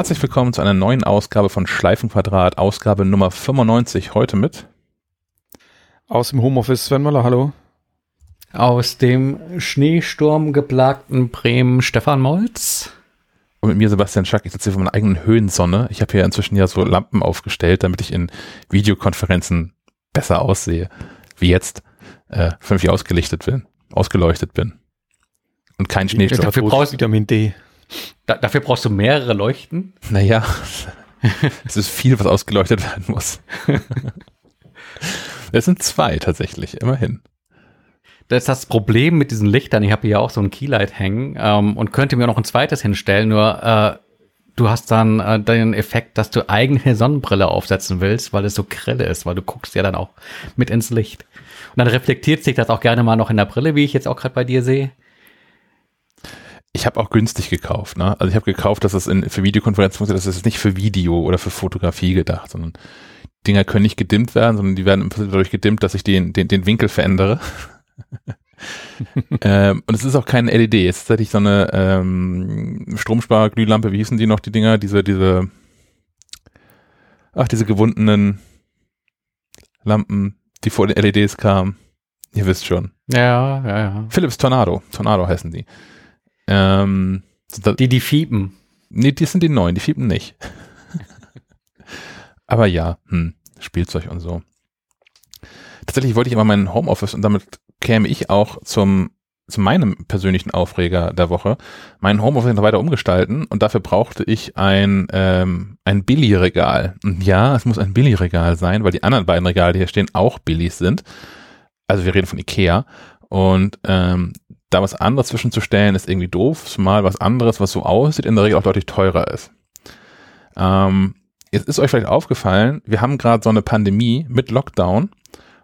Herzlich willkommen zu einer neuen Ausgabe von Schleifenquadrat, Ausgabe Nummer 95, heute mit aus dem Homeoffice Sven Möller, hallo. Aus dem schneesturmgeplagten Bremen Stefan Molz. Und mit mir Sebastian Schack, ich sitze hier vor meiner eigenen Höhensonne. Ich habe hier inzwischen ja so Lampen aufgestellt, damit ich in Videokonferenzen besser aussehe, wie jetzt, äh, vernünftig ausgelichtet bin, ausgeleuchtet bin. Und kein Schneesturm. Dafür brauchst, Vitamin D. Da, dafür brauchst du mehrere Leuchten? Naja, es ist viel, was ausgeleuchtet werden muss. Es sind zwei tatsächlich, immerhin. Das ist das Problem mit diesen Lichtern. Ich habe hier auch so ein Keylight hängen ähm, und könnte mir noch ein zweites hinstellen, nur äh, du hast dann äh, den Effekt, dass du eine Sonnenbrille aufsetzen willst, weil es so grell ist, weil du guckst ja dann auch mit ins Licht. Und dann reflektiert sich das auch gerne mal noch in der Brille, wie ich jetzt auch gerade bei dir sehe. Ich habe auch günstig gekauft, ne? Also ich habe gekauft, dass es in, für Videokonferenzen funktioniert, das ist nicht für Video oder für Fotografie gedacht, sondern Dinger können nicht gedimmt werden, sondern die werden dadurch gedimmt, dass ich den, den, den Winkel verändere. ähm, und es ist auch kein LED, es ist tatsächlich so eine ähm, Stromsparglühlampe, wie hießen die noch, die Dinger, diese, diese, ach, diese gewundenen Lampen, die vor den LEDs kamen. Ihr wisst schon. Ja, ja, ja. Philips Tornado, Tornado heißen die. Ähm, die, die fiepen. Nee, die sind die neuen, die fiepen nicht. Aber ja, hm, Spielzeug und so. Tatsächlich wollte ich aber meinen Homeoffice und damit käme ich auch zum zu meinem persönlichen Aufreger der Woche, meinen Homeoffice noch weiter umgestalten und dafür brauchte ich ein, ähm, ein Billy-Regal. Und ja, es muss ein Billy-Regal sein, weil die anderen beiden Regale, die hier stehen, auch Billys sind. Also wir reden von Ikea. Und ähm, da was anderes zwischenzustellen, ist irgendwie doof, zumal was anderes, was so aussieht, in der Regel auch deutlich teurer ist. Ähm, Jetzt ist euch vielleicht aufgefallen, wir haben gerade so eine Pandemie mit Lockdown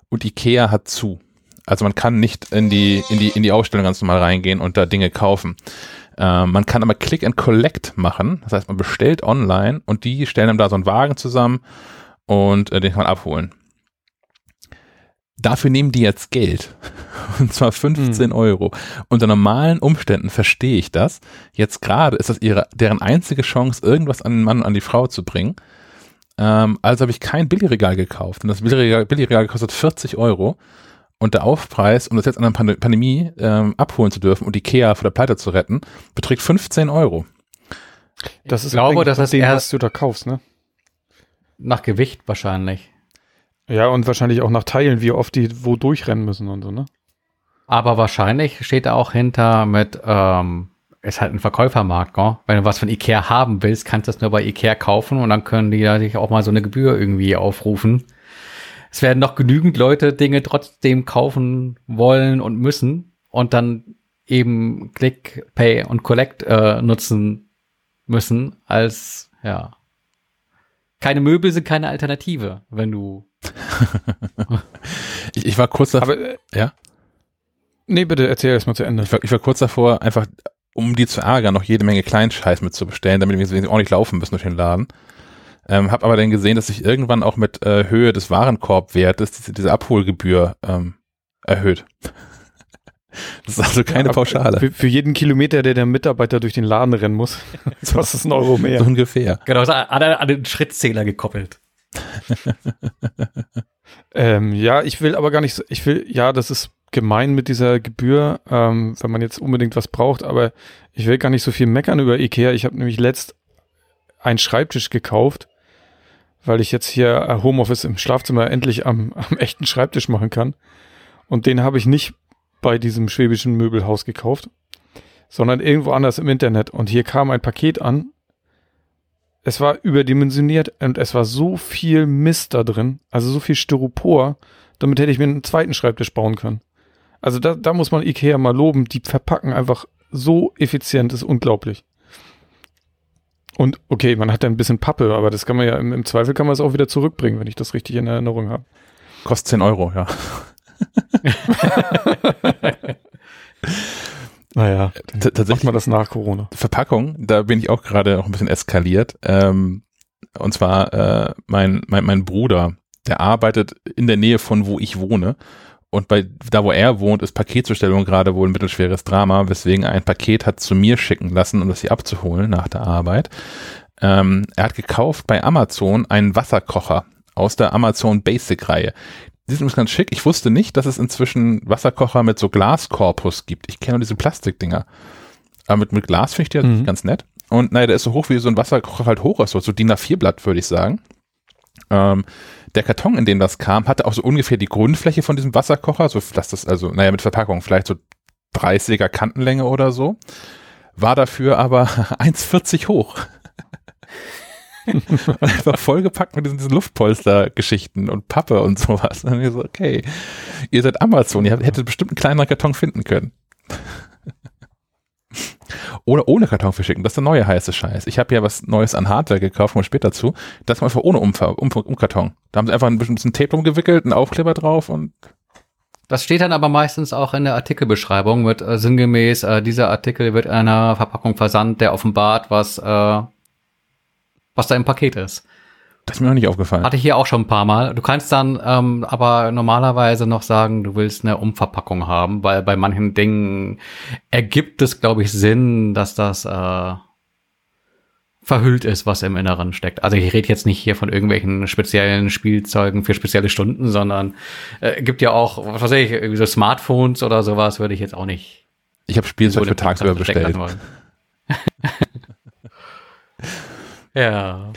und Ikea hat zu. Also man kann nicht in die, in die, in die Ausstellung ganz normal reingehen und da Dinge kaufen. Äh, man kann aber Click and Collect machen. Das heißt, man bestellt online und die stellen dann da so einen Wagen zusammen und äh, den kann man abholen. Dafür nehmen die jetzt Geld. Und zwar 15 mhm. Euro. Unter normalen Umständen verstehe ich das. Jetzt gerade ist das ihre, deren einzige Chance, irgendwas an den Mann und an die Frau zu bringen. Ähm, also habe ich kein Billigregal gekauft. Und das Billigregal, Billigregal kostet 40 Euro. Und der Aufpreis, um das jetzt an der Pand Pandemie ähm, abholen zu dürfen und Ikea vor der Pleite zu retten, beträgt 15 Euro. Das ist ich glaube, das ist dem, was du da kaufst, ne? Nach Gewicht wahrscheinlich. Ja, und wahrscheinlich auch nach Teilen, wie oft die wo durchrennen müssen und so, ne? Aber wahrscheinlich steht da auch hinter mit ähm, ist halt ein Verkäufermarkt, gell? Wenn du was von Ikea haben willst, kannst du das nur bei Ikea kaufen und dann können die ja sich auch mal so eine Gebühr irgendwie aufrufen. Es werden noch genügend Leute Dinge trotzdem kaufen wollen und müssen und dann eben Click, Pay und Collect äh, nutzen müssen als, ja. Keine Möbel sind keine Alternative, wenn du. ich, ich war kurz davor. Aber, äh, ja? Nee, bitte erzähl erst mal zu Ende. Ich war, ich war kurz davor, einfach um die zu ärgern, noch jede Menge Kleinscheiß mitzubestellen, damit wir auch nicht laufen müssen durch den Laden. Ähm, hab aber dann gesehen, dass sich irgendwann auch mit äh, Höhe des Warenkorbwertes diese, diese Abholgebühr ähm, erhöht. Das ist also keine ja, Pauschale. Für, für, jeden Kilometer, der der Mitarbeiter durch den Laden rennen muss, kostet es ein Euro mehr. So ungefähr. Genau, an, an den Schrittzähler gekoppelt. ähm, ja, ich will aber gar nicht so, ich will, ja, das ist gemein mit dieser Gebühr, ähm, wenn man jetzt unbedingt was braucht, aber ich will gar nicht so viel meckern über Ikea. Ich habe nämlich letzt einen Schreibtisch gekauft, weil ich jetzt hier äh, Homeoffice im Schlafzimmer endlich am, am echten Schreibtisch machen kann. Und den habe ich nicht bei diesem schwäbischen Möbelhaus gekauft, sondern irgendwo anders im Internet. Und hier kam ein Paket an. Es war überdimensioniert und es war so viel Mist da drin, also so viel Styropor. Damit hätte ich mir einen zweiten Schreibtisch bauen können. Also da, da muss man Ikea mal loben. Die verpacken einfach so effizient, ist unglaublich. Und okay, man hat da ein bisschen Pappe, aber das kann man ja im, im Zweifel kann man es auch wieder zurückbringen, wenn ich das richtig in Erinnerung habe. Kostet 10 Euro, ja. naja, tatsächlich mal das nach Corona. Verpackung, da bin ich auch gerade auch ein bisschen eskaliert. Ähm, und zwar äh, mein, mein, mein Bruder, der arbeitet in der Nähe von wo ich wohne und bei da, wo er wohnt, ist Paketzustellung gerade wohl ein mittelschweres Drama, weswegen er ein Paket hat zu mir schicken lassen, um das hier abzuholen nach der Arbeit. Ähm, er hat gekauft bei Amazon einen Wasserkocher aus der Amazon Basic Reihe. Die sind übrigens ganz schick. Ich wusste nicht, dass es inzwischen Wasserkocher mit so Glaskorpus gibt. Ich kenne nur diese Plastikdinger. Aber mit, mit Glas finde ich die Mhm. ganz nett. Und naja, der ist so hoch wie so ein Wasserkocher halt hoch ist, so, so DIN A4-Blatt, würde ich sagen. Ähm, der Karton, in dem das kam, hatte auch so ungefähr die Grundfläche von diesem Wasserkocher, so dass das also, naja, mit Verpackung vielleicht so 30er Kantenlänge oder so. War dafür aber 1,40 hoch. und einfach vollgepackt mit diesen, diesen Luftpolster-Geschichten und Pappe und sowas. Und ich so, okay, ihr seid Amazon, ihr hättet bestimmt einen kleineren Karton finden können. Oder ohne Karton verschicken, das ist der neue heiße Scheiß. Ich habe ja was Neues an Hardware gekauft, wir später zu. Das war einfach ohne Umfer um, Umkarton. Da haben sie einfach ein bisschen, bisschen Tape umgewickelt, einen Aufkleber drauf und Das steht dann aber meistens auch in der Artikelbeschreibung mit äh, sinngemäß, äh, dieser Artikel wird in einer Verpackung versandt, der offenbart, was, äh, was da im Paket ist. das ist mir noch nicht aufgefallen. Hatte ich hier auch schon ein paar Mal. Du kannst dann ähm, aber normalerweise noch sagen, du willst eine Umverpackung haben, weil bei manchen Dingen ergibt es, glaube ich, Sinn, dass das äh, verhüllt ist, was im Inneren steckt. Also ich rede jetzt nicht hier von irgendwelchen speziellen Spielzeugen für spezielle Stunden, sondern äh, gibt ja auch, was weiß ich, irgendwie so Smartphones oder sowas würde ich jetzt auch nicht Ich habe Spielzeug so für tagsüber bestellt. wollen. Ja.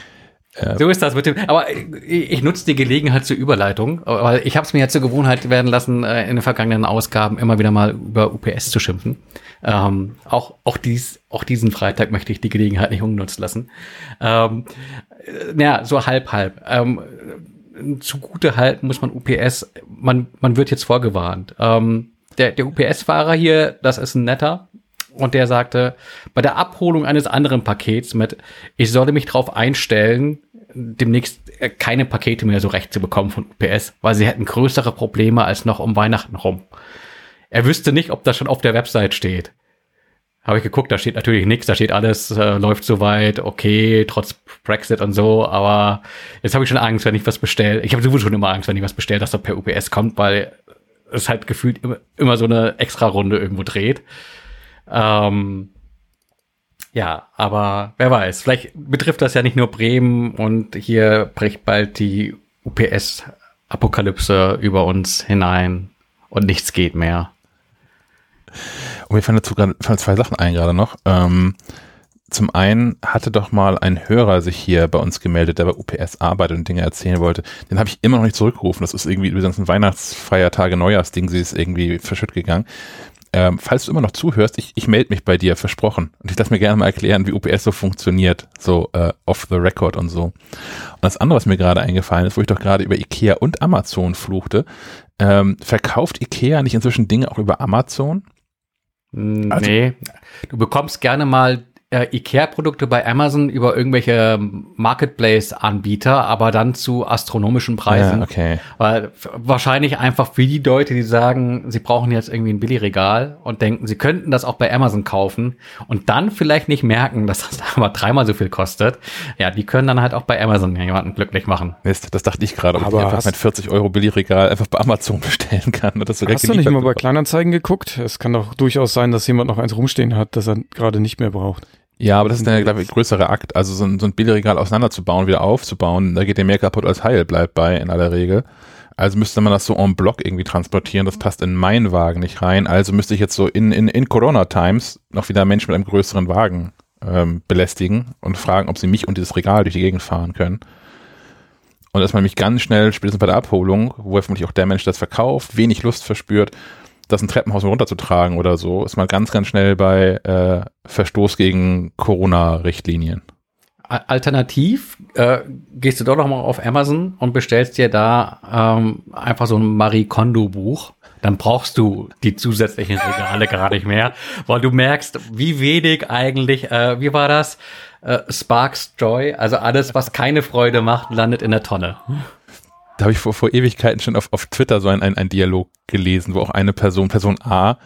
Äh, So ist das mit dem. Aber ich, ich nutze die Gelegenheit zur Überleitung, weil ich habe es mir jetzt zur Gewohnheit werden lassen, äh, in den vergangenen Ausgaben immer wieder mal über UPS zu schimpfen. Ähm, auch, auch, dies, auch diesen Freitag möchte ich die Gelegenheit nicht ungenutzt lassen. Ähm, äh, ja, so halb, halb. Ähm, zugute halten muss man UPS, man, man wird jetzt vorgewarnt. Ähm, der, der UPS-Fahrer hier, das ist ein netter, und der sagte, bei der Abholung eines anderen Pakets mit, ich solle mich darauf einstellen, demnächst äh, keine Pakete mehr so recht zu bekommen von UPS, weil sie hätten größere Probleme als noch um Weihnachten rum. Er wüsste nicht, ob das schon auf der Website steht. Habe ich geguckt, da steht natürlich nichts, da steht alles, äh, läuft soweit, okay, trotz Brexit und so, aber jetzt habe ich schon Angst, wenn ich was bestelle. Ich habe sowieso schon immer Angst, wenn ich was bestelle, dass das per UPS kommt, weil es halt gefühlt immer, immer so eine Extra-Runde irgendwo dreht. Ähm, ja, aber wer weiß, vielleicht betrifft das ja nicht nur Bremen und hier bricht bald die UPS-Apokalypse über uns hinein und nichts geht mehr. Und mir fallen dazu gerade zwei Sachen ein gerade noch. Ähm, zum einen hatte doch mal ein Hörer sich hier bei uns gemeldet, der bei UPS arbeitet und Dinge erzählen wollte. Den habe ich immer noch nicht zurückgerufen. Das ist irgendwie über die ganzen Weihnachtsfeiertage, Neujahrsding, sie ist irgendwie verschütt gegangen. Ähm, falls du immer noch zuhörst, ich, ich melde mich bei dir, versprochen. Und ich lass mir gerne mal erklären, wie UPS so funktioniert, so äh, off the record und so. Und das andere, was mir gerade eingefallen ist, wo ich doch gerade über Ikea und Amazon fluchte, ähm, verkauft Ikea nicht inzwischen Dinge auch über Amazon? Mm, Also- nee, du bekommst gerne mal äh, Ikea-Produkte bei Amazon über irgendwelche Marketplace-Anbieter, aber dann zu astronomischen Preisen. Ja, okay. Weil wahrscheinlich einfach für die Leute, die sagen, sie brauchen jetzt irgendwie ein Billigregal und denken, sie könnten das auch bei Amazon kaufen und dann vielleicht nicht merken, dass das aber dreimal so viel kostet. Ja, die können dann halt auch bei Amazon jemanden glücklich machen. Mist, das dachte ich gerade, ob Aber ich einfach mein 40 Euro Billigregal einfach bei Amazon bestellen kann. Und das Hast du nicht mal bei. Kleinanzeigen geguckt? Es kann doch durchaus sein, dass jemand noch eins rumstehen hat, das er gerade nicht mehr braucht. Ja, aber das ist der, glaube ich, größere Akt. Also so ein, so ein Billigregal auseinanderzubauen, wieder aufzubauen, da geht dir mehr kaputt als heil bleibt bei in aller Regel. Also müsste man das so en bloc irgendwie transportieren. Das passt in meinen Wagen nicht rein. Also müsste ich jetzt so in, in, in Corona-Times noch wieder Menschen mit einem größeren Wagen ähm, belästigen und fragen, ob sie mich und dieses Regal durch die Gegend fahren können. Und dass man mich ganz schnell, spätestens bei der Abholung, wo vermutlich auch der Mensch, das verkauft, wenig Lust verspürt, das ein Treppenhaus runterzutragen oder so, ist man ganz, ganz schnell bei äh, Verstoß gegen Corona-Richtlinien. Alternativ äh, gehst du doch noch mal auf Amazon und bestellst dir da ähm, einfach so ein Marie Kondo Buch. Dann brauchst du die zusätzlichen Regale gar nicht mehr, weil du merkst, wie wenig eigentlich, äh, wie war das? Äh, Sparks Joy, also alles, was keine Freude macht, landet in der Tonne. Da habe ich vor, vor Ewigkeiten schon auf, auf Twitter so ein, ein, ein Dialog gelesen, wo auch eine Person, Person A,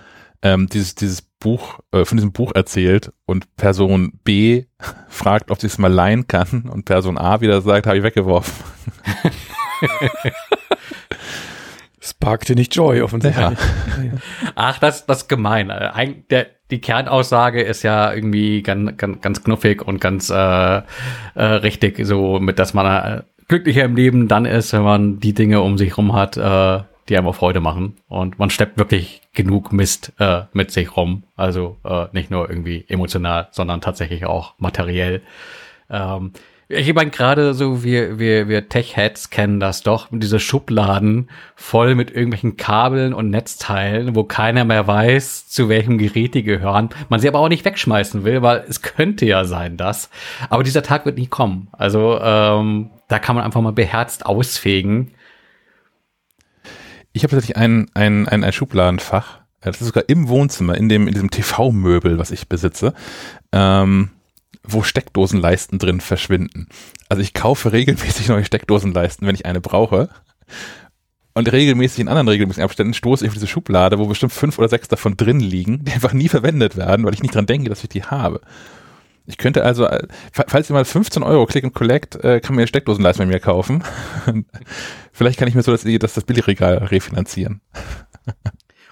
ähm, dieses, dieses Buch, äh, von diesem Buch erzählt und Person B fragt, ob sie es mal leihen kann und Person A wieder sagt, habe ich weggeworfen. Sparkte nicht Joy offensichtlich. Ja. Ach, das, das ist gemein. Eig der, die Kernaussage ist ja irgendwie ganz, ganz, ganz knuffig und ganz äh, äh, richtig, so mit, dass man äh, glücklicher im Leben dann ist, wenn man die Dinge um sich rum hat, äh, die einem auch Freude machen. Und man steppt wirklich genug Mist äh, mit sich rum. Also äh, nicht nur irgendwie emotional, sondern tatsächlich auch materiell. Ähm, ich meine, gerade so, wir, wir, wir Tech-Heads kennen das doch, diese Schubladen voll mit irgendwelchen Kabeln und Netzteilen, wo keiner mehr weiß, zu welchem Gerät die gehören. Man sie aber auch nicht wegschmeißen will, weil es könnte ja sein, dass. Aber dieser Tag wird nie kommen. Also ähm, da kann man einfach mal beherzt ausfegen. Ich habe tatsächlich ein, ein, ein, ein Schubladenfach. Das ist sogar im Wohnzimmer, in dem, in diesem TV-Möbel, was ich besitze. Ähm, wo Steckdosenleisten drin verschwinden. Also ich kaufe regelmäßig neue Steckdosenleisten, wenn ich eine brauche. Und regelmäßig in anderen regelmäßigen Abständen stoße ich auf diese Schublade, wo bestimmt fünf oder sechs davon drin liegen, die einfach nie verwendet werden, weil ich nicht dran denke, dass ich die habe. Ich könnte also, äh, falls ihr mal 15 Euro Click and Collect, äh, kann mir eine Steckdosenleiste bei mir kaufen. Vielleicht kann ich mir so das, das, das Billigregal refinanzieren.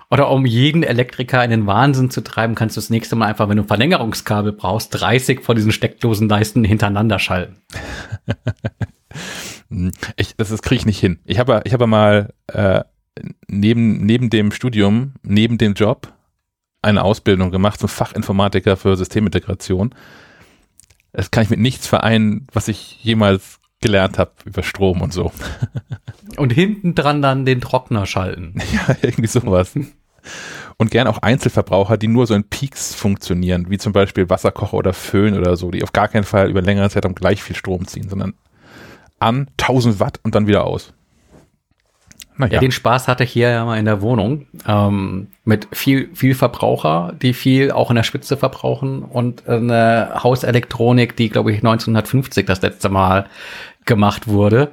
Oder um jeden Elektriker in den Wahnsinn zu treiben, kannst du das nächste Mal einfach, wenn du ein Verlängerungskabel brauchst, 30 von diesen Steckdosenleisten hintereinander schalten. ich, das, das kriege ich nicht hin. Ich habe ich habe mal äh, neben, neben dem Studium, neben dem Job eine Ausbildung gemacht zum Fachinformatiker für Systemintegration. Das kann ich mit nichts vereinen, was ich jemals gelernt habe über Strom und so. Und hinten dran dann den Trockner schalten. Ja, irgendwie sowas und gern auch Einzelverbraucher, die nur so in Peaks funktionieren, wie zum Beispiel Wasserkocher oder Föhn oder so, die auf gar keinen Fall über längere Zeit um gleich viel Strom ziehen, sondern an 1000 Watt und dann wieder aus. Naja. Ja, den Spaß hatte ich hier ja mal in der Wohnung ähm, mit viel, viel Verbraucher, die viel auch in der Spitze verbrauchen und eine Hauselektronik, die glaube ich 1950 das letzte Mal gemacht wurde.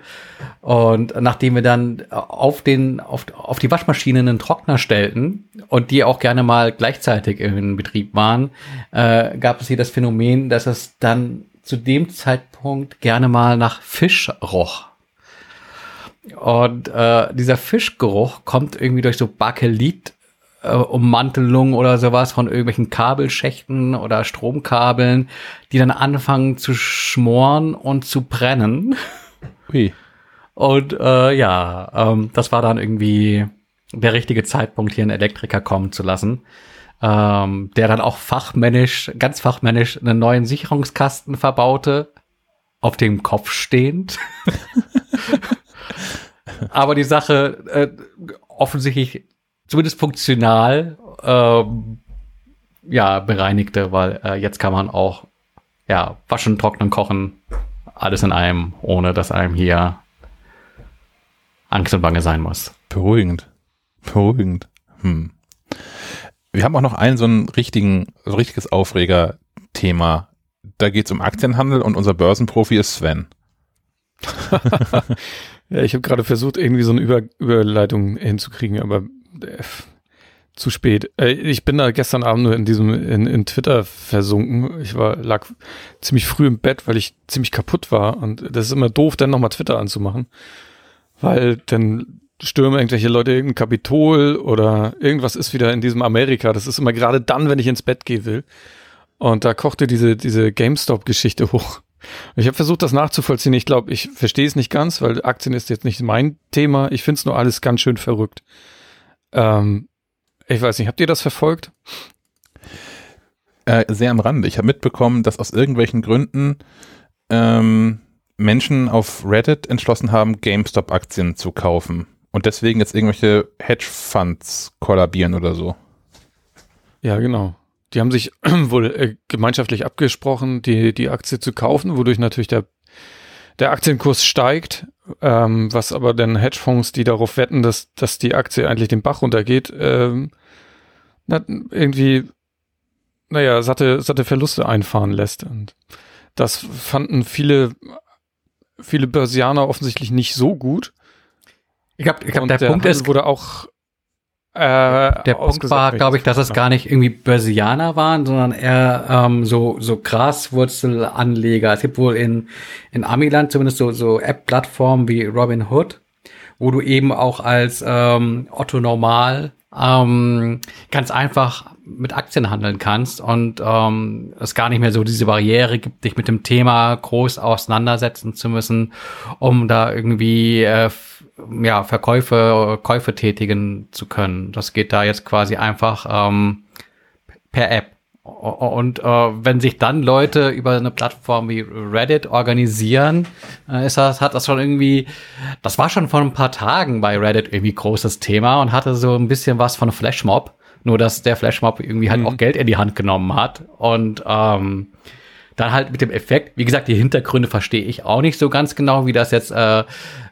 Und nachdem wir dann auf den, auf, auf die Waschmaschine einen Trockner stellten und die auch gerne mal gleichzeitig in Betrieb waren, äh, gab es hier das Phänomen, dass es dann zu dem Zeitpunkt gerne mal nach Fisch roch. Und äh, dieser Fischgeruch kommt irgendwie durch so Bakelit äh, Ummantelung oder sowas von irgendwelchen Kabelschächten oder Stromkabeln, die dann anfangen zu schmoren und zu brennen. Ui. Und äh, ja, ähm, das war dann irgendwie der richtige Zeitpunkt, hier einen Elektriker kommen zu lassen, ähm, der dann auch fachmännisch, ganz fachmännisch, einen neuen Sicherungskasten verbaute, auf dem Kopf stehend. Aber die Sache äh, offensichtlich zumindest funktional äh, ja bereinigte, weil äh, jetzt kann man auch ja waschen, trocknen, kochen, alles in einem, ohne dass einem hier Angst und Bange sein muss. Beruhigend. Beruhigend. Hm. Wir haben auch noch einen so einen richtigen, so richtiges Aufreger-Thema. Da geht es um Aktienhandel und unser Börsenprofi ist Sven. ja, ich habe gerade versucht, irgendwie so eine Über Überleitung hinzukriegen, aber äh, zu spät. Äh, ich bin da gestern Abend nur in diesem, in, in Twitter versunken. Ich war, lag ziemlich früh im Bett, weil ich ziemlich kaputt war. Und das ist immer doof, dann nochmal Twitter anzumachen. Weil dann stürmen irgendwelche Leute irgendein Kapitol oder irgendwas ist wieder in diesem Amerika. Das ist immer gerade dann, wenn ich ins Bett gehen will. Und da kochte diese, diese GameStop-Geschichte hoch. Ich habe versucht, das nachzuvollziehen. Ich glaube, ich verstehe es nicht ganz, weil Aktien ist jetzt nicht mein Thema. Ich finde es nur alles ganz schön verrückt. Ähm, ich weiß nicht, habt ihr das verfolgt? Äh, sehr am Rande. Ich habe mitbekommen, dass aus irgendwelchen Gründen ähm, Menschen auf Reddit entschlossen haben, GameStop-Aktien zu kaufen und deswegen jetzt irgendwelche Hedgefonds kollabieren oder so. Ja, genau. Die haben sich wohl äh, gemeinschaftlich abgesprochen, die, die Aktie zu kaufen, wodurch natürlich der, der Aktienkurs steigt ähm, was aber dann Hedgefonds, die darauf wetten, dass, dass die Aktie eigentlich den Bach runtergeht, ähm, na, irgendwie, naja, satte, satte Verluste einfahren lässt. Und das fanden viele, viele Börsianer offensichtlich nicht so gut. Ich glaube, ich glaub, der, der Punkt Handel ist, wurde auch äh, der Punkt war, glaube ich, dass es gar nicht irgendwie Börsianer waren, sondern eher ähm, so so Graswurzelanleger. Es gibt wohl in in Amiland zumindest so so App-Plattformen wie Robinhood, wo du eben auch als ähm, Otto Normal ähm, ganz einfach mit Aktien handeln kannst und ähm, es gar nicht mehr so diese Barriere gibt, dich mit dem Thema groß auseinandersetzen zu müssen, um da irgendwie äh, ja Verkäufe, Käufe tätigen zu können. Das geht da jetzt quasi einfach ähm, per App. Und äh, wenn sich dann Leute über eine Plattform wie Reddit organisieren, äh, ist das, hat das schon irgendwie, das war schon vor ein paar Tagen bei Reddit irgendwie großes Thema und hatte so ein bisschen was von Flashmob. Nur dass der Flashmob irgendwie halt mhm. auch Geld in die Hand genommen hat. Und ähm, dann halt mit dem Effekt, wie gesagt, die Hintergründe verstehe ich auch nicht so ganz genau, wie das jetzt äh,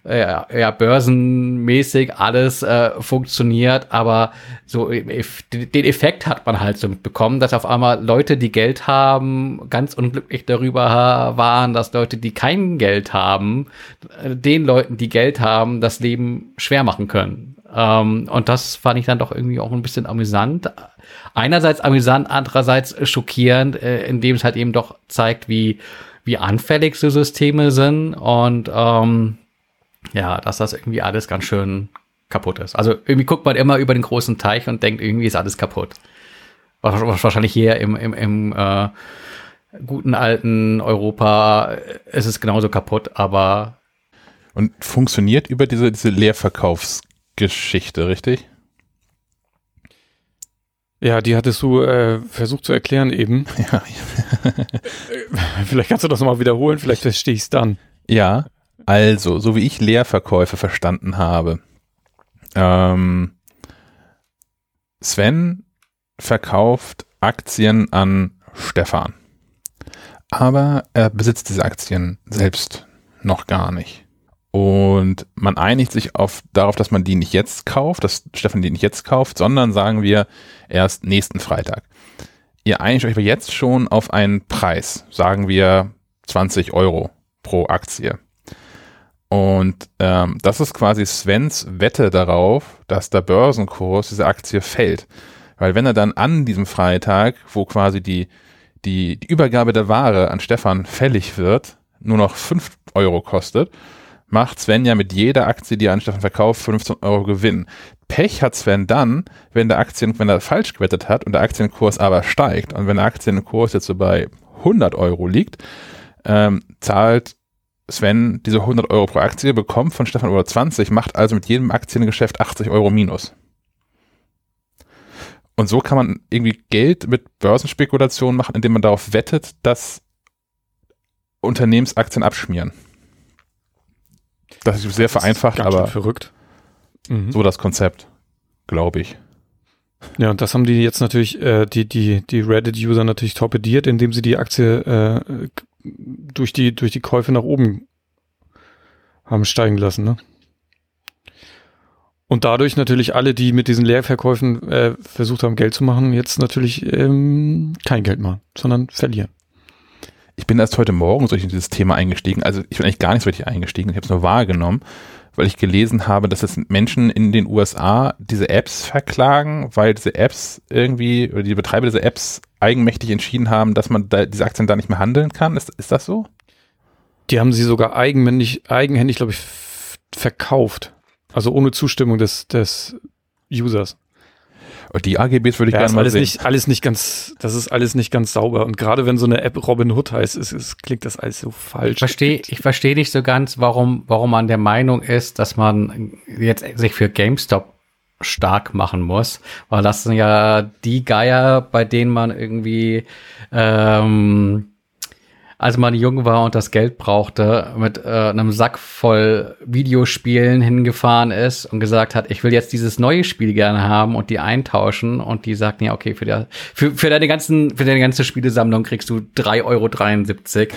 ja, ja, börsenmäßig alles äh, funktioniert, aber so den Effekt hat man halt so mitbekommen, dass auf einmal Leute, die Geld haben, ganz unglücklich darüber waren, dass Leute, die kein Geld haben, äh, den Leuten, die Geld haben, das Leben schwer machen können. Ähm, und das fand ich dann doch irgendwie auch ein bisschen amüsant einerseits amüsant, andererseits schockierend, äh, indem es halt eben doch zeigt, wie, wie anfällig so Systeme sind und ähm, ja, dass das irgendwie alles ganz schön kaputt ist. Also irgendwie guckt man immer über den großen Teich und denkt, irgendwie ist alles kaputt. Wahrscheinlich hier im, im, im äh, guten alten Europa ist es genauso kaputt, aber. Und funktioniert über diese, diese Leerverkaufsgeschichte, richtig? Ja, die hattest du äh, versucht zu erklären eben. Ja. vielleicht kannst du das nochmal wiederholen, vielleicht verstehe ich es dann. Ja, also, so wie ich Leerverkäufe verstanden habe. Ähm, Sven verkauft Aktien an Stefan. Aber er besitzt diese Aktien selbst noch gar nicht. Und man einigt sich auf, darauf, dass man die nicht jetzt kauft, dass Stefan die nicht jetzt kauft, sondern sagen wir erst nächsten Freitag. Ihr einigt euch aber jetzt schon auf einen Preis, sagen wir 20 Euro pro Aktie. Und ähm, das ist quasi Svens Wette darauf, dass der Börsenkurs dieser Aktie fällt. Weil wenn er dann an diesem Freitag, wo quasi die, die, die Übergabe der Ware an Stefan fällig wird, nur noch 5 Euro kostet, macht Sven ja mit jeder Aktie, die er an Stefan verkauft, 15 Euro Gewinn. Pech hat Sven dann, wenn der Aktien, wenn er falsch gewettet hat und der Aktienkurs aber steigt und wenn der Aktienkurs jetzt so bei 100 Euro liegt, ähm, zahlt Sven diese 100 Euro pro Aktie, bekommt von Stefan über 20, macht also mit jedem Aktiengeschäft 80 Euro minus. Und so kann man irgendwie Geld mit Börsenspekulationen machen, indem man darauf wettet, dass Unternehmensaktien abschmieren. Das ist sehr vereinfacht, ist aber verrückt. Mhm. so das Konzept, glaube ich. Ja, und das haben die jetzt natürlich, äh, die, die, die Reddit-User natürlich torpediert, indem sie die Aktie äh, durch, die, durch die Käufe nach oben haben steigen lassen. Ne? Und dadurch natürlich alle, die mit diesen Leerverkäufen äh, versucht haben, Geld zu machen, jetzt natürlich ähm, kein Geld machen, sondern verlieren. Ich bin erst heute Morgen so in dieses Thema eingestiegen. Also ich bin eigentlich gar nicht so richtig eingestiegen. Ich habe es nur wahrgenommen, weil ich gelesen habe, dass es Menschen in den USA diese Apps verklagen, weil diese Apps irgendwie oder die Betreiber dieser Apps eigenmächtig entschieden haben, dass man da, diese Aktien da nicht mehr handeln kann. Ist, ist das so? Die haben sie sogar eigenhändig, eigenhändig glaube ich, verkauft. Also ohne Zustimmung des, des Users. Die AGBs würde ich ja, gerne mal alles sehen. Nicht, alles nicht ganz, das ist alles nicht ganz sauber. Und gerade wenn so eine App Robin Hood heißt, ist, ist, klingt das alles so falsch. Ich verstehe, ich verstehe nicht so ganz, warum, warum man der Meinung ist, dass man jetzt sich für GameStop stark machen muss, weil das sind ja die Geier, bei denen man irgendwie ähm, als man jung war und das Geld brauchte, mit äh, einem Sack voll Videospielen hingefahren ist und gesagt hat, ich will jetzt dieses neue Spiel gerne haben und die eintauschen und die sagten ja, okay, für, der, für, für deine ganzen, für deine ganze Spielesammlung kriegst du 3,73 Euro,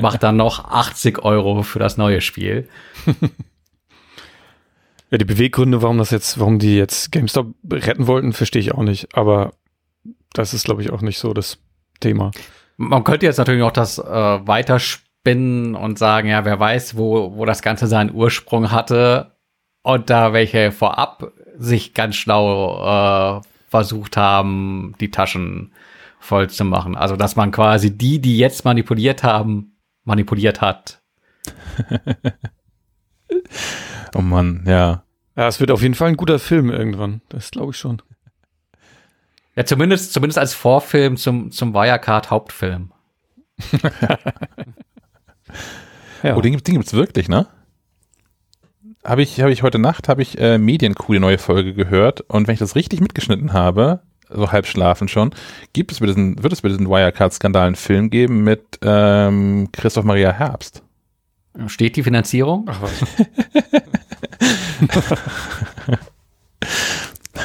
mach dann noch 80 Euro für das neue Spiel. ja, die Beweggründe, warum das jetzt, warum die jetzt GameStop retten wollten, verstehe ich auch nicht, aber das ist, glaube ich, auch nicht so das Thema. Man könnte jetzt natürlich noch das äh, weiterspinnen und sagen, ja, wer weiß, wo, wo das Ganze seinen Ursprung hatte und da welche vorab sich ganz schlau äh, versucht haben, die Taschen voll zu machen. Also, dass man quasi die, die jetzt manipuliert haben, manipuliert hat. oh Mann, ja. Ja, es wird auf jeden Fall ein guter Film irgendwann. Das glaube ich schon. Ja, zumindest, zumindest als Vorfilm zum, zum Wirecard-Hauptfilm. ja. Oh, den, den gibt's wirklich, ne? Habe ich, habe ich heute Nacht, habe ich äh, Medienkuh die neue Folge gehört und wenn ich das richtig mitgeschnitten habe, so halb schlafen schon, gibt es diesen, wird es bei diesen Wirecard-Skandalen einen Film geben mit ähm, Christoph Maria Herbst. Steht die Finanzierung? Ach was.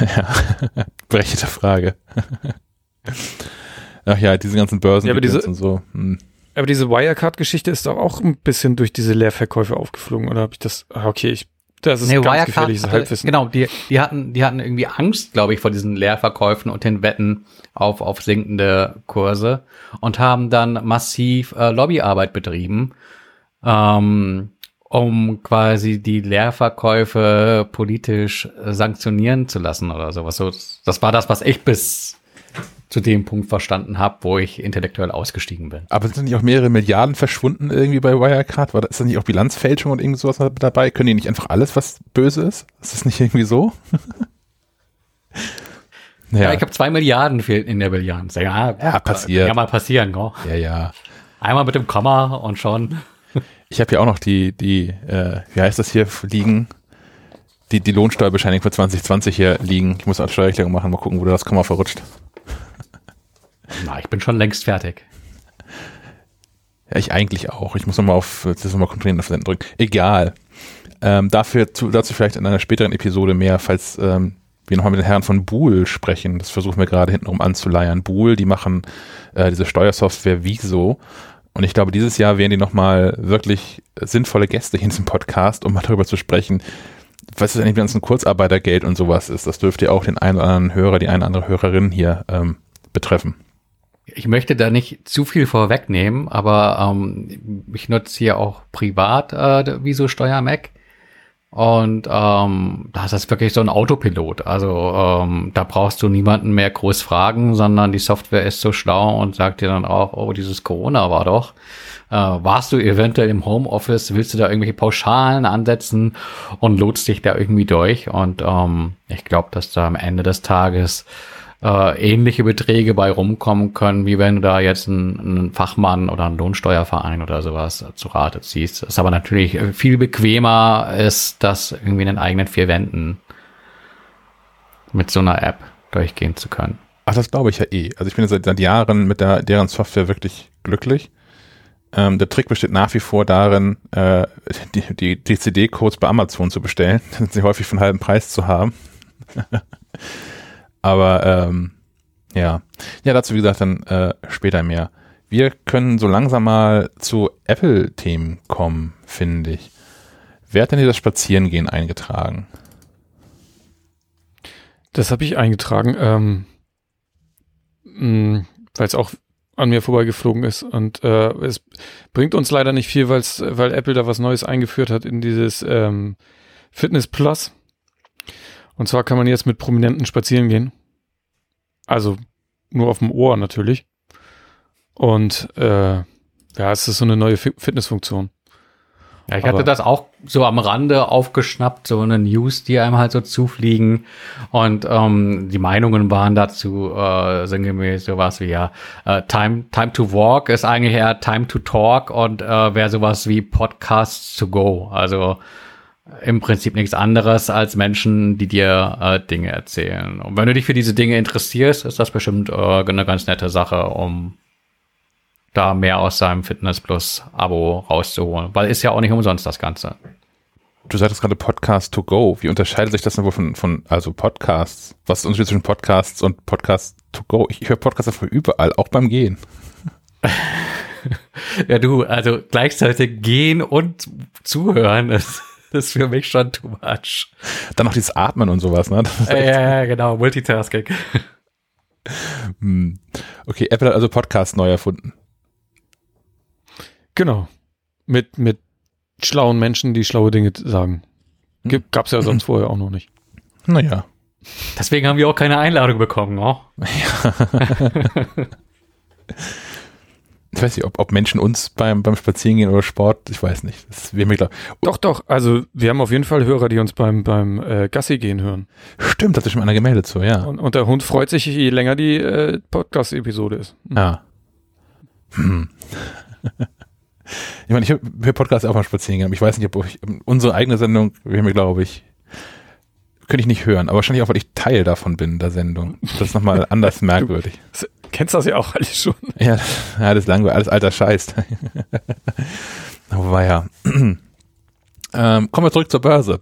ja, berechtigte Frage. Ach ja, diese ganzen Börsen ja, aber diese, und so. Hm. Aber diese Wirecard-Geschichte ist doch auch ein bisschen durch diese Leerverkäufe aufgeflogen, oder habe ich das? Ah, okay, ich das ist nee, ganz Wirecard gefährliches hatte, Halbwissen. Genau, die, die hatten, die hatten irgendwie Angst, glaube ich, vor diesen Leerverkäufen und den Wetten auf, auf sinkende Kurse und haben dann massiv äh, Lobbyarbeit betrieben, ähm, um quasi die Leerverkäufe politisch sanktionieren zu lassen oder sowas. So, das war das, was ich bis zu dem Punkt verstanden habe, wo ich intellektuell ausgestiegen bin. Aber sind nicht auch mehrere Milliarden verschwunden irgendwie bei Wirecard? War da, ist da nicht auch Bilanzfälschung und irgend sowas dabei? Können die nicht einfach alles, was böse ist? Ist das nicht irgendwie so? ja. ja. ich habe zwei Milliarden fehlt in der Bilanz. Ja, ja passiert. Kann mal passieren, go. Ja, ja. Einmal mit dem Komma und schon. Ich habe ja auch noch die, die, äh, wie heißt das hier, liegen? Die, die Lohnsteuerbescheinigung für 2020 hier liegen. Ich muss als Steuererklärung machen, mal gucken, wo das Komma verrutscht. Na, ich bin schon längst fertig. Ja, ich eigentlich auch. Ich muss nochmal auf, das nochmal kontrollieren, auf Senden drücken. Egal. Ähm, dafür, zu, dazu vielleicht in einer späteren Episode mehr, falls ähm, wir nochmal mit den Herren von Bool sprechen. Das versuchen wir gerade hintenrum anzuleiern. Bool, die machen äh, diese Steuersoftware Wieso. Und ich glaube, dieses Jahr wären die nochmal wirklich sinnvolle Gäste hier in diesem Podcast, um mal darüber zu sprechen, was ist eigentlich mit ganzen Kurzarbeitergeld und sowas ist. Das dürfte ja auch den einen oder anderen Hörer, die eine oder andere Hörerin hier ähm, betreffen. Ich möchte da nicht zu viel vorwegnehmen, aber ähm, ich nutze hier auch privat äh, Viso Steuer Mac. Und ähm, das ist wirklich so ein Autopilot. Also ähm, da brauchst du niemanden mehr groß fragen, sondern die Software ist so schlau und sagt dir dann auch, oh, dieses Corona war doch. Äh, warst du eventuell im Homeoffice, willst du da irgendwelche Pauschalen ansetzen und lotst dich da irgendwie durch. Und ähm, ich glaube, dass da am Ende des Tages äh, ähnliche Beträge bei rumkommen können, wie wenn du da jetzt einen, einen Fachmann oder einen Lohnsteuerverein oder sowas zu Rate ziehst. Das ist aber natürlich viel bequemer, ist das irgendwie in den eigenen vier Wänden mit so einer App durchgehen zu können. Ach, das glaube ich ja eh. Also ich bin seit, seit Jahren mit der, deren Software wirklich glücklich. Ähm, der Trick besteht nach wie vor darin, äh, die, die, die CD-Codes bei Amazon zu bestellen, sie häufig von halben Preis zu haben. Aber ähm, ja. Ja, dazu wie gesagt dann äh, später mehr. Wir können so langsam mal zu Apple-Themen kommen, finde ich. Wer hat denn hier das Spazierengehen eingetragen? Das habe ich eingetragen, ähm, mm, weil es auch an mir vorbeigeflogen ist. Und äh, es bringt uns leider nicht viel, weil Apple da was Neues eingeführt hat in dieses ähm, Fitness Plus. Und zwar kann man jetzt mit Prominenten spazieren gehen. Also nur auf dem Ohr natürlich. Und äh, ja, es ist so eine neue Fitnessfunktion. Ja, ich hatte das auch so am Rande aufgeschnappt, so eine News, die einem halt so zufliegen. Und ähm, die Meinungen waren dazu äh, sinngemäß sowas wie ja, äh, Time, Time to Walk ist eigentlich eher Time to Talk und äh, wäre sowas wie Podcasts to Go. Also im Prinzip nichts anderes als Menschen, die dir äh, Dinge erzählen. Und wenn du dich für diese Dinge interessierst, ist das bestimmt äh, eine ganz nette Sache, um da mehr aus seinem Fitness Plus Abo rauszuholen. Weil ist ja auch nicht umsonst das Ganze. Du sagtest gerade Podcast to go. Wie unterscheidet sich das denn wohl von, von also Podcasts? Was ist der Unterschied zwischen Podcasts und Podcast to go? Ich, ich höre Podcasts einfach überall, auch beim Gehen. ja, du, also gleichzeitig gehen und zuhören ist das ist für mich schon too much. Dann noch dieses Atmen und sowas, ne? Ja, ja, genau, Multitasking. Hm. Okay, Apple hat also Podcast neu erfunden. Genau. Mit, mit schlauen Menschen, die schlaue Dinge sagen. Hm. Gab es ja sonst vorher auch noch nicht. Naja. Deswegen haben wir auch keine Einladung bekommen, oh? Ja. ich weiß nicht, ob, ob Menschen uns beim, beim Spazierengehen oder Sport, ich weiß nicht. Das wäre mir klar. Doch, doch. Also wir haben auf jeden Fall Hörer, die uns beim, beim äh, Gassi gehen hören. Stimmt, hat sich schon einer gemeldet so, ja. Und, und der Hund freut sich, je länger die äh, Podcast-Episode ist. Ja. Hm. ich meine, ich höre Podcasts auch mal spazieren gehen, aber ich weiß nicht, ob ich, unsere eigene Sendung wäre mir, glaube ich, könnte ich nicht hören, aber wahrscheinlich auch, weil ich Teil davon bin, der Sendung. Das ist nochmal anders merkwürdig. Kennst das ja auch alles schon. Ja, ja das ist langweilig, alles alter Scheiß. Aber ja. Ähm, kommen wir zurück zur Börse.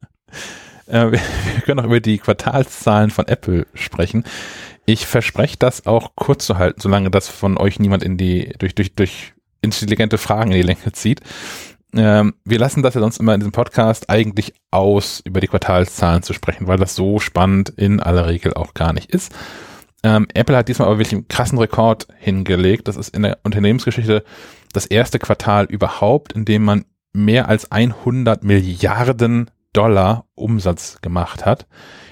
äh, wir, wir können noch über die Quartalszahlen von Apple sprechen. Ich verspreche das auch kurz zu halten, solange das von euch niemand in die, durch, durch, durch intelligente Fragen in die Länge zieht. Ähm, wir lassen das ja sonst immer in diesem Podcast eigentlich aus, über die Quartalszahlen zu sprechen, weil das so spannend in aller Regel auch gar nicht ist. Ähm, Apple hat diesmal aber wirklich einen krassen Rekord hingelegt. Das ist in der Unternehmensgeschichte das erste Quartal überhaupt, in dem man mehr als 100 Milliarden Dollar Umsatz gemacht hat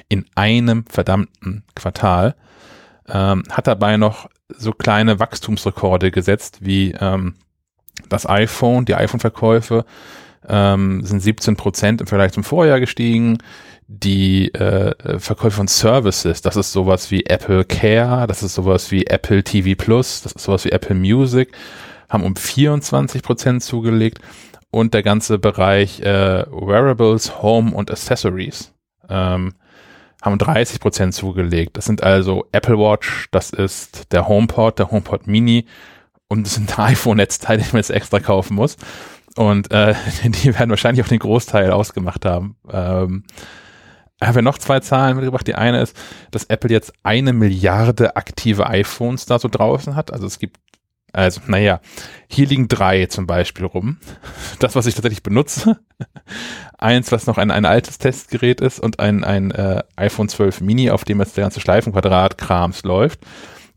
in einem verdammten Quartal. Ähm, hat dabei noch so kleine Wachstumsrekorde gesetzt wie ähm, das iPhone, die iPhone-Verkäufe ähm, sind 17 Prozent im Vergleich zum Vorjahr gestiegen. Die äh, Verkäufe von Services, das ist sowas wie Apple Care, das ist sowas wie Apple TV Plus, das ist sowas wie Apple Music, haben um 24 Prozent zugelegt und der ganze Bereich äh, Wearables, Home und Accessories ähm, haben 30 Prozent zugelegt. Das sind also Apple Watch, das ist der HomePod, der HomePod Mini und das sind iPhone-Netzteile, die man jetzt extra kaufen muss. Und äh, die werden wahrscheinlich auch den Großteil ausgemacht haben. Ähm, haben wir noch zwei Zahlen mitgebracht. Die eine ist, dass Apple jetzt eine Milliarde aktive iPhones da so draußen hat. Also es gibt, also naja, hier liegen drei zum Beispiel rum. Das, was ich tatsächlich benutze. Eins, was noch ein, ein altes Testgerät ist und ein, ein äh, iPhone 12 Mini, auf dem jetzt der ganze Schleifenquadrat-Krams läuft.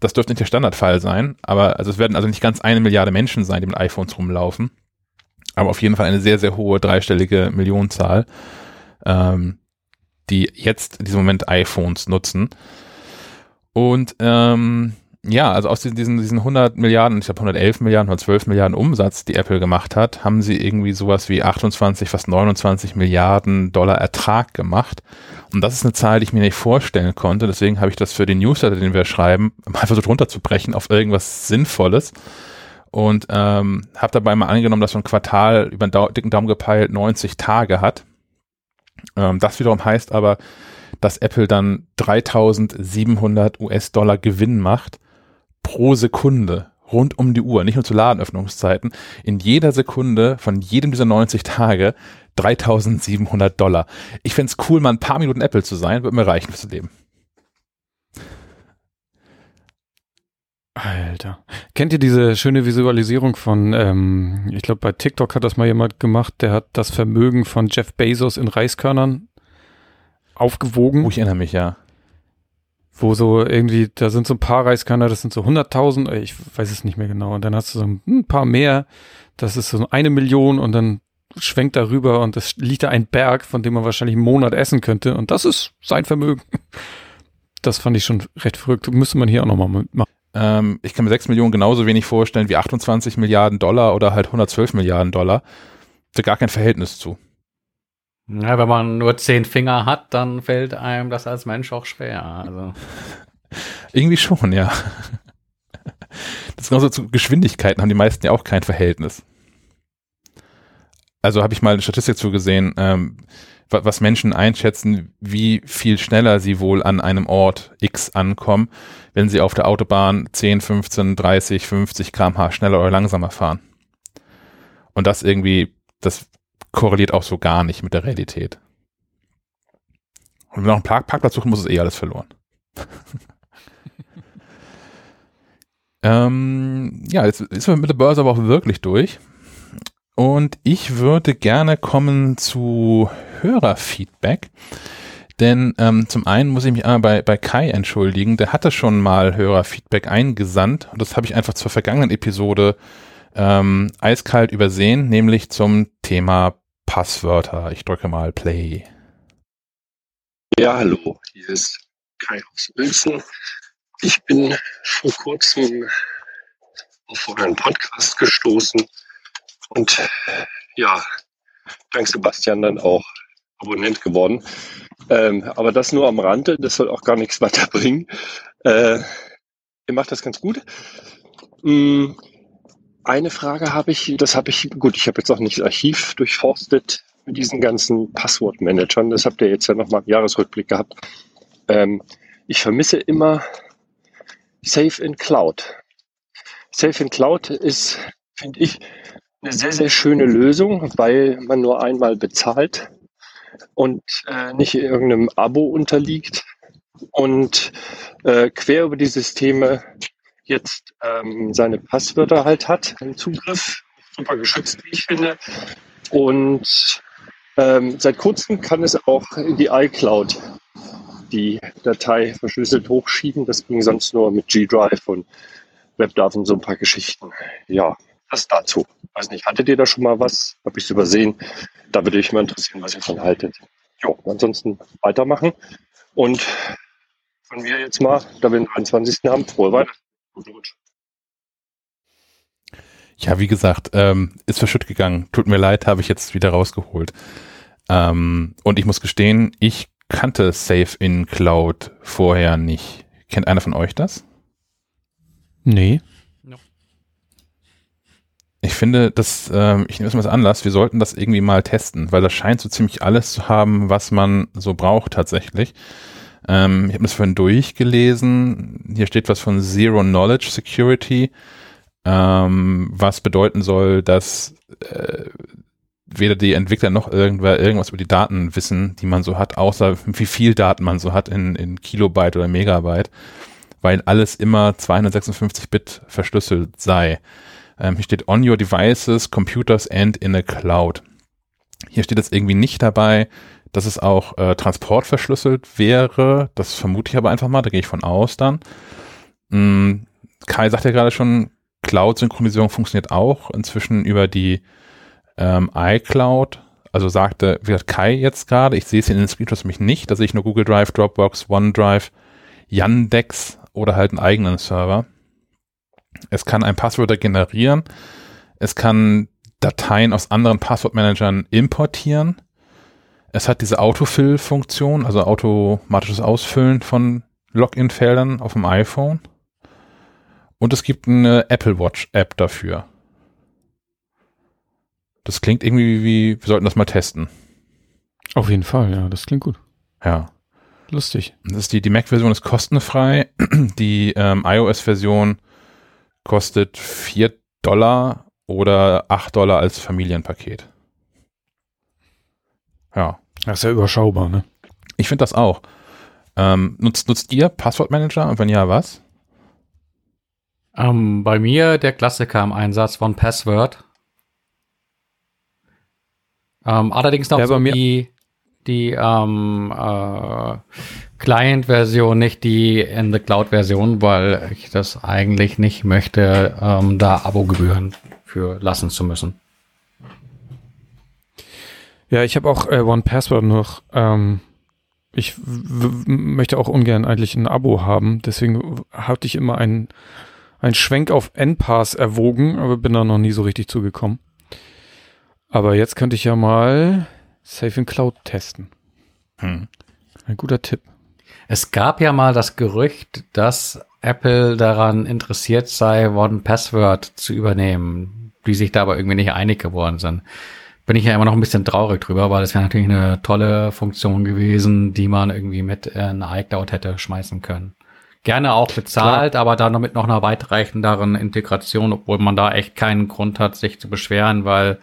Das dürfte nicht der Standardfall sein, aber also es werden also nicht ganz eine Milliarde Menschen sein, die mit iPhones rumlaufen. Aber auf jeden Fall eine sehr, sehr hohe dreistellige Millionenzahl, ähm, die jetzt in diesem Moment iPhones nutzen. Und ähm, ja, also aus diesen, diesen 100 Milliarden, ich glaube 111 Milliarden, 112 Milliarden Umsatz, die Apple gemacht hat, haben sie irgendwie sowas wie 28, fast 29 Milliarden Dollar Ertrag gemacht. Und das ist eine Zahl, die ich mir nicht vorstellen konnte. Deswegen habe ich das für den Newsletter, den wir schreiben, mal versucht runterzubrechen auf irgendwas Sinnvolles. Und ähm, habe dabei mal angenommen, dass so ein Quartal über einen dicken Daumen gepeilt 90 Tage hat. Ähm, das wiederum heißt aber, dass Apple dann 3700 US-Dollar Gewinn macht pro Sekunde rund um die Uhr, nicht nur zu Ladenöffnungszeiten, in jeder Sekunde von jedem dieser 90 Tage 3700 Dollar. Ich fände es cool, mal ein paar Minuten Apple zu sein, würde mir reichen fürs Leben. Alter. Kennt ihr diese schöne Visualisierung von, ähm, ich glaube bei TikTok hat das mal jemand gemacht, der hat das Vermögen von Jeff Bezos in Reiskörnern aufgewogen. Oh, ich erinnere mich, ja wo so irgendwie, da sind so ein paar Reiskörner, das sind so 100.000, ich weiß es nicht mehr genau. Und dann hast du so ein paar mehr, das ist so eine Million und dann schwenkt da rüber und es liegt da ein Berg, von dem man wahrscheinlich einen Monat essen könnte. Und das ist sein Vermögen. Das fand ich schon recht verrückt. Müsste man hier auch nochmal machen. Ähm, ich kann mir 6 Millionen genauso wenig vorstellen wie 28 Milliarden Dollar oder halt 112 Milliarden Dollar. Da gar kein Verhältnis zu. Ja, wenn man nur zehn Finger hat, dann fällt einem das als Mensch auch schwer. Also. Irgendwie schon, ja. Das ist genauso zu Geschwindigkeiten haben die meisten ja auch kein Verhältnis. Also habe ich mal eine Statistik zugesehen, ähm, was Menschen einschätzen, wie viel schneller sie wohl an einem Ort X ankommen, wenn sie auf der Autobahn 10, 15, 30, 50 kmh schneller oder langsamer fahren. Und das irgendwie, das korreliert auch so gar nicht mit der Realität. Und wenn man noch einen Park Parkplatz suchen muss, ist eh alles verloren. ähm, ja, jetzt ist man mit der Börse aber auch wirklich durch. Und ich würde gerne kommen zu Hörerfeedback. Denn ähm, zum einen muss ich mich einmal bei, bei Kai entschuldigen. Der hatte schon mal Hörerfeedback eingesandt. Und das habe ich einfach zur vergangenen Episode ähm, eiskalt übersehen, nämlich zum Thema Passwörter. Ich drücke mal Play. Ja, hallo, hier ist Kai aus Wilson. Ich bin vor kurzem auf euren Podcast gestoßen und ja, dank Sebastian dann auch Abonnent geworden. Ähm, aber das nur am Rande, das soll auch gar nichts weiterbringen. Äh, ihr macht das ganz gut. Hm, eine Frage habe ich, das habe ich, gut, ich habe jetzt auch nicht das Archiv durchforstet mit diesen ganzen Passwortmanagern. Das habt ihr jetzt ja nochmal im Jahresrückblick gehabt. Ähm, ich vermisse immer Safe in Cloud. Safe in Cloud ist, finde ich, eine sehr, sehr schöne Lösung, weil man nur einmal bezahlt und äh, nicht irgendeinem Abo unterliegt und äh, quer über die Systeme jetzt ähm, seine Passwörter halt hat, einen Zugriff, super geschützt, wie ich finde. Und ähm, seit kurzem kann es auch in die iCloud die Datei verschlüsselt hochschieben. Das ging sonst nur mit G-Drive und WebDAV und so ein paar Geschichten. Ja, das dazu. Weiß nicht, hattet ihr da schon mal was? Habe ich es übersehen? Da würde mich mal interessieren, was ihr von haltet. Jo, ansonsten weitermachen. Und von mir jetzt mal, da wir den 23. haben, frohe Weihnachten. Guten Rutsch. Ja, wie gesagt, ähm, ist verschütt gegangen. Tut mir leid, habe ich jetzt wieder rausgeholt. Ähm, und ich muss gestehen, ich kannte Safe in Cloud vorher nicht. Kennt einer von euch das? Nee. Ich finde, dass ähm, ich nehme es mal als Anlass, wir sollten das irgendwie mal testen, weil das scheint so ziemlich alles zu haben, was man so braucht tatsächlich. Ähm, ich habe das vorhin durchgelesen. Hier steht was von Zero Knowledge Security, ähm, was bedeuten soll, dass äh, weder die Entwickler noch irgendwer irgendwas über die Daten wissen, die man so hat, außer wie viel Daten man so hat in, in Kilobyte oder Megabyte, weil alles immer 256 Bit verschlüsselt sei. Ähm, hier steht on your devices, computers and in a cloud. Hier steht jetzt irgendwie nicht dabei, dass es auch äh, transportverschlüsselt wäre. Das vermute ich aber einfach mal, da gehe ich von aus dann. Mhm. Kai sagt ja gerade schon, Cloud-Synchronisierung funktioniert auch inzwischen über die ähm, iCloud. Also sagte, wie hat Kai jetzt gerade, ich sehe es in den Screenshots nämlich nicht, da sehe ich nur Google Drive, Dropbox, OneDrive, Yandex oder halt einen eigenen Server. Es kann ein Passwort generieren. Es kann Dateien aus anderen Passwortmanagern importieren. Es hat diese Autofill-Funktion, also automatisches Ausfüllen von Login-Feldern auf dem iPhone. Und es gibt eine Apple Watch-App dafür. Das klingt irgendwie wie, wir sollten das mal testen. Auf jeden Fall, ja, das klingt gut. Ja. Lustig. Das ist die, die Mac-Version ist kostenfrei. Die ähm, iOS-Version kostet 4 Dollar oder 8 Dollar als Familienpaket. Ja. Das ist ja überschaubar, ne? Ich finde das auch. Ähm, nutzt, nutzt ihr Passwortmanager und wenn ja, was? Ähm, bei mir der Klassiker im Einsatz von Password. Ähm, allerdings noch Ja, so bei mir- die, die ähm, äh, Client-Version, nicht die in the Cloud-Version, weil ich das eigentlich nicht möchte, ähm, da Abogebühren für lassen zu müssen. Ja, ich habe auch äh, One Password noch. Ähm, ich möchte auch ungern eigentlich ein Abo haben. Deswegen hatte ich immer einen, einen Schwenk auf NPass erwogen, aber bin da noch nie so richtig zugekommen. Aber jetzt könnte ich ja mal Safe in Cloud testen. Hm. Ein guter Tipp. Es gab ja mal das Gerücht, dass Apple daran interessiert sei, One Password zu übernehmen, die sich da aber irgendwie nicht einig geworden sind. Bin ich ja immer noch ein bisschen traurig drüber, weil es wäre natürlich eine tolle Funktion gewesen, die man irgendwie mit in iCloud hätte schmeißen können. Gerne auch bezahlt, aber dann noch mit noch einer weitreichenderen Integration, obwohl man da echt keinen Grund hat, sich zu beschweren, weil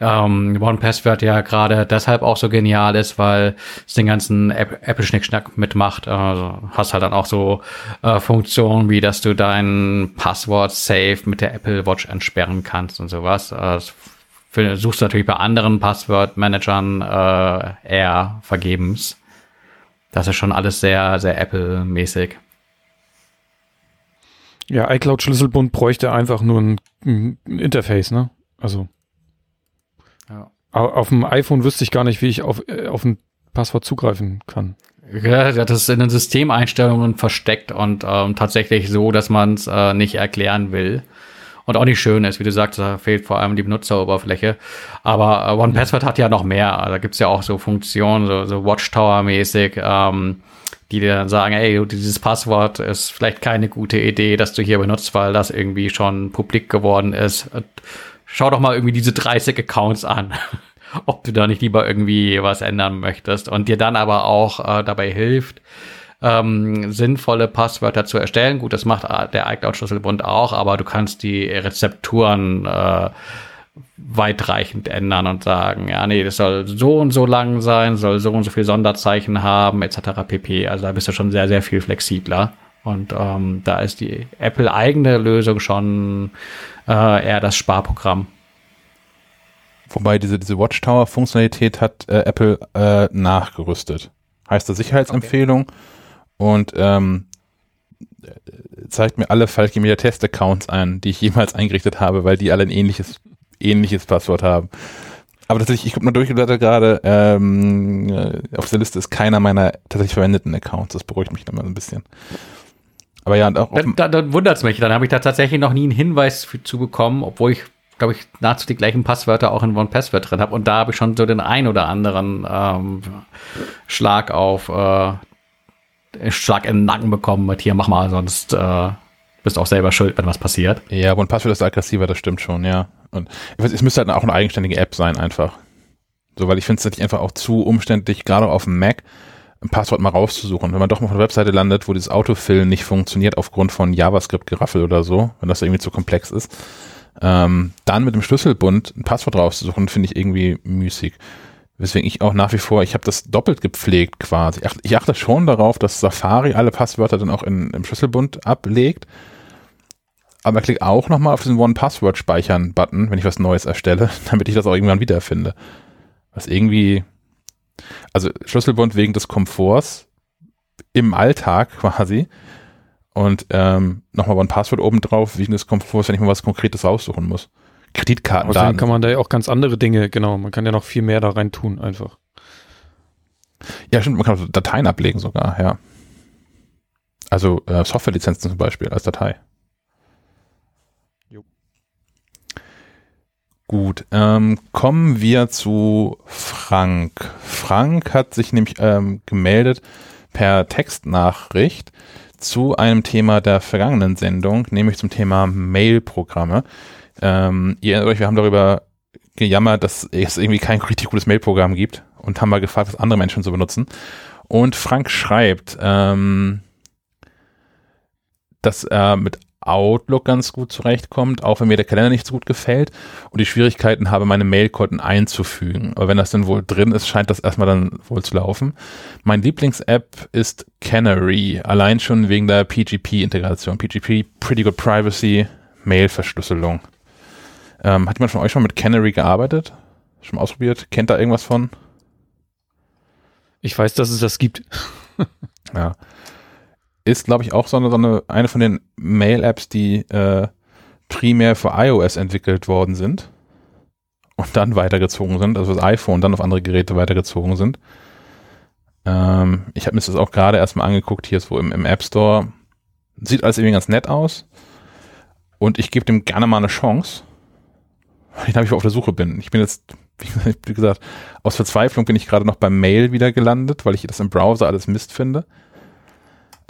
ähm, OnePassword ja gerade deshalb auch so genial ist, weil es den ganzen App- Apple-Schnickschnack mitmacht. Also hast halt dann auch so äh, Funktionen, wie dass du dein Passwort safe mit der Apple Watch entsperren kannst und sowas. Äh, das für, suchst du natürlich bei anderen Passwort-Managern äh, eher vergebens. Das ist schon alles sehr, sehr Apple-mäßig. Ja, iCloud-Schlüsselbund bräuchte einfach nur ein, ein Interface, ne? Also Ja. au- auf dem iPhone wüsste ich gar nicht, wie ich auf, äh, auf ein Passwort zugreifen kann. Ja, das ist in den Systemeinstellungen versteckt und ähm, tatsächlich so, dass man es äh, nicht erklären will. und auch nicht schön ist. Wie du sagst, da fehlt vor allem die Benutzeroberfläche. Aber äh, OnePassword hat ja noch mehr. Da gibt's ja auch so Funktionen, so, so Watchtower-mäßig, ähm, die dir dann sagen, ey, dieses Passwort ist vielleicht keine gute Idee, dass du hier benutzt, weil das irgendwie schon publik geworden ist. Schau doch mal irgendwie diese 30 Accounts an. ob du da nicht lieber irgendwie was ändern möchtest und dir dann aber auch äh, dabei hilft, ähm, sinnvolle Passwörter zu erstellen. Gut, das macht äh, der iCloud-Schlüsselbund auch, aber du kannst die Rezepturen äh, weitreichend ändern und sagen, ja, nee, das soll so und so lang sein, soll so und so viel Sonderzeichen haben, etc. pp. Also da bist du schon sehr, sehr viel flexibler. Und ähm, da ist die Apple-eigene Lösung schon äh, eher das Sparprogramm. Wobei diese, diese Watchtower-Funktionalität hat äh, Apple äh, nachgerüstet. Heißt das Sicherheitsempfehlung okay. und ähm, zeigt mir alle Falke Media Test Accounts an, die ich jemals eingerichtet habe, weil die alle ein ähnliches, ähnliches Passwort haben. Aber tatsächlich, ich gucke mal durchgeblättert gerade, ähm, äh, auf der Liste ist keiner meiner tatsächlich verwendeten Accounts. Das beruhigt mich dann mal so ein bisschen. Aber ja, und auch. Dann, dann, dann wundert es mich. Dann habe ich da tatsächlich noch nie einen Hinweis für, zu bekommen, obwohl ich glaube ich, nahezu die gleichen Passwörter auch in OnePassword drin habe. Und da habe ich schon so den ein oder anderen ähm, Schlag auf äh, Schlag in den Nacken bekommen mit hier, mach mal, sonst äh, bist auch selber schuld, wenn was passiert. Ja, OnePassword ist aggressiver, das stimmt schon, ja. Und weiß, es müsste halt auch eine eigenständige App sein, einfach. So, weil ich finde es natürlich einfach auch zu umständlich, gerade auf dem Mac, ein Passwort mal rauszusuchen. Wenn man doch mal auf einer Webseite landet, wo dieses Autofill nicht funktioniert aufgrund von JavaScript-Geraffel oder so, wenn das irgendwie zu komplex ist, ähm, dann mit dem Schlüsselbund ein Passwort rauszusuchen, finde ich irgendwie müßig. Weswegen ich auch nach wie vor, ich habe das doppelt gepflegt quasi. Ich achte schon darauf, dass Safari alle Passwörter dann auch in, im Schlüsselbund ablegt. Aber klick auch nochmal auf diesen One-Password-Speichern-Button, wenn ich was Neues erstelle, damit ich das auch irgendwann wiederfinde. Was irgendwie, also Schlüsselbund wegen des Komforts im Alltag quasi, und ähm, nochmal ein Passwort oben drauf, wegen des Komforts, wenn ich mal was Konkretes raussuchen muss. Kreditkarten. Außerdem kann man da ja auch ganz andere Dinge, genau, man kann ja noch viel mehr da rein tun, einfach. Ja, stimmt, man kann auch Dateien ablegen sogar, ja. Also äh, Softwarelizenzen zum Beispiel als Datei. Gut, ähm, kommen wir zu Frank. Frank hat sich nämlich ähm, gemeldet per Textnachricht zu einem Thema der vergangenen Sendung, nämlich zum Thema Mail-Programme. Ähm, ihr erinnert euch, wir haben darüber gejammert, dass es irgendwie kein richtig gutes Mail-Programm gibt und haben mal gefragt, was andere Menschen so benutzen. Und Frank schreibt, ähm, dass er mit Outlook ganz gut zurechtkommt, auch wenn mir der Kalender nicht so gut gefällt und die Schwierigkeiten habe, meine Mailkonten einzufügen. Aber wenn das dann wohl drin ist, scheint das erstmal dann wohl zu laufen. Mein Lieblings-App ist Canary, allein schon wegen der PGP-Integration. PGP, Pretty Good Privacy, Mail-Verschlüsselung. Ähm, hat jemand von euch schon mit Canary gearbeitet? Schon mal ausprobiert? Kennt da irgendwas von? Ich weiß, dass es das gibt. ja ist, glaube ich, auch so eine, so eine, eine von den Mail-Apps, die äh, primär für iOS entwickelt worden sind und dann weitergezogen sind, also das iPhone dann auf andere Geräte weitergezogen sind. Ähm, ich habe mir das auch gerade erstmal angeguckt, hier so im, im App Store. Sieht alles irgendwie ganz nett aus. Und ich gebe dem gerne mal eine Chance, weil ich auf der Suche bin. Ich bin jetzt, wie gesagt, aus Verzweiflung bin ich gerade noch beim Mail wieder gelandet, weil ich das im Browser alles Mist finde.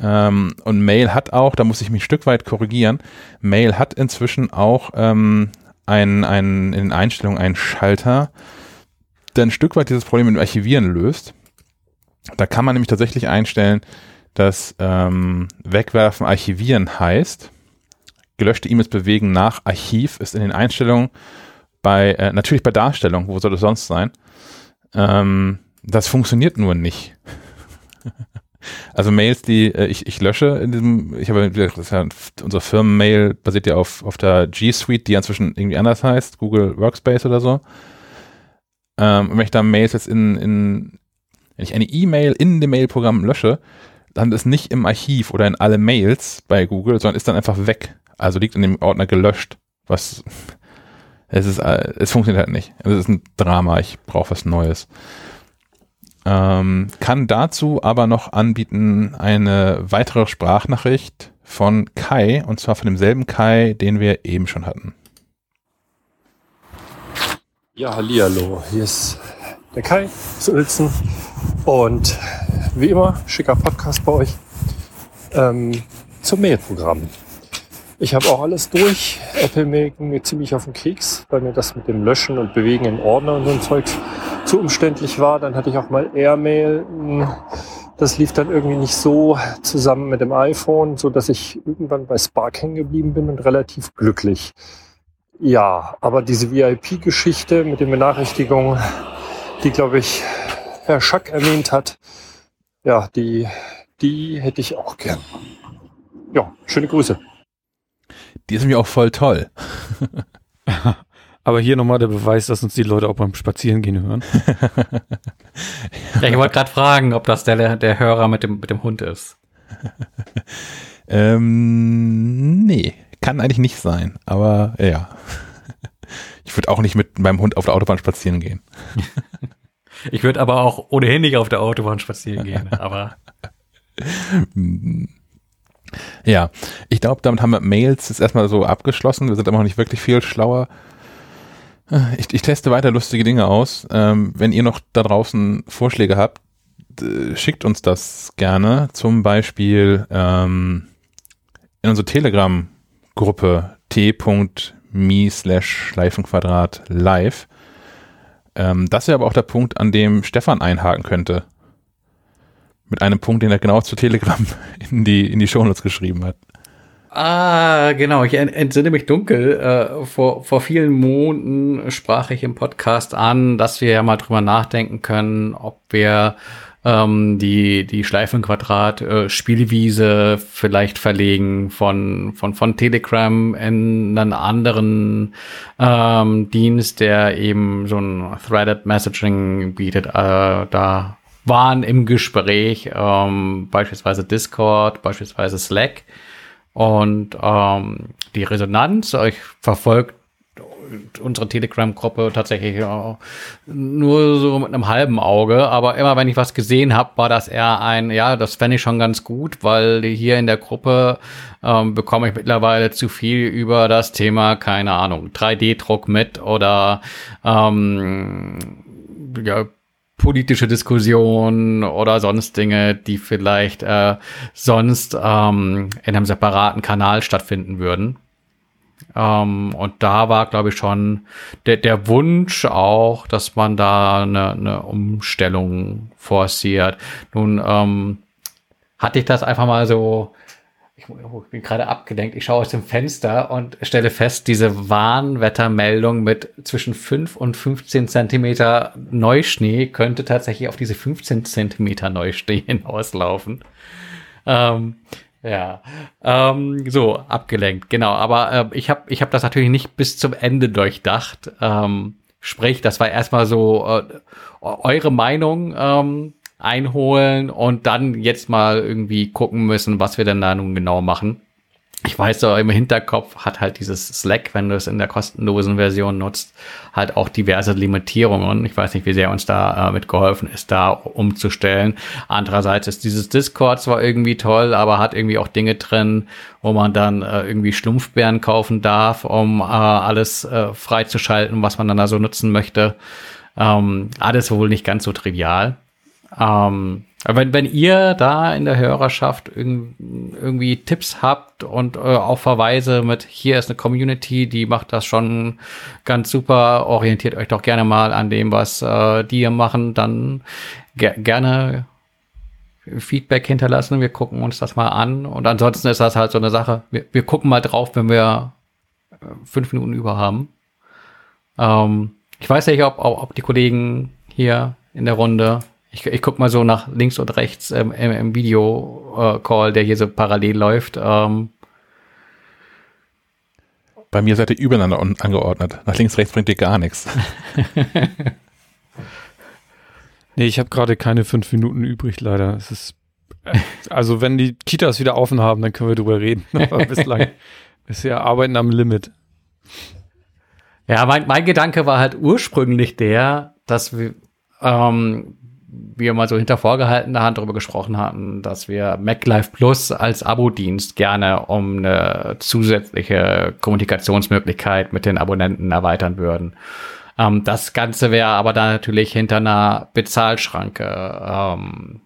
Ähm, und Mail hat auch, da muss ich mich ein Stück weit korrigieren, Mail hat inzwischen auch ähm, ein, ein, in den Einstellungen einen Schalter, der ein Stück weit dieses Problem mit dem Archivieren löst. Da kann man nämlich tatsächlich einstellen, dass ähm, Wegwerfen Archivieren heißt. Gelöschte E-Mails bewegen nach Archiv ist in den Einstellungen bei, äh, natürlich bei Darstellung, wo soll es sonst sein? Ähm, das funktioniert nur nicht. Also Mails, die äh, ich, ich lösche in diesem, ich habe, ja, unsere Firmenmail basiert ja auf, auf der G Suite, die inzwischen irgendwie anders heißt, Google Workspace oder so. Ähm, wenn ich da Mails jetzt in, in wenn ich eine E-Mail in dem Mailprogramm lösche, dann ist nicht im Archiv oder in alle Mails bei Google, sondern ist dann einfach weg. Also liegt in dem Ordner gelöscht. Was es ist, äh, es funktioniert halt nicht. Es ist ein Drama. Ich brauche was Neues. Ähm, kann dazu aber noch anbieten eine weitere Sprachnachricht von Kai, und zwar von demselben Kai, den wir eben schon hatten. Ja, hallihallo, hier ist der Kai aus Uelzen und wie immer, schicker Podcast bei euch ähm, zum Mailprogramm. Ich habe auch alles durch. Apple Mail ging mir ziemlich auf den Keks, weil mir das mit dem Löschen und Bewegen in Ordner und so ein Zeug zu umständlich war. Dann hatte ich auch mal Airmail. Das lief dann irgendwie nicht so zusammen mit dem iPhone, so dass ich irgendwann bei Spark hängen geblieben bin und relativ glücklich. Ja, aber diese VIP-Geschichte mit den Benachrichtigungen, die glaube ich Herr Schack erwähnt hat, ja, die, die hätte ich auch gern. Ja, schöne Grüße. Die ist mir auch voll toll. Aber hier nochmal der Beweis, dass uns die Leute auch beim Spazierengehen hören. ja, ich wollte gerade fragen, ob das der, der Hörer mit dem, mit dem Hund ist. ähm, nee, kann eigentlich nicht sein, aber ja. Ich würde auch nicht mit meinem Hund auf der Autobahn spazieren gehen. ich würde aber auch ohnehin nicht auf der Autobahn spazieren gehen, aber. Ja, ich glaube, damit haben wir Mails jetzt erstmal so abgeschlossen. Wir sind aber noch nicht wirklich viel schlauer. Ich, ich teste weiter lustige Dinge aus. Ähm, wenn ihr noch da draußen Vorschläge habt, schickt uns das gerne. Zum Beispiel ähm, in unsere Telegram-Gruppe t.me slash Schleifenquadrat live. Ähm, das wäre aber auch der Punkt, an dem Stefan einhaken könnte mit einem Punkt, den er genau zu Telegram in die, in die Shownotes geschrieben hat. Ah, genau. Ich entsinne mich dunkel. Äh, vor, vor vielen Monaten sprach ich im Podcast an, dass wir ja mal drüber nachdenken können, ob wir ähm, die, die Schleifenquadrat äh, Spielwiese vielleicht verlegen von, von, von Telegram in einen anderen ähm, Dienst, der eben so ein Threaded Messaging bietet. Äh, da waren im Gespräch, ähm, beispielsweise Discord, beispielsweise Slack. Und ähm, die Resonanz, ich verfolgt unsere Telegram-Gruppe tatsächlich äh, nur so mit einem halben Auge, aber immer wenn ich was gesehen habe, war das eher ein, ja, das fände ich schon ganz gut, weil hier in der Gruppe ähm, bekomme ich mittlerweile zu viel über das Thema, keine Ahnung, 3D-Druck mit oder ähm, ja, politische Diskussion oder sonst Dinge, die vielleicht äh, sonst ähm, in einem separaten Kanal stattfinden würden. Ähm, und da war, glaube ich, schon der, der Wunsch auch, dass man da eine, eine Umstellung forciert. Nun ähm, hatte ich das einfach mal so ich bin gerade abgelenkt, ich schaue aus dem Fenster und stelle fest, diese Warnwettermeldung mit zwischen 5 und 15 Zentimeter Neuschnee könnte tatsächlich auf diese 15 Zentimeter Neuschnee hinauslaufen. Ähm, ja, ähm, so abgelenkt, genau. Aber äh, ich habe ich hab das natürlich nicht bis zum Ende durchdacht. Ähm, sprich, das war erstmal so äh, eure Meinung. Ähm, einholen und dann jetzt mal irgendwie gucken müssen, was wir denn da nun genau machen. Ich weiß so, im Hinterkopf hat halt dieses Slack, wenn du es in der kostenlosen Version nutzt, halt auch diverse Limitierungen. Ich weiß nicht, wie sehr uns da äh, mitgeholfen ist, da umzustellen. Andererseits ist dieses Discord zwar irgendwie toll, aber hat irgendwie auch Dinge drin, wo man dann äh, irgendwie Schlumpfbären kaufen darf, um äh, alles äh, freizuschalten, was man dann da so nutzen möchte. Ähm, alles wohl nicht ganz so trivial. Ähm, wenn, wenn ihr da in der Hörerschaft irg irgendwie Tipps habt und äh, auch Verweise mit, hier ist eine Community, die macht das schon ganz super, orientiert euch doch gerne mal an dem, was äh, die hier machen, dann ge gerne Feedback hinterlassen. Wir gucken uns das mal an. Und ansonsten ist das halt so eine Sache. Wir, wir gucken mal drauf, wenn wir äh, fünf Minuten über haben. Ähm, ich weiß nicht, ob, ob die Kollegen hier in der Runde ich, ich guck mal so nach links und rechts ähm, im, im Video-Call, der hier so parallel läuft. Ähm. Bei mir seid ihr übereinander angeordnet. Nach links, rechts bringt ihr gar nichts. nee, ich habe gerade keine fünf Minuten übrig, leider. Es ist, äh, also wenn die Kitas wieder offen haben, dann können wir drüber reden. Aber bislang ist ja Arbeiten am Limit. Ja, mein, mein Gedanke war halt ursprünglich der, dass wir, ähm, wir mal so hinter vorgehaltener Hand darüber gesprochen hatten, dass wir MacLife Plus als Abo-Dienst gerne um eine zusätzliche Kommunikationsmöglichkeit mit den Abonnenten erweitern würden. Ähm, das Ganze wäre aber dann natürlich hinter einer Bezahlschranke. Ähm,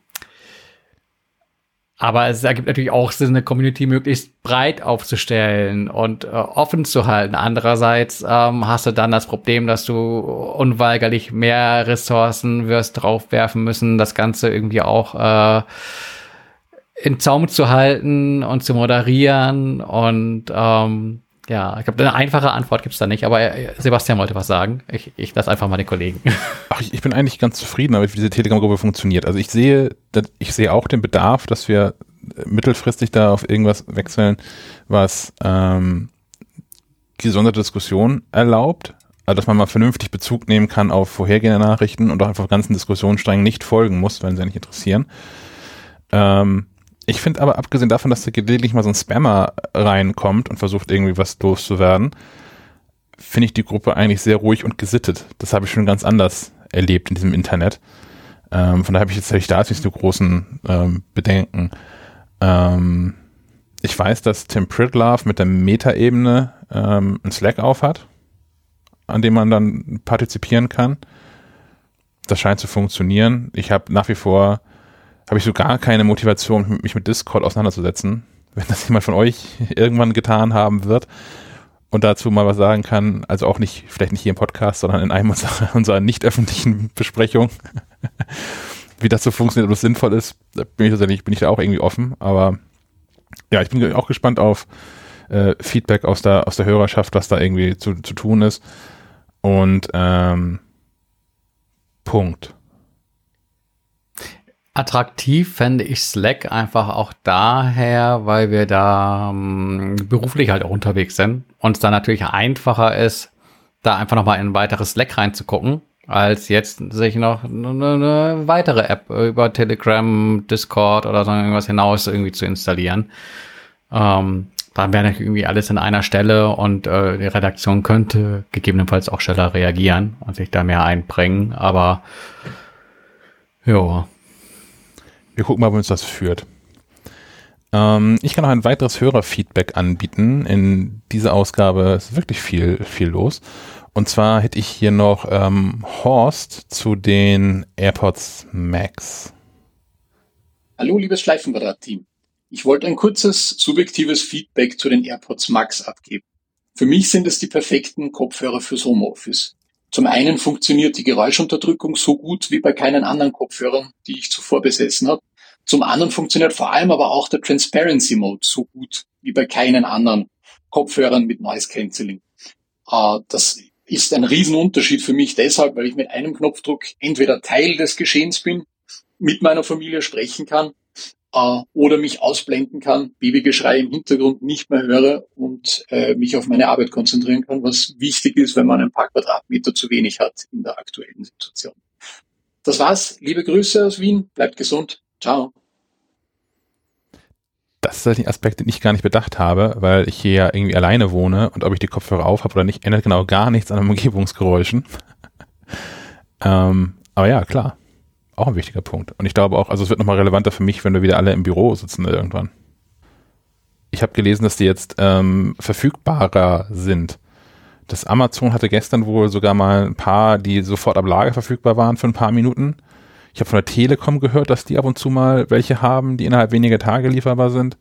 aber es ergibt natürlich auch Sinn, eine Community möglichst breit aufzustellen und äh, offen zu halten. Andererseits ähm, hast du dann das Problem, dass du unweigerlich mehr Ressourcen wirst draufwerfen müssen, das Ganze irgendwie auch äh, in Zaum zu halten und zu moderieren. Und ähm, ja, ich glaube, eine einfache Antwort gibt's da nicht, aber äh, Sebastian wollte was sagen. Ich, ich lasse einfach mal den Kollegen. Ach, ich, ich bin eigentlich ganz zufrieden damit, wie diese Telegram-Gruppe funktioniert. Also ich sehe, ich sehe auch den Bedarf, dass wir mittelfristig da auf irgendwas wechseln, was ähm, gesonderte Diskussion erlaubt. Also dass man mal vernünftig Bezug nehmen kann auf vorhergehende Nachrichten und auch einfach ganzen Diskussionssträngen nicht folgen muss, wenn sie nicht interessieren. Ähm, ich finde aber, abgesehen davon, dass da gelegentlich mal so ein Spammer reinkommt und versucht irgendwie was loszuwerden, finde ich die Gruppe eigentlich sehr ruhig und gesittet. Das habe ich schon ganz anders erlebt in diesem Internet. Ähm, von daher habe ich jetzt tatsächlich da nicht so großen ähm, Bedenken. Ähm, ich weiß, dass Tim Pritlove mit der Metaebene ähm, ein Slack aufhat, an dem man dann partizipieren kann. Das scheint zu funktionieren. Ich habe nach wie vor habe ich so gar keine Motivation, mich mit Discord auseinanderzusetzen. Wenn das jemand von euch irgendwann getan haben wird und dazu mal was sagen kann, also auch nicht, vielleicht nicht hier im Podcast, sondern in einem unserer, unserer nicht öffentlichen Besprechungen, wie das so funktioniert, ob das sinnvoll ist, bin ich tatsächlich, bin ich da auch irgendwie offen. Aber ja, ich bin auch gespannt auf äh, Feedback aus der, aus der Hörerschaft, was da irgendwie zu, zu tun ist. Und ähm, Punkt. Attraktiv fände ich Slack einfach auch daher, weil wir da ähm, beruflich halt auch unterwegs sind und es dann natürlich einfacher ist, da einfach nochmal in ein weiteres Slack reinzugucken, als jetzt sich noch eine, weitere App über Telegram, Discord oder so irgendwas hinaus irgendwie zu installieren. Ähm, dann wäre natürlich irgendwie alles in einer Stelle und äh, die Redaktion könnte gegebenenfalls auch schneller reagieren und sich da mehr einbringen, aber ja. Wir gucken mal, wo uns das führt. Ähm, ich kann noch ein weiteres Hörerfeedback anbieten. In dieser Ausgabe ist wirklich viel, viel los. Und zwar hätte ich hier noch ähm, Horst zu den AirPods Max. Hallo, liebes Schleifenquadrat-Team. Ich wollte ein kurzes, subjektives Feedback zu den AirPods Max abgeben. Für mich sind es die perfekten Kopfhörer fürs Homeoffice. Zum einen funktioniert die Geräuschunterdrückung so gut wie bei keinen anderen Kopfhörern, die ich zuvor besessen habe. Zum anderen funktioniert vor allem aber auch der Transparency Mode so gut wie bei keinen anderen Kopfhörern mit Noise Cancelling. Äh, das ist ein Riesenunterschied für mich deshalb, weil ich mit einem Knopfdruck entweder Teil des Geschehens bin, mit meiner Familie sprechen kann äh, oder mich ausblenden kann, Babygeschrei im Hintergrund nicht mehr höre und äh, mich auf meine Arbeit konzentrieren kann, was wichtig ist, wenn man ein paar Quadratmeter zu wenig hat in der aktuellen Situation. Das war's. Liebe Grüße aus Wien. Bleibt gesund. Ciao. Das ist halt ein Aspekt, den ich gar nicht bedacht habe, weil ich hier ja irgendwie alleine wohne und ob ich die Kopfhörer auf habe oder nicht, ändert genau gar nichts an den Umgebungsgeräuschen. ähm, aber ja, klar. Auch ein wichtiger Punkt. Und ich glaube auch, also es wird nochmal relevanter für mich, wenn wir wieder alle im Büro sitzen irgendwann. Ich habe gelesen, dass die jetzt ähm, verfügbarer sind. Das Amazon hatte gestern wohl sogar mal ein paar, die sofort ab Lager verfügbar waren für ein paar Minuten. Ich habe von der Telekom gehört, dass die ab und zu mal welche haben, die innerhalb weniger Tage lieferbar sind.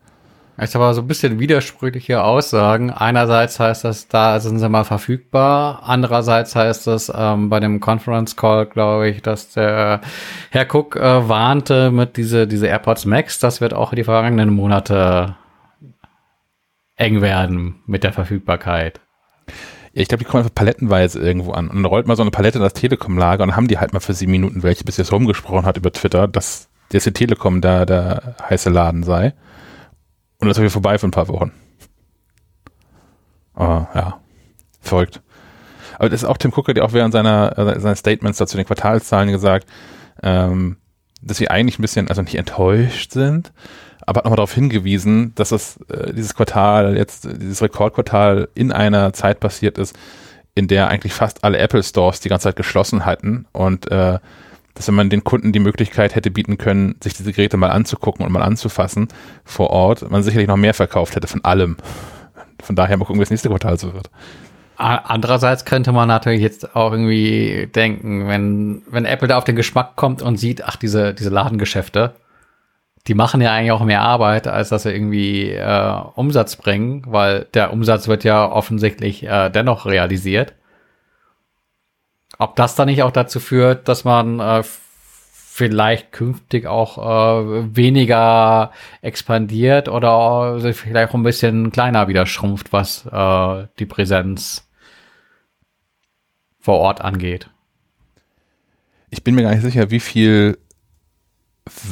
Das ist aber so ein bisschen widersprüchliche Aussagen. Einerseits heißt das, da sind sie mal verfügbar. Andererseits heißt es ähm, bei dem Conference Call, glaube ich, dass der Herr Cook äh, warnte mit diese, diese AirPods Max. Das wird auch die vergangenen Monate eng werden mit der Verfügbarkeit. Ja, ich glaube, die kommen einfach palettenweise irgendwo an. Und dann rollt mal so eine Palette in das Telekom-Lager und haben die halt mal für sieben Minuten welche, bis jetzt rumgesprochen hat über Twitter, dass jetzt die Telekom da der heiße Laden sei. Und das ist wieder vorbei für ein paar Wochen. Aber ja, verrückt. Aber das ist auch Tim Cook, der auch während seiner, äh, Statements dazu den Quartalszahlen gesagt, ähm, dass sie eigentlich ein bisschen, also nicht enttäuscht sind, aber hat nochmal darauf hingewiesen, dass das, äh, dieses Quartal, jetzt dieses Rekordquartal in einer Zeit passiert ist, in der eigentlich fast alle Apple Stores die ganze Zeit geschlossen hatten und äh, dass wenn man den Kunden die Möglichkeit hätte bieten können, sich diese Geräte mal anzugucken und mal anzufassen vor Ort, man sicherlich noch mehr verkauft hätte von allem. Von daher mal gucken, wie das nächste Quartal so wird. Andererseits könnte man natürlich jetzt auch irgendwie denken, wenn, wenn Apple da auf den Geschmack kommt und sieht, ach, diese, diese Ladengeschäfte, die machen ja eigentlich auch mehr Arbeit, als dass sie irgendwie äh, Umsatz bringen, weil der Umsatz wird ja offensichtlich äh, dennoch realisiert. Ob das dann nicht auch dazu führt, dass man äh, vielleicht künftig auch äh, weniger expandiert oder sich vielleicht auch ein bisschen kleiner wieder schrumpft, was äh, die Präsenz vor Ort angeht. Ich bin mir gar nicht sicher, wie viel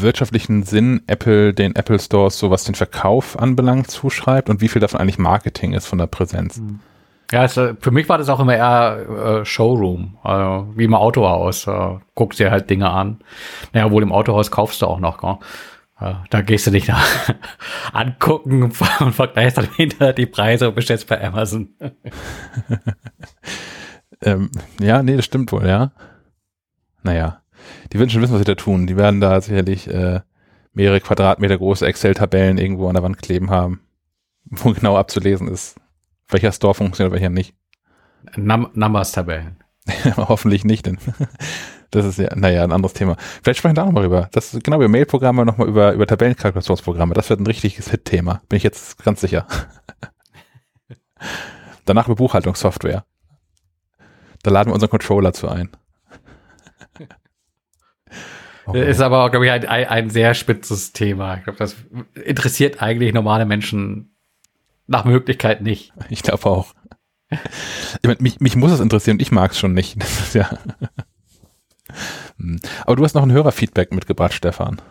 wirtschaftlichen Sinn Apple den Apple Stores, so was den Verkauf anbelangt, zuschreibt und wie viel davon eigentlich Marketing ist von der Präsenz. Mhm. Ja, es, für mich war das auch immer eher äh, Showroom, also wie im Autohaus. Äh, guckst dir halt Dinge an. Naja, wohl im Autohaus kaufst du auch noch. Gell? Äh, da gehst du dich da angucken und vergleichst dann hinter die Preise und bestellst bei Amazon. ähm, ja, nee, das stimmt wohl, ja. Naja, die werden schon wissen, was sie da tun. Die werden da sicherlich äh, mehrere Quadratmeter große Excel-Tabellen irgendwo an der Wand kleben haben, wo genau abzulesen ist, welcher Store funktioniert, welcher nicht. Num Numbers-Tabellen. Hoffentlich nicht, denn das ist ja, naja, ein anderes Thema. Vielleicht sprechen wir da nochmal rüber. Das ist genau über Mailprogramme, nochmal über, über Tabellenkalkulationsprogramme. Das wird ein richtiges Hit-Thema. Bin ich jetzt ganz sicher. Danach über Buchhaltungssoftware. Da laden wir unseren Controller zu ein. Okay. Ist aber auch, glaube ich, ein, ein sehr spitzes Thema. Ich glaube, das interessiert eigentlich normale Menschen nach Möglichkeit nicht. Ich glaube auch. Ich mein, mich, mich muss es interessieren und ich mag es schon nicht. Das ist ja. Hm. Aber du hast noch ein Hörerfeedback mitgebracht, Stefan.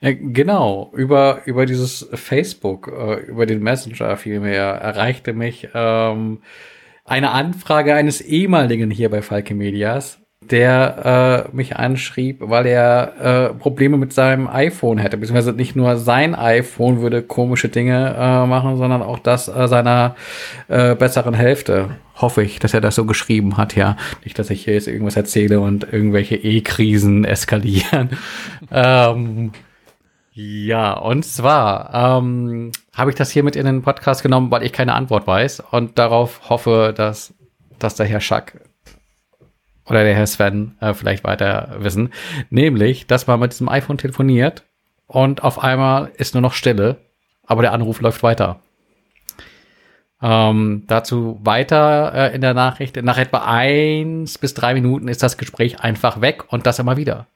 Äh, genau, über, über dieses Facebook, äh, über den Messenger vielmehr, erreichte mich ähm, eine Anfrage eines ehemaligen hier bei Falke Medias, der äh, mich anschrieb, weil er äh, Probleme mit seinem iPhone hätte. Beziehungsweise nicht nur sein iPhone würde komische Dinge äh, machen, sondern auch das äh, seiner äh, besseren Hälfte. Hoffe ich, dass er das so geschrieben hat, ja. Nicht, dass ich hier jetzt irgendwas erzähle und irgendwelche E-Krisen eskalieren. ähm, ja, und zwar ähm, habe ich das hier mit in den Podcast genommen, weil ich keine Antwort weiß und darauf hoffe, dass, dass der Herr Schack oder der Herr Sven äh, vielleicht weiter wissen, nämlich, dass man mit diesem iPhone telefoniert und auf einmal ist nur noch Stille, aber der Anruf läuft weiter. Ähm, dazu weiter äh, in der Nachricht. Nach etwa eins bis drei Minuten ist das Gespräch einfach weg und das immer wieder.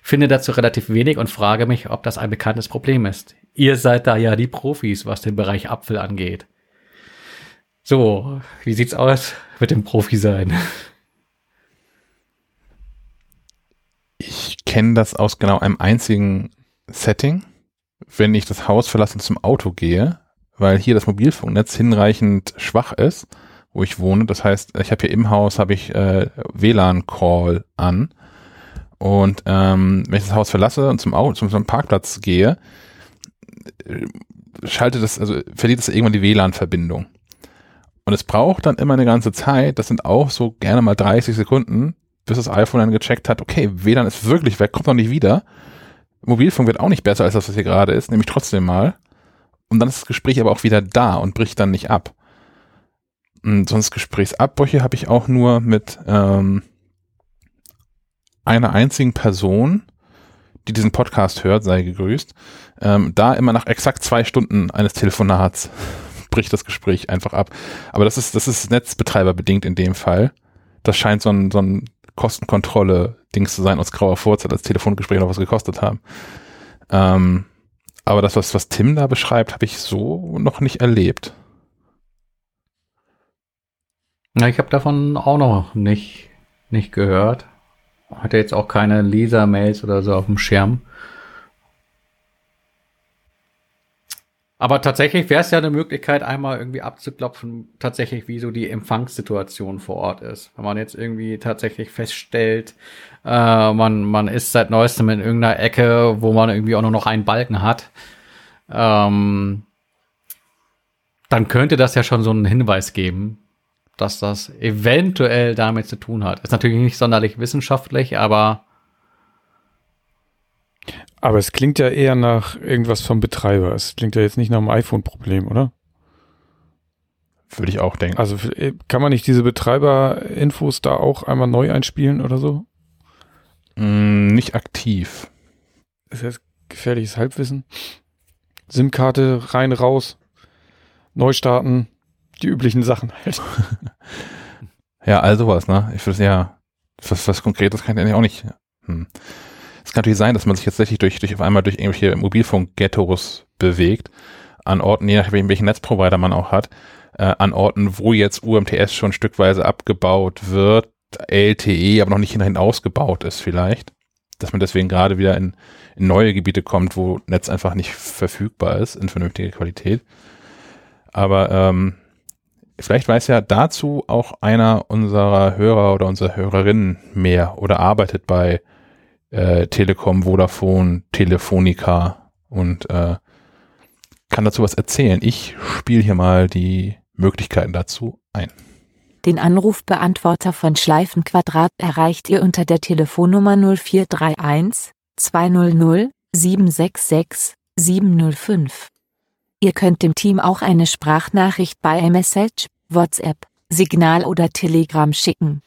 Finde dazu relativ wenig und frage mich, ob das ein bekanntes Problem ist. Ihr seid da ja die Profis, was den Bereich Apfel angeht. So, wie sieht's aus mit dem Profi sein? Kenne das aus genau einem einzigen Setting, wenn ich das Haus verlasse und zum Auto gehe, weil hier das Mobilfunknetz hinreichend schwach ist, wo ich wohne. Das heißt, ich habe hier im Haus habe ich äh, WLAN-Call an und ähm, wenn ich das Haus verlasse und zum Auto, zum, zum Parkplatz gehe, äh, schaltet das, also verliert es irgendwann die WLAN-Verbindung. Und es braucht dann immer eine ganze Zeit, das sind auch so gerne mal 30 Sekunden, bis das iPhone dann gecheckt hat, okay, WLAN ist wirklich weg, kommt noch nicht wieder. Mobilfunk wird auch nicht besser als das, was hier gerade ist, nämlich trotzdem mal. Und dann ist das Gespräch aber auch wieder da und bricht dann nicht ab. Und sonst Gesprächsabbrüche habe ich auch nur mit ähm, einer einzigen Person, die diesen Podcast hört, sei gegrüßt. Ähm, da immer nach exakt zwei Stunden eines Telefonats bricht das Gespräch einfach ab. Aber das ist, das ist netzbetreiberbedingt in dem Fall. Das scheint so ein, so ein Kostenkontrolle-Dings zu sein aus grauer Vorzeit, als Telefongespräche noch was gekostet haben. Ähm, aber das, was, was Tim da beschreibt, habe ich so noch nicht erlebt. Ja, ich habe davon auch noch nicht, nicht gehört. Hatte jetzt auch keine Leser-Mails oder so auf dem Schirm. Aber tatsächlich wäre es ja eine Möglichkeit, einmal irgendwie abzuklopfen, tatsächlich, wie so die Empfangssituation vor Ort ist. Wenn man jetzt irgendwie tatsächlich feststellt, äh, man, man ist seit neuestem in irgendeiner Ecke, wo man irgendwie auch nur noch einen Balken hat, ähm, dann könnte das ja schon so einen Hinweis geben, dass das eventuell damit zu tun hat. Ist natürlich nicht sonderlich wissenschaftlich, aber Aber es klingt ja eher nach irgendwas vom Betreiber. Es klingt ja jetzt nicht nach einem iPhone-Problem, oder? Würde ich auch denken. Also äh, kann man nicht diese Betreiber-Infos da auch einmal neu einspielen oder so? Mm, nicht aktiv. Ist jetzt gefährliches Halbwissen. SIM-Karte rein, raus, neu starten, die üblichen Sachen halt. Ja, all sowas, ne? Ich würde ja, was, was Konkretes kann ich eigentlich auch nicht. Hm. Es kann natürlich sein, dass man sich jetzt tatsächlich durch, durch auf einmal durch irgendwelche Mobilfunk-Ghettos bewegt, an Orten, je nachdem, welchen Netzprovider man auch hat, äh, an Orten, wo jetzt UMTS schon stückweise abgebaut wird, LTE aber noch nicht hinterhin ausgebaut ist vielleicht, dass man deswegen gerade wieder in, in neue Gebiete kommt, wo Netz einfach nicht verfügbar ist in vernünftiger Qualität. Aber ähm, vielleicht weiß ja dazu auch einer unserer Hörer oder unserer Hörerinnen mehr oder arbeitet bei äh, Telekom, Vodafone, Telefonica und äh, kann dazu was erzählen. Ich spiele hier mal die Möglichkeiten dazu ein. Den Anrufbeantworter von Schleifenquadrat erreicht ihr unter der Telefonnummer 0431 200 766 705. Ihr könnt dem Team auch eine Sprachnachricht bei iMessage, WhatsApp, Signal oder Telegram schicken.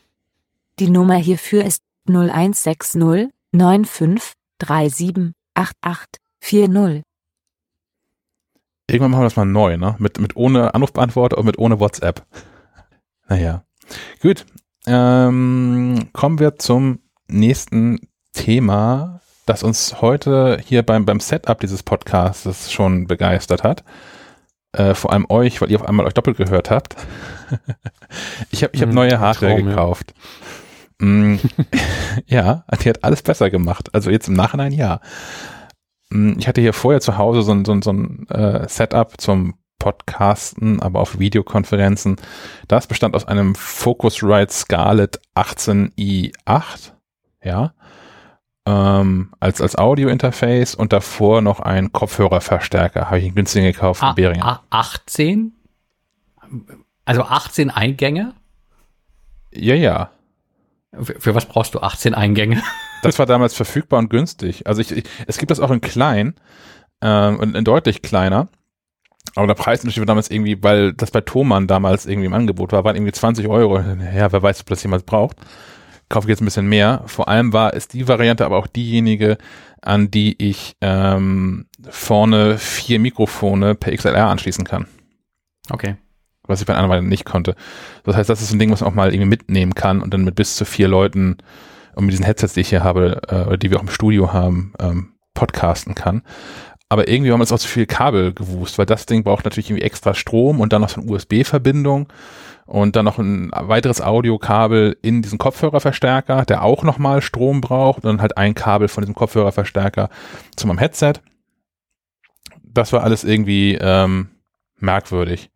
Die Nummer hierfür ist 0160 95 37 88 40. Irgendwann machen wir das mal neu, ne? Mit, mit ohne Anrufbeantworter und mit ohne WhatsApp. Naja. Gut. Ähm, kommen wir zum nächsten Thema, das uns heute hier beim, beim Setup dieses Podcasts schon begeistert hat. Äh, vor allem euch, weil ihr auf einmal euch doppelt gehört habt. ich habe ich hab Hm, neue Hardware Traum, ja. gekauft. Mm, ja, die hat alles besser gemacht. Also jetzt im Nachhinein ja. Mm, Ich hatte hier vorher zu Hause so ein, so ein, so ein äh, Setup zum Podcasten, aber auf Videokonferenzen. Das bestand aus einem Focusrite Scarlett 18i8, ja, ähm, als, als Audio-Interface und davor noch ein Kopfhörerverstärker. Habe ich einen günstigen gekauft von Behringer. ah, 18? Also 18 Eingänge? Ja, ja. Für, für was brauchst du 18 Eingänge? Das war damals verfügbar und günstig. Also ich, ich es gibt das auch in klein ähm, und in deutlich kleiner. Aber der Preisunterschied war damals irgendwie, weil das bei Thomann damals irgendwie im Angebot war, waren irgendwie 20 Euro. Ja, wer weiß, ob das jemand braucht. Kaufe ich jetzt ein bisschen mehr. Vor allem war es die Variante aber auch diejenige, an die ich ähm, vorne vier Mikrofone per XLR anschließen kann. Okay. Was ich bei anderen nicht konnte. Das heißt, das ist ein Ding, was man auch mal irgendwie mitnehmen kann und dann mit bis zu vier Leuten und mit diesen Headsets, die ich hier habe, äh, oder die wir auch im Studio haben, ähm, podcasten kann. Aber irgendwie haben wir uns auch zu viel Kabel gewusst, weil das Ding braucht natürlich irgendwie extra Strom und dann noch so eine USB-Verbindung und dann noch ein weiteres Audiokabel in diesen Kopfhörerverstärker, der auch nochmal Strom braucht und dann halt ein Kabel von diesem Kopfhörerverstärker zu meinem Headset. Das war alles irgendwie ähm, merkwürdig.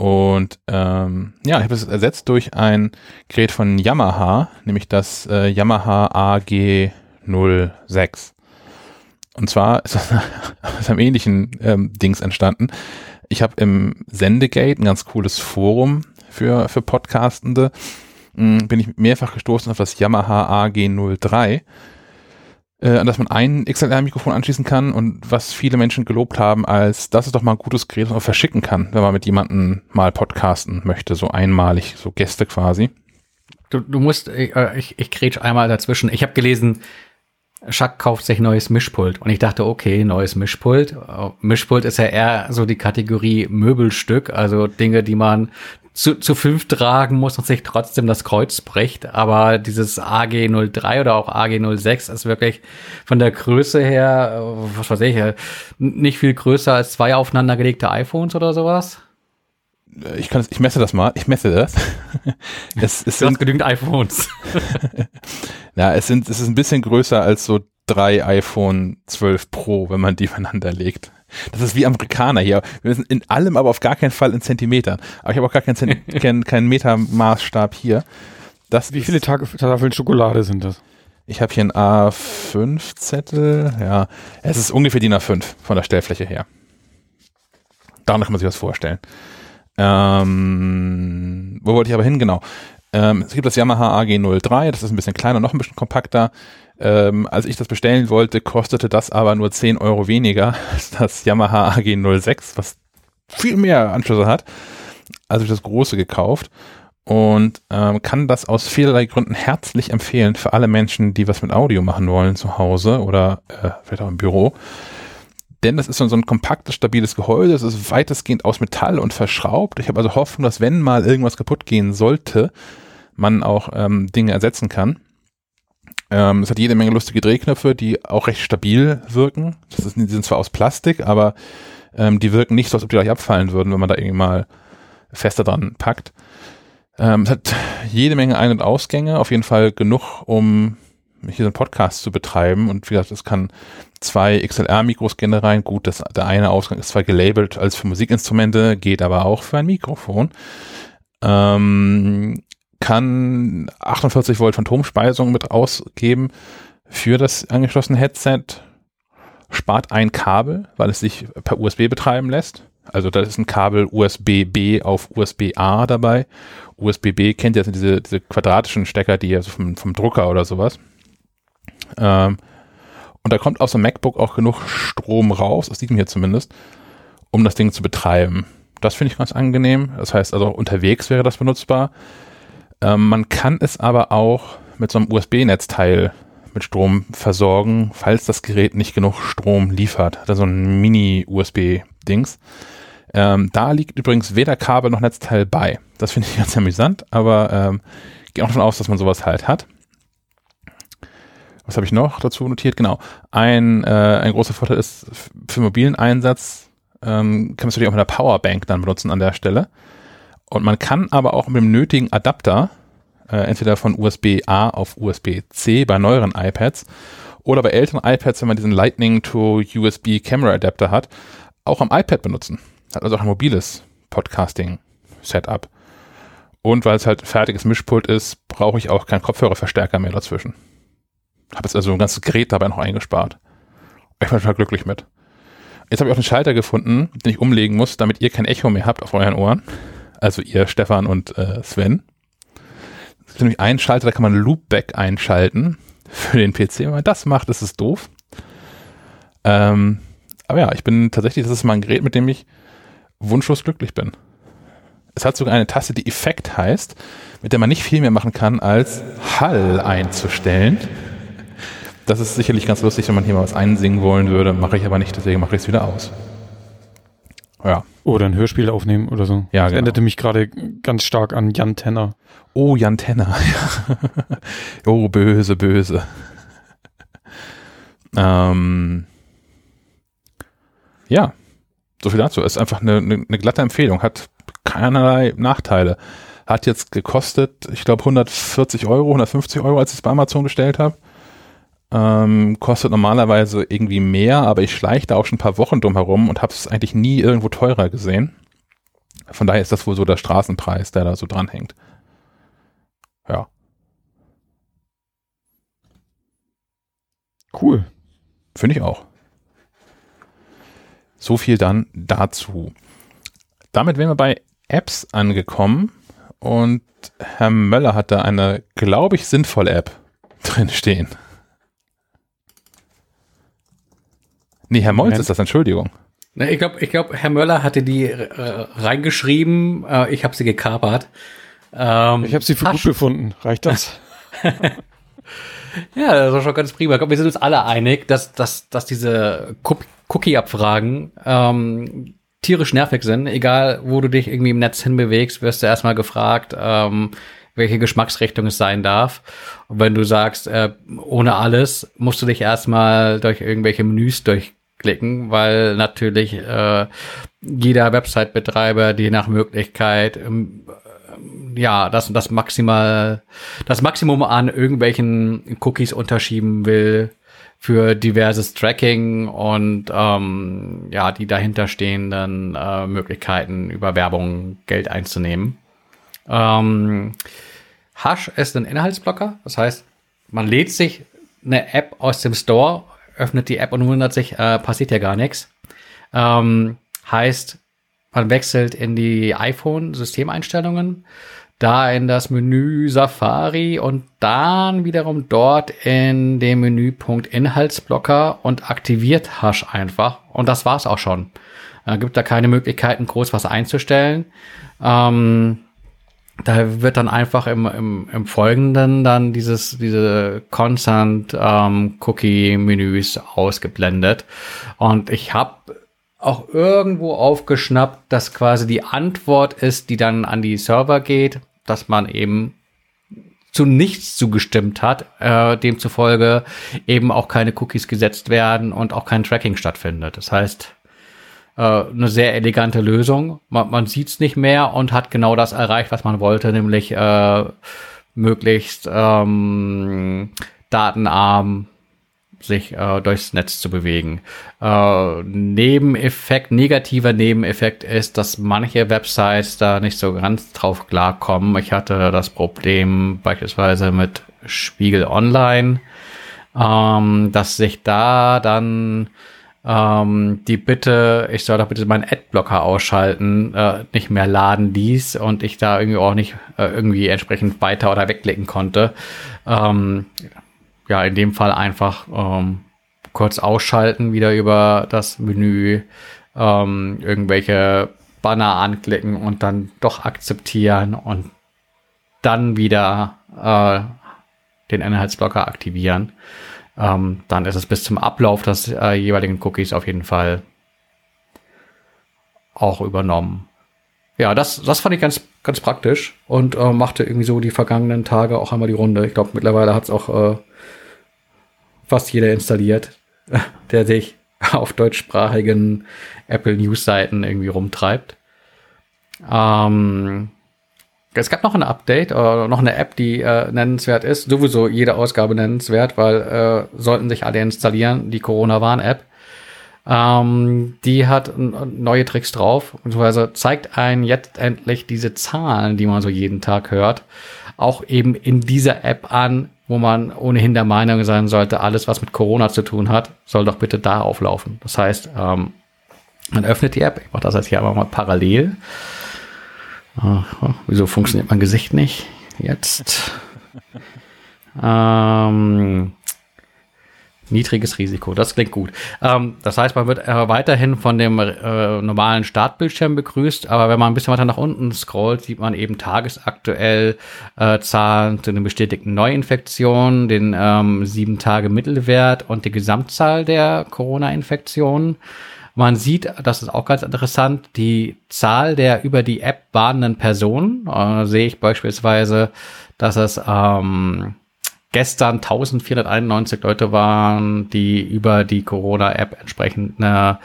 Und ähm, ja, ich habe es ersetzt durch ein Gerät von Yamaha, nämlich das äh, Yamaha AG06. Und zwar ist das aus einem ähnlichen ähm, Dings entstanden. Ich habe im Sendegate ein ganz cooles Forum für, für Podcastende. Mh, bin ich mehrfach gestoßen auf das Yamaha AG03, äh, an das man ein XLR-Mikrofon anschließen kann und was viele Menschen gelobt haben, als das ist doch mal ein gutes Gerät, das man verschicken kann, wenn man mit jemandem mal podcasten möchte, so einmalig, so Gäste quasi. Du, du musst, äh, ich, ich grätsch einmal dazwischen. Ich habe gelesen, Schack kauft sich neues Mischpult. Und ich dachte, okay, neues Mischpult. Äh, Mischpult ist ja eher so die Kategorie Möbelstück, also Dinge, die man zu, zu fünf tragen muss und sich trotzdem das Kreuz bricht. Aber dieses AG03 oder auch AG06 ist wirklich von der Größe her, äh, was weiß ich, äh, nicht viel größer als zwei aufeinandergelegte iPhones oder sowas. Ich kann ich messe das mal, ich messe das. es, es sind genügend iPhones. Ja, es sind, es ist ein bisschen größer als so drei iPhone 12 Pro, wenn man die übereinander legt. Das ist wie Amerikaner hier. Wir sind in allem, aber auf gar keinen Fall in Zentimetern. Aber ich habe auch gar keinen, Zent keinen, keinen Metermaßstab hier. Das Wie viele Tafeln Schokolade sind das? Ich habe hier einen A5-Zettel. Ja, es ist ungefähr DIN A5 von der Stellfläche her. Daran kann man sich das vorstellen. Ähm, wo wollte ich aber hin? Genau. Ähm, es gibt das Yamaha AG03, das ist ein bisschen kleiner, noch ein bisschen kompakter. Ähm, als ich das bestellen wollte, kostete das aber nur 10 Euro weniger als das Yamaha AG06, was viel mehr Anschlüsse hat. Also ich das große gekauft und ähm, kann das aus vielerlei Gründen herzlich empfehlen für alle Menschen, die was mit Audio machen wollen zu Hause oder äh, vielleicht auch im Büro. Denn das ist so ein kompaktes, stabiles Gehäuse, es ist weitestgehend aus Metall und verschraubt. Ich habe also Hoffnung, dass wenn mal irgendwas kaputt gehen sollte, man auch ähm, Dinge ersetzen kann. Ähm, es hat jede Menge lustige Drehknöpfe, die auch recht stabil wirken. Das ist, die sind zwar aus Plastik, aber ähm, die wirken nicht so, als ob die gleich abfallen würden, wenn man da irgendwie mal fester dran packt. Ähm, es hat jede Menge Ein- und Ausgänge, auf jeden Fall genug, um hier so einen Podcast zu betreiben. Und wie gesagt, es kann zwei XLR-Mikros da rein. Gut, das, der eine Ausgang ist zwar gelabelt als für Musikinstrumente, geht aber auch für ein Mikrofon. Ähm, kann 48 Volt Phantomspeisung mit ausgeben für das angeschlossene Headset. Spart ein Kabel, weil es sich per USB betreiben lässt. Also da ist ein Kabel USB-B auf USB-A dabei. USB-B kennt ihr, das diese, diese quadratischen Stecker, die ja so vom, vom Drucker oder sowas. Ähm, und da kommt aus dem MacBook auch genug Strom raus, sieht man hier zumindest, um das Ding zu betreiben. Das finde ich ganz angenehm. Das heißt also, unterwegs wäre das benutzbar. Ähm, man kann es aber auch mit so einem USB-Netzteil mit Strom versorgen, falls das Gerät nicht genug Strom liefert. Also ein Mini-USB-Dings. Ähm, da liegt übrigens weder Kabel noch Netzteil bei. Das finde ich ganz amüsant, aber ähm, gehe auch davon aus, dass man sowas halt hat. Was habe ich noch dazu notiert? Genau. Ein, äh, ein großer Vorteil ist für mobilen Einsatz ähm, kann man es natürlich auch mit einer Powerbank dann benutzen an der Stelle. Und man kann aber auch mit dem nötigen Adapter, äh, entweder von USB-A auf USB-C bei neueren iPads oder bei älteren iPads, wenn man diesen Lightning to USB Camera Adapter hat, auch am iPad benutzen. Hat also auch ein mobiles Podcasting-Setup. Und weil es halt fertiges Mischpult ist, brauche ich auch keinen Kopfhörerverstärker mehr dazwischen. Habe jetzt also ein ganzes Gerät dabei noch eingespart. Ich bin total glücklich mit. Jetzt habe ich auch einen Schalter gefunden, den ich umlegen muss, damit ihr kein Echo mehr habt auf euren Ohren. Also ihr, Stefan und äh, Sven. Es gibt nämlich einen Schalter, da kann man Loopback einschalten für den PC. Wenn man das macht, ist es doof. Ähm, aber ja, ich bin tatsächlich, das ist mal ein Gerät, mit dem ich wunschlos glücklich bin. Es hat sogar eine Taste, die Effekt heißt, mit der man nicht viel mehr machen kann, als Hall einzustellen. Das ist sicherlich ganz lustig, wenn man hier mal was einsingen wollen würde, mache ich aber nicht, deswegen mache ich es wieder aus. Ja. Oder ein Hörspiel aufnehmen oder so. Ja, das genau. erinnerte mich gerade ganz stark an Jan Tenner. Oh, Jan Tenner. oh, böse, böse. ähm, ja, so viel dazu. Ist einfach eine, eine, eine glatte Empfehlung. Hat keinerlei Nachteile. Hat jetzt gekostet, ich glaube, 140 Euro, 150 Euro, als ich es bei Amazon bestellt habe. Ähm, kostet normalerweise irgendwie mehr, aber ich schleiche da auch schon ein paar Wochen drum herum und habe es eigentlich nie irgendwo teurer gesehen. Von daher ist das wohl so der Straßenpreis, der da so dranhängt. Ja. Cool. Finde ich auch. So viel dann dazu. Damit wären wir bei Apps angekommen und Herr Möller hat da eine, glaube ich, sinnvolle App drin stehen. Nee, Herr Molz Moment. ist das, Entschuldigung. Ich glaube, ich glaub, Herr Möller hatte die äh, reingeschrieben. Äh, ich habe sie gekapert. Ähm, Ich habe sie für gut Tasch- befunden. Reicht das? Ja, das ist schon ganz prima. Ich glaube, wir sind uns alle einig, dass, dass, dass diese Cook- Cookie-Abfragen ähm, tierisch nervig sind. Egal, wo du dich irgendwie im Netz hinbewegst, wirst du erstmal gefragt, ähm, welche Geschmacksrichtung es sein darf. Und wenn du sagst, äh, ohne alles, musst du dich erstmal durch irgendwelche Menüs durchklicken, weil natürlich äh, jeder Website-Betreiber die nach Möglichkeit ähm, ja, das, das maximal, das Maximum an irgendwelchen Cookies unterschieben will für diverses Tracking und ähm, ja, die dahinterstehenden äh, Möglichkeiten über Werbung Geld einzunehmen. Ähm, Hash ist ein Inhaltsblocker, das heißt, man lädt sich eine App aus dem Store, öffnet die App und wundert sich, äh, passiert ja gar nichts. Ähm, heißt, man wechselt in die iPhone-Systemeinstellungen. da in das Menü Safari und dann wiederum dort in den Menüpunkt Inhaltsblocker und aktiviert Hash einfach. Und das war's auch schon. Äh, gibt da keine Möglichkeiten, groß was einzustellen. Ähm, da wird dann einfach im, im, im Folgenden dann dieses, diese Constant ähm, Cookie-Menüs ausgeblendet. Und ich habe auch irgendwo aufgeschnappt, dass quasi die Antwort ist, die dann an die Server geht, dass man eben zu nichts zugestimmt hat, äh, demzufolge eben auch keine Cookies gesetzt werden und auch kein Tracking stattfindet. Das heißt, äh, eine sehr elegante Lösung. Man, man sieht es nicht mehr und hat genau das erreicht, was man wollte, nämlich äh, möglichst ähm, datenarm sich äh, durchs Netz zu bewegen. Äh, Nebeneffekt, negativer Nebeneffekt ist, dass manche Websites da nicht so ganz drauf klarkommen. Ich hatte das Problem beispielsweise mit Spiegel Online, ähm, dass sich da dann ähm, die Bitte, ich soll doch bitte meinen Adblocker ausschalten, äh, nicht mehr laden ließ und ich da irgendwie auch nicht äh, irgendwie entsprechend weiter oder wegklicken konnte. Ähm, ja, in dem Fall einfach ähm, kurz ausschalten, wieder über das Menü ähm, irgendwelche Banner anklicken und dann doch akzeptieren und dann wieder äh, den Inhaltsblocker aktivieren ähm, dann ist es bis zum Ablauf des äh, jeweiligen Cookies auf jeden Fall auch übernommen. Ja, das, das fand ich ganz, ganz praktisch und äh, machte irgendwie so die vergangenen Tage auch einmal die Runde. Ich glaube, mittlerweile hat es auch äh, fast jeder installiert, der sich auf deutschsprachigen Apple News Seiten irgendwie rumtreibt. Ähm, es gab noch ein Update oder noch eine App, die äh, nennenswert ist. Sowieso jede Ausgabe nennenswert, weil äh, sollten sich alle installieren, die Corona-Warn-App. Ähm, die hat neue Tricks drauf, beziehungsweise zeigt einen jetzt endlich diese Zahlen, die man so jeden Tag hört, auch eben in dieser App an, wo man ohnehin der Meinung sein sollte, alles, was mit Corona zu tun hat, soll doch bitte da auflaufen. Das heißt, ähm, man öffnet die App, ich mache das jetzt hier aber mal parallel. Aha, wieso funktioniert mein Gesicht nicht? Jetzt. ähm, niedriges Risiko, das klingt gut. Ähm, das heißt, man wird äh, weiterhin von dem äh, normalen Startbildschirm begrüßt, aber wenn man ein bisschen weiter nach unten scrollt, sieht man eben tagesaktuell äh, Zahlen zu den bestätigten Neuinfektionen, den ähm, sieben Tage Mittelwert und die Gesamtzahl der Corona-Infektionen. Man sieht, das ist auch ganz interessant, die Zahl der über die App warnenden Personen. Äh, sehe ich beispielsweise, dass es ähm, gestern 1491 Leute waren, die über die Corona-App entsprechend eine,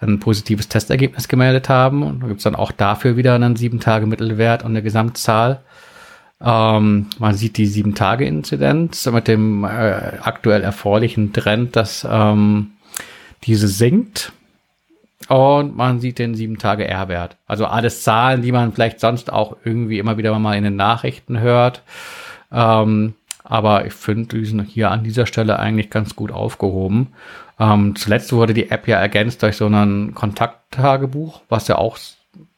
ein positives Testergebnis gemeldet haben. Und da gibt es dann auch dafür wieder einen sieben Tage Mittelwert und eine Gesamtzahl. Ähm, man sieht die sieben Tage Inzidenz mit dem äh, aktuell erfreulichen Trend, dass ähm, diese sinkt und man sieht den 7-Tage-R-Wert. Also alles Zahlen, die man vielleicht sonst auch irgendwie immer wieder mal in den Nachrichten hört. Ähm, aber ich finde, die sind hier an dieser Stelle eigentlich ganz gut aufgehoben. Ähm, zuletzt wurde die App ja ergänzt durch so ein Kontakttagebuch, was ja auch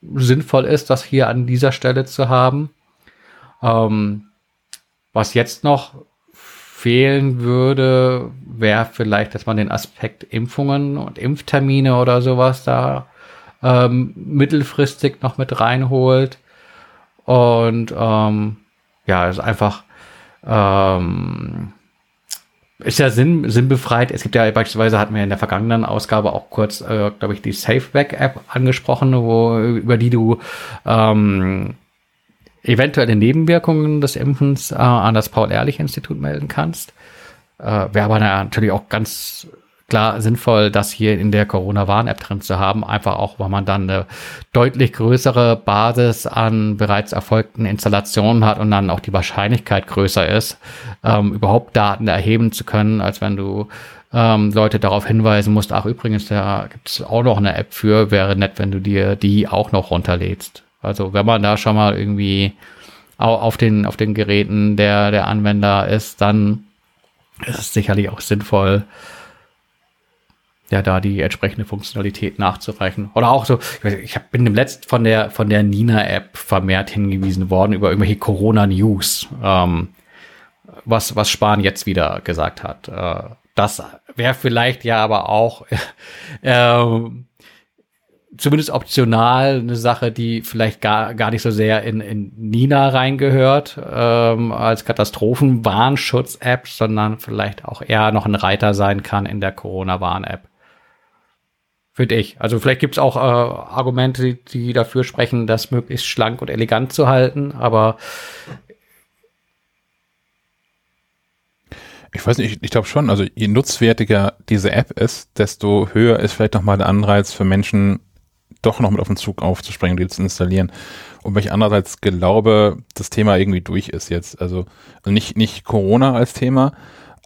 sinnvoll ist, das hier an dieser Stelle zu haben. Ähm, was jetzt noch fehlen würde, wäre vielleicht, dass man den Aspekt Impfungen und Impftermine oder sowas da ähm, mittelfristig noch mit reinholt. Und ähm, ja, ist einfach ähm, ist ja sinn, sinnbefreit. Es gibt ja beispielsweise, hatten wir in der vergangenen Ausgabe auch kurz, äh, glaube ich, die SafeBack-App angesprochen, wo, über die du ähm, eventuelle Nebenwirkungen des Impfens äh, an das Paul-Ehrlich-Institut melden kannst. Äh, Wäre aber natürlich auch ganz klar sinnvoll, das hier in der Corona-Warn-App drin zu haben, einfach auch, weil man dann eine deutlich größere Basis an bereits erfolgten Installationen hat und dann auch die Wahrscheinlichkeit größer ist, ähm, überhaupt Daten erheben zu können, als wenn du ähm, Leute darauf hinweisen musst, ach übrigens, da gibt es auch noch eine App für, wäre nett, wenn du dir die auch noch runterlädst. Also wenn man da schon mal irgendwie auf den, auf den Geräten der, der Anwender ist, dann ist es sicherlich auch sinnvoll, ja da die entsprechende Funktionalität nachzureichen. Oder auch so, ich, hab, bin im letzten von der von der Nina-App vermehrt hingewiesen worden über irgendwelche Corona-News, ähm, was was Spahn jetzt wieder gesagt hat. Äh, das wäre vielleicht ja aber auch äh, zumindest optional eine Sache, die vielleicht gar, gar nicht so sehr in, in Nina reingehört ähm, als Katastrophenwarnschutz-App, sondern vielleicht auch eher noch ein Reiter sein kann in der Corona-Warn-App. Finde ich. Also vielleicht gibt's auch äh, Argumente, die, die dafür sprechen, das möglichst schlank und elegant zu halten, aber Ich weiß nicht, ich, ich glaube schon, also je nutzwertiger diese App ist, desto höher ist vielleicht nochmal der Anreiz für Menschen, doch noch mit auf den Zug aufzuspringen, die zu installieren. Und weil ich andererseits glaube, das Thema irgendwie durch ist jetzt. Also nicht, nicht Corona als Thema,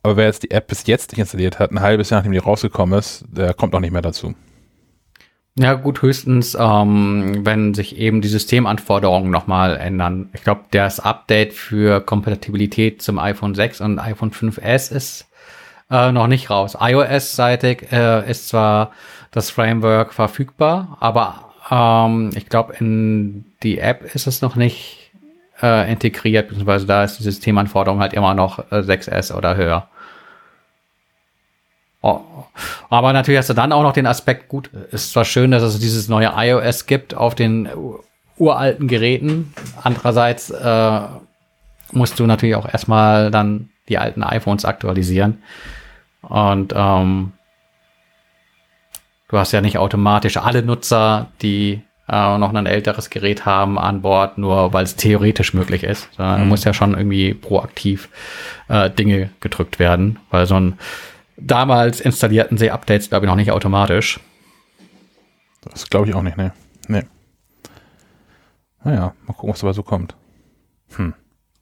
aber wer jetzt die App bis jetzt nicht installiert hat, ein halbes Jahr nachdem die rausgekommen ist, der kommt auch nicht mehr dazu. Ja, gut, höchstens, ähm, wenn sich eben die Systemanforderungen nochmal ändern. Ich glaube, das Update für Kompatibilität zum iPhone 6 und iPhone 5S ist äh, noch nicht raus. iOS-seitig äh, ist zwar das Framework verfügbar, aber ähm, ich glaube, in die App ist es noch nicht äh, integriert, beziehungsweise da ist die Systemanforderung halt immer noch äh, 6S oder höher. Oh. Aber natürlich hast du dann auch noch den Aspekt, gut, ist zwar schön, dass es dieses neue iOS gibt auf den uralten Geräten. Andererseits äh, musst du natürlich auch erstmal dann die alten iPhones aktualisieren. Und ähm, du hast ja nicht automatisch alle Nutzer, die äh, noch ein älteres Gerät haben an Bord, nur weil es theoretisch möglich ist. Da mhm. muss ja schon irgendwie proaktiv äh, Dinge gedrückt werden, weil so ein damals installierten sie Updates, glaube ich, noch nicht automatisch. Das glaube ich auch nicht, ne. Nee. Naja, mal gucken, was dabei so kommt. Hm.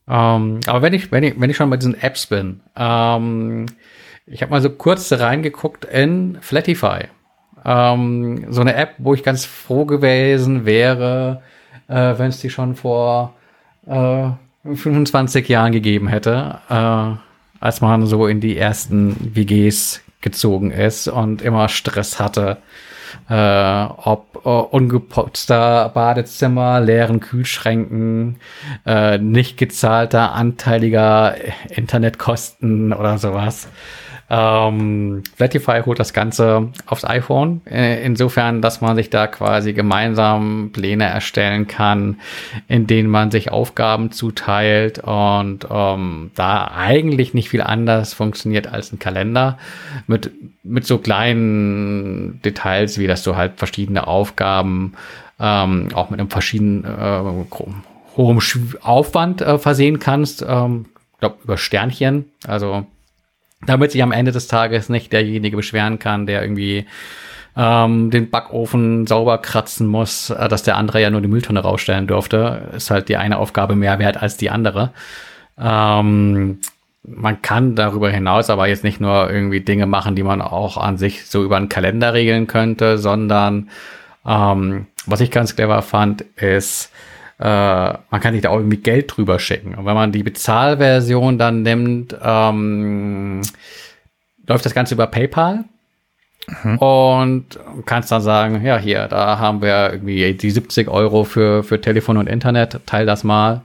Ähm, aber wenn ich, wenn ich, wenn ich schon bei diesen Apps bin, ähm, ich habe mal so kurz reingeguckt in Flatify. Ähm, so eine App, wo ich ganz froh gewesen wäre, äh, wenn es die schon vor äh, 25 Jahren gegeben hätte. Äh, als man so in die ersten WGs gezogen ist und immer Stress hatte, äh, ob äh, ungeputzter Badezimmer, leeren Kühlschränken, äh, nicht gezahlter anteiliger Internetkosten oder sowas. Ähm, Flatify holt das Ganze aufs iPhone, äh, insofern, dass man sich da quasi gemeinsam Pläne erstellen kann, in denen man sich Aufgaben zuteilt und ähm, da eigentlich nicht viel anders funktioniert als ein Kalender mit, mit so kleinen Details, wie dass du halt verschiedene Aufgaben ähm, auch mit einem verschiedenen äh, hohem Aufwand äh, versehen kannst. Ähm, ich glaube, über Sternchen. Also damit sich am Ende des Tages nicht derjenige beschweren kann, der irgendwie ähm, den Backofen sauber kratzen muss, äh, dass der andere ja nur die Mülltonne rausstellen durfte, ist halt die eine Aufgabe mehr wert als die andere. Ähm, man kann darüber hinaus aber jetzt nicht nur irgendwie Dinge machen, die man auch an sich so über einen Kalender regeln könnte, sondern ähm, was ich ganz clever fand, ist, äh, man kann sich da auch irgendwie Geld drüber schicken. Und wenn man die Bezahlversion dann nimmt, ähm, läuft das Ganze über PayPal. Mhm. Und kannst dann sagen, ja, hier, da haben wir irgendwie die 70 Euro für, für Telefon und Internet, teil das mal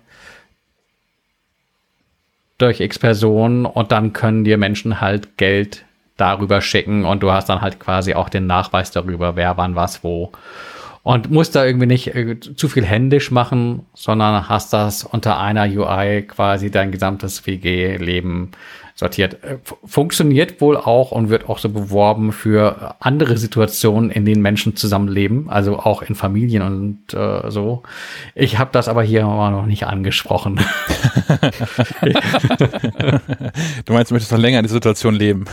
durch X Personen und dann können dir Menschen halt Geld darüber schicken und du hast dann halt quasi auch den Nachweis darüber, wer wann was wo und musst da irgendwie nicht äh, zu viel händisch machen, sondern hast das unter einer UI quasi dein gesamtes WG-Leben sortiert. Äh, funktioniert wohl auch und wird auch so beworben für andere Situationen, in denen Menschen zusammenleben, also auch in Familien und äh, so. Ich habe das aber hier noch nicht angesprochen. du meinst, du möchtest noch länger in der Situation leben?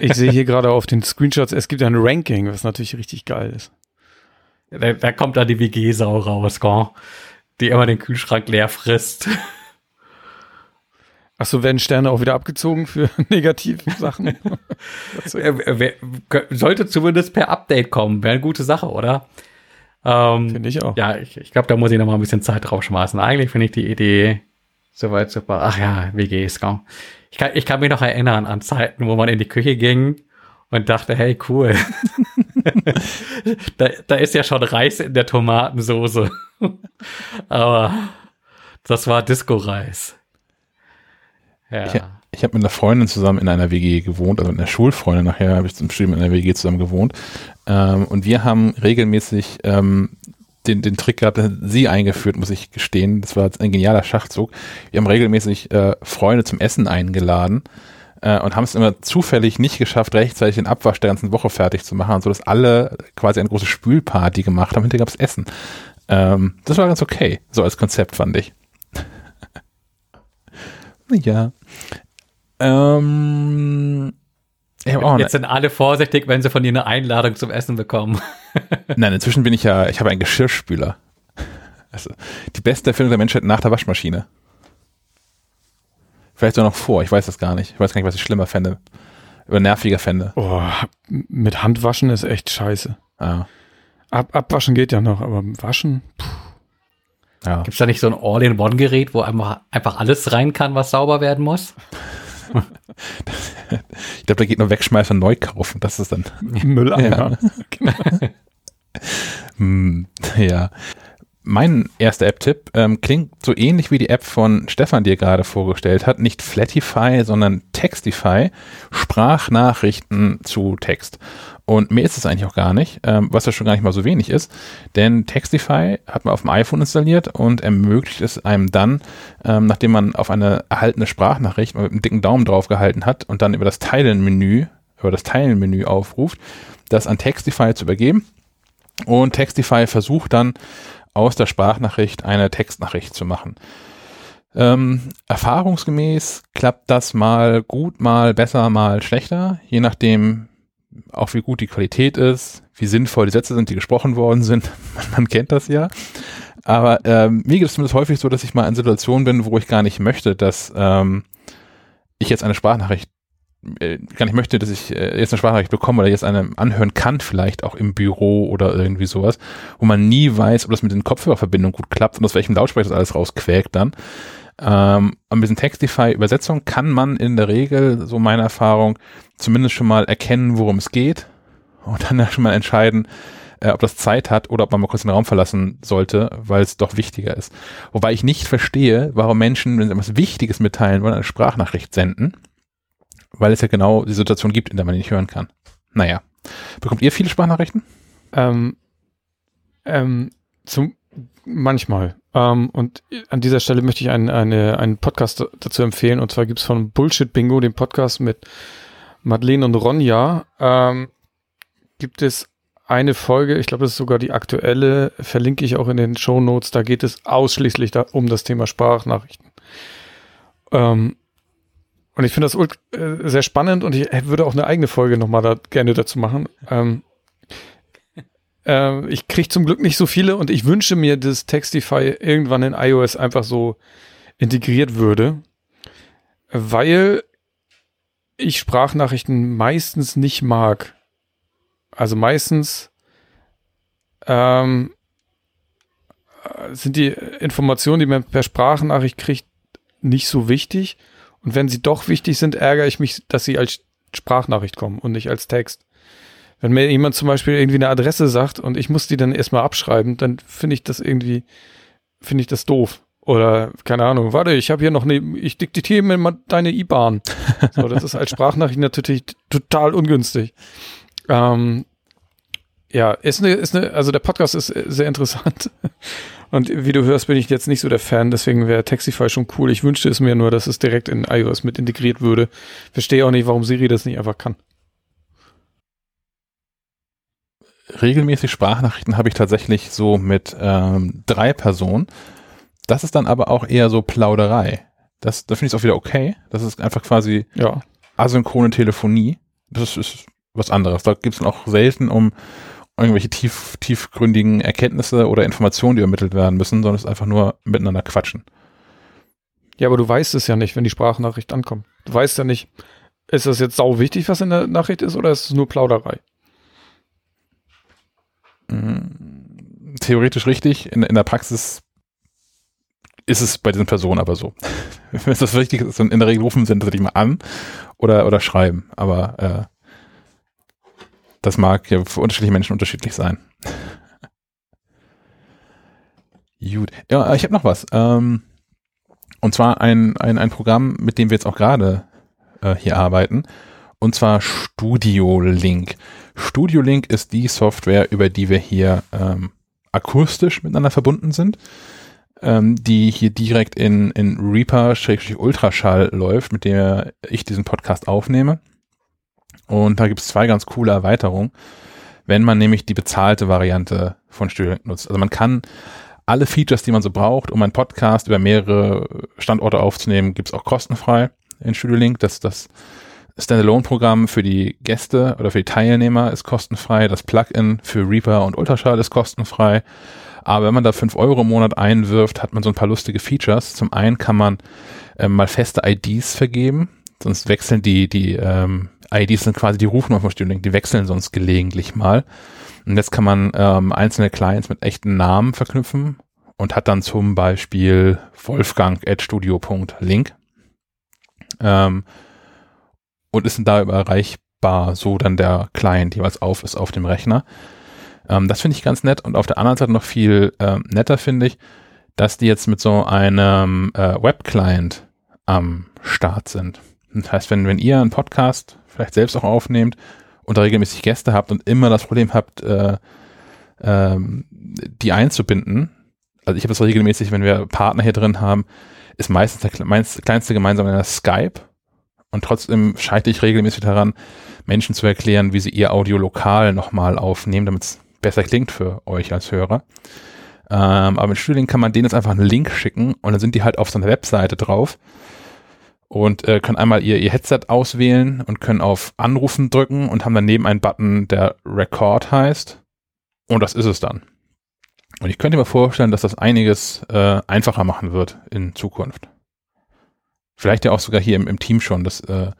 ich sehe hier gerade auf den Screenshots, es gibt ein Ranking, was natürlich richtig geil ist. Da, da kommt da die WG-Sau raus, gell? die immer den Kühlschrank leer frisst. Achso, werden Sterne auch wieder abgezogen für negative Sachen? Sollte zumindest per Update kommen. Wäre eine gute Sache, oder? Ähm, finde ich auch. Ja, ich, ich glaube, da muss ich noch mal ein bisschen Zeit drauf schmeißen. Eigentlich finde ich die Idee soweit super. Ach ja, WGs, komm. Ich kann, ich kann mich noch erinnern an Zeiten, wo man in die Küche ging und dachte, hey, cool. da, da ist ja schon Reis in der Tomatensoße. Aber das war Disco-Reis. Ja. Ich, ich habe mit einer Freundin zusammen in einer WG gewohnt, also mit einer Schulfreundin nachher habe ich zum Studium in einer WG zusammen gewohnt. Ähm, und wir haben regelmäßig ähm, den, den Trick gehabt, sie eingeführt, muss ich gestehen. Das war ein genialer Schachzug. Wir haben regelmäßig äh, Freunde zum Essen eingeladen äh, und haben es immer zufällig nicht geschafft, rechtzeitig den Abwasch der ganzen Woche fertig zu machen, so dass alle quasi eine große Spülparty gemacht haben. Hinterher gab es Essen. Ähm, das war ganz okay, so als Konzept fand ich. ja. Ähm, ich auch Jetzt sind alle vorsichtig, wenn sie von dir eine Einladung zum Essen bekommen. Nein, inzwischen bin ich ja, ich habe einen Geschirrspüler. Also, die beste Erfindung der Menschheit nach der Waschmaschine. Vielleicht sogar noch vor, ich weiß das gar nicht. Ich weiß gar nicht, was ich schlimmer fände. Oder nerviger fände. Oh, mit Handwaschen ist echt scheiße. Ja. Ab, abwaschen geht ja noch, aber waschen, puh. Ja. Gibt es da nicht so ein All-in-One-Gerät, wo einfach, einfach alles rein kann, was sauber werden muss? ich glaube, da geht nur wegschmeißen und neu kaufen. Das ist dann Mülleimer. Ja. hm, ja. Mein erster App-Tipp ähm, klingt so ähnlich wie die App von Stefan, die er gerade vorgestellt hat. Nicht Flatify, sondern Textify. Sprachnachrichten zu Text. Und mehr ist es eigentlich auch gar nicht, ähm, was ja schon gar nicht mal so wenig ist. Denn Textify hat man auf dem iPhone installiert und ermöglicht es einem dann, ähm, nachdem man auf eine erhaltene Sprachnachricht mit einem dicken Daumen drauf gehalten hat und dann über das Teilen-Menü, über das Teilen-Menü aufruft, das an Textify zu übergeben. Und Textify versucht dann aus der Sprachnachricht eine Textnachricht zu machen. Ähm, erfahrungsgemäß klappt das mal gut, mal besser, mal schlechter, je nachdem auch wie gut die Qualität ist, wie sinnvoll die Sätze sind, die gesprochen worden sind. Man, kennt das ja. Aber ähm, mir geht es zumindest häufig so, dass ich mal in Situationen bin, wo ich gar nicht möchte, dass ähm, ich jetzt eine Sprachnachricht äh, gar nicht möchte, dass ich äh, jetzt eine Sprachnachricht bekomme oder jetzt eine anhören kann, vielleicht auch im Büro oder irgendwie sowas, wo man nie weiß, ob das mit den Kopfhörerverbindungen gut klappt und aus welchem Lautsprecher das alles rausquäkt dann. Ähm, und mit diesen Textify-Übersetzungen kann man in der Regel, so meine Erfahrung, zumindest schon mal erkennen, worum es geht und dann schon mal entscheiden, äh, ob das Zeit hat oder ob man mal kurz den Raum verlassen sollte, weil es doch wichtiger ist. Wobei ich nicht verstehe, warum Menschen, wenn sie etwas Wichtiges mitteilen wollen, eine Sprachnachricht senden weil es ja genau die Situation gibt, in der man nicht hören kann. Naja. Bekommt ihr viele Sprachnachrichten? Ähm, ähm, zum, manchmal. Ähm, und an dieser Stelle möchte ich einen, eine, einen Podcast dazu empfehlen. Und zwar gibt es von Bullshit Bingo, den Podcast mit Madeleine und Ronja, ähm, gibt es eine Folge, ich glaube, das ist sogar die aktuelle, verlinke ich auch in den Show Notes. Da geht es ausschließlich da, um das Thema Sprachnachrichten. Ähm, und ich finde das äh, sehr spannend und ich würde auch eine eigene Folge nochmal da gerne dazu machen. Ähm, äh, ich kriege zum Glück nicht so viele und ich wünsche mir, dass Textify irgendwann in iOS einfach so integriert würde, weil ich Sprachnachrichten meistens nicht mag. Also meistens ähm, sind die Informationen, die man per Sprachnachricht kriegt, nicht so wichtig. Und wenn sie doch wichtig sind, ärgere ich mich, dass sie als Sprachnachricht kommen und nicht als Text. Wenn mir jemand zum Beispiel irgendwie eine Adresse sagt und ich muss die dann erstmal abschreiben, dann finde ich das irgendwie, finde ich das doof. Oder, keine Ahnung, warte, ich habe hier noch eine, ich diktiere mir mal deine IBAN. So, das ist als Sprachnachricht natürlich total ungünstig. Ähm, ja, ist eine, ist eine, also der Podcast ist sehr interessant. Und wie du hörst, bin ich jetzt nicht so der Fan, deswegen wäre Taxify schon cool. Ich wünschte es mir nur, dass es direkt in iOS mit integriert würde. Verstehe auch nicht, warum Siri das nicht einfach kann. Regelmäßig Sprachnachrichten habe ich tatsächlich so mit ähm, drei Personen. Das ist dann aber auch eher so Plauderei. Das, da finde ich es auch wieder okay. Das ist einfach quasi ja. asynchrone Telefonie. Das ist was anderes. Da gibt es auch selten um irgendwelche tief, tiefgründigen Erkenntnisse oder Informationen, die übermittelt werden müssen, sondern es ist einfach nur miteinander quatschen. Ja, aber du weißt es ja nicht, wenn die Sprachnachricht ankommt. Du weißt ja nicht, ist das jetzt sau wichtig, was in der Nachricht ist, oder ist es nur Plauderei? Mm, theoretisch richtig, in, in der Praxis ist es bei diesen Personen aber so. wenn es das wichtig ist, in der Regel rufen sie tatsächlich mal an oder, oder schreiben, aber äh, das mag ja für unterschiedliche Menschen unterschiedlich sein. Gut. Ja, ich habe noch was. Ähm, und zwar ein, ein, ein Programm, mit dem wir jetzt auch gerade äh, hier arbeiten. Und zwar Studio Link. Studio Link ist die Software, über die wir hier ähm, akustisch miteinander verbunden sind, ähm, die hier direkt in, in Reaper-Ultraschall läuft, mit der ich diesen Podcast aufnehme. Und da gibt es zwei ganz coole Erweiterungen, wenn man nämlich die bezahlte Variante von Studio nutzt. Also man kann alle Features, die man so braucht, um einen Podcast über mehrere Standorte aufzunehmen, gibt's auch kostenfrei in Studio Link. Das, das Standalone-Programm für die Gäste oder für die Teilnehmer ist kostenfrei. Das Plugin für Reaper und Ultraschall ist kostenfrei. Aber wenn man da fünf Euro im Monat einwirft, hat man so ein paar lustige Features. Zum einen kann man ähm, mal feste IDs vergeben. Sonst wechseln die, die ähm, IDs sind quasi die Rufnummer von Studio Link. Die wechseln sonst gelegentlich mal. Und jetzt kann man ähm, einzelne Clients mit echten Namen verknüpfen und hat dann zum Beispiel wolfgang.studio.link ähm, und ist da erreichbar, so dann der Client jeweils auf ist auf dem Rechner. Ähm, das finde ich ganz nett und auf der anderen Seite noch viel ähm, netter finde ich, dass die jetzt mit so einem äh, Web-Client am Start sind. Das heißt, wenn, wenn ihr einen Podcast vielleicht selbst auch aufnehmt und regelmäßig Gäste habt und immer das Problem habt, äh, ähm, die einzubinden, also ich habe das regelmäßig, wenn wir Partner hier drin haben, ist meistens der kleinste gemeinsame Skype. Und trotzdem scheitere ich regelmäßig daran, Menschen zu erklären, wie sie ihr Audio lokal nochmal aufnehmen, damit es besser klingt für euch als Hörer. Ähm, aber mit Studiolink kann man denen jetzt einfach einen Link schicken und dann sind die halt auf so einer Webseite drauf und äh, können einmal ihr, ihr Headset auswählen und können auf Anrufen drücken und haben daneben einen Button, der Record heißt. Und das ist es dann. Und ich könnte mir vorstellen, dass das einiges äh, einfacher machen wird in Zukunft. Vielleicht ja auch sogar hier im, im Team schon, dass äh,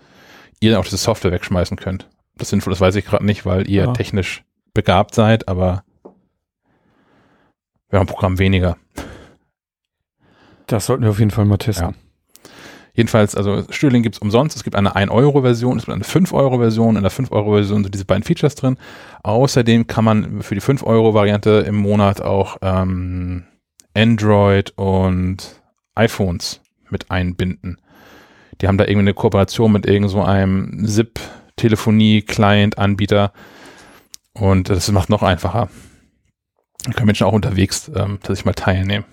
ihr auch diese Software wegschmeißen könnt. Das sinnvoll, das weiß ich gerade nicht, weil ihr ja. technisch begabt seid, aber wir haben ein Programm weniger. Das sollten wir auf jeden Fall mal testen. Ja. Jedenfalls, also Stühling gibt's umsonst. Es gibt eine 1-Euro-Version, es gibt eine 5-Euro-Version. In der 5-Euro-Version sind diese beiden Features drin. Außerdem kann man für die 5-Euro-Variante im Monat auch ähm, Android und iPhones mit einbinden. Die haben da irgendwie eine Kooperation mit irgend so einem SIP-Telefonie-Client-Anbieter und das macht noch einfacher. Da können Menschen auch unterwegs ähm, tatsächlich mal teilnehmen,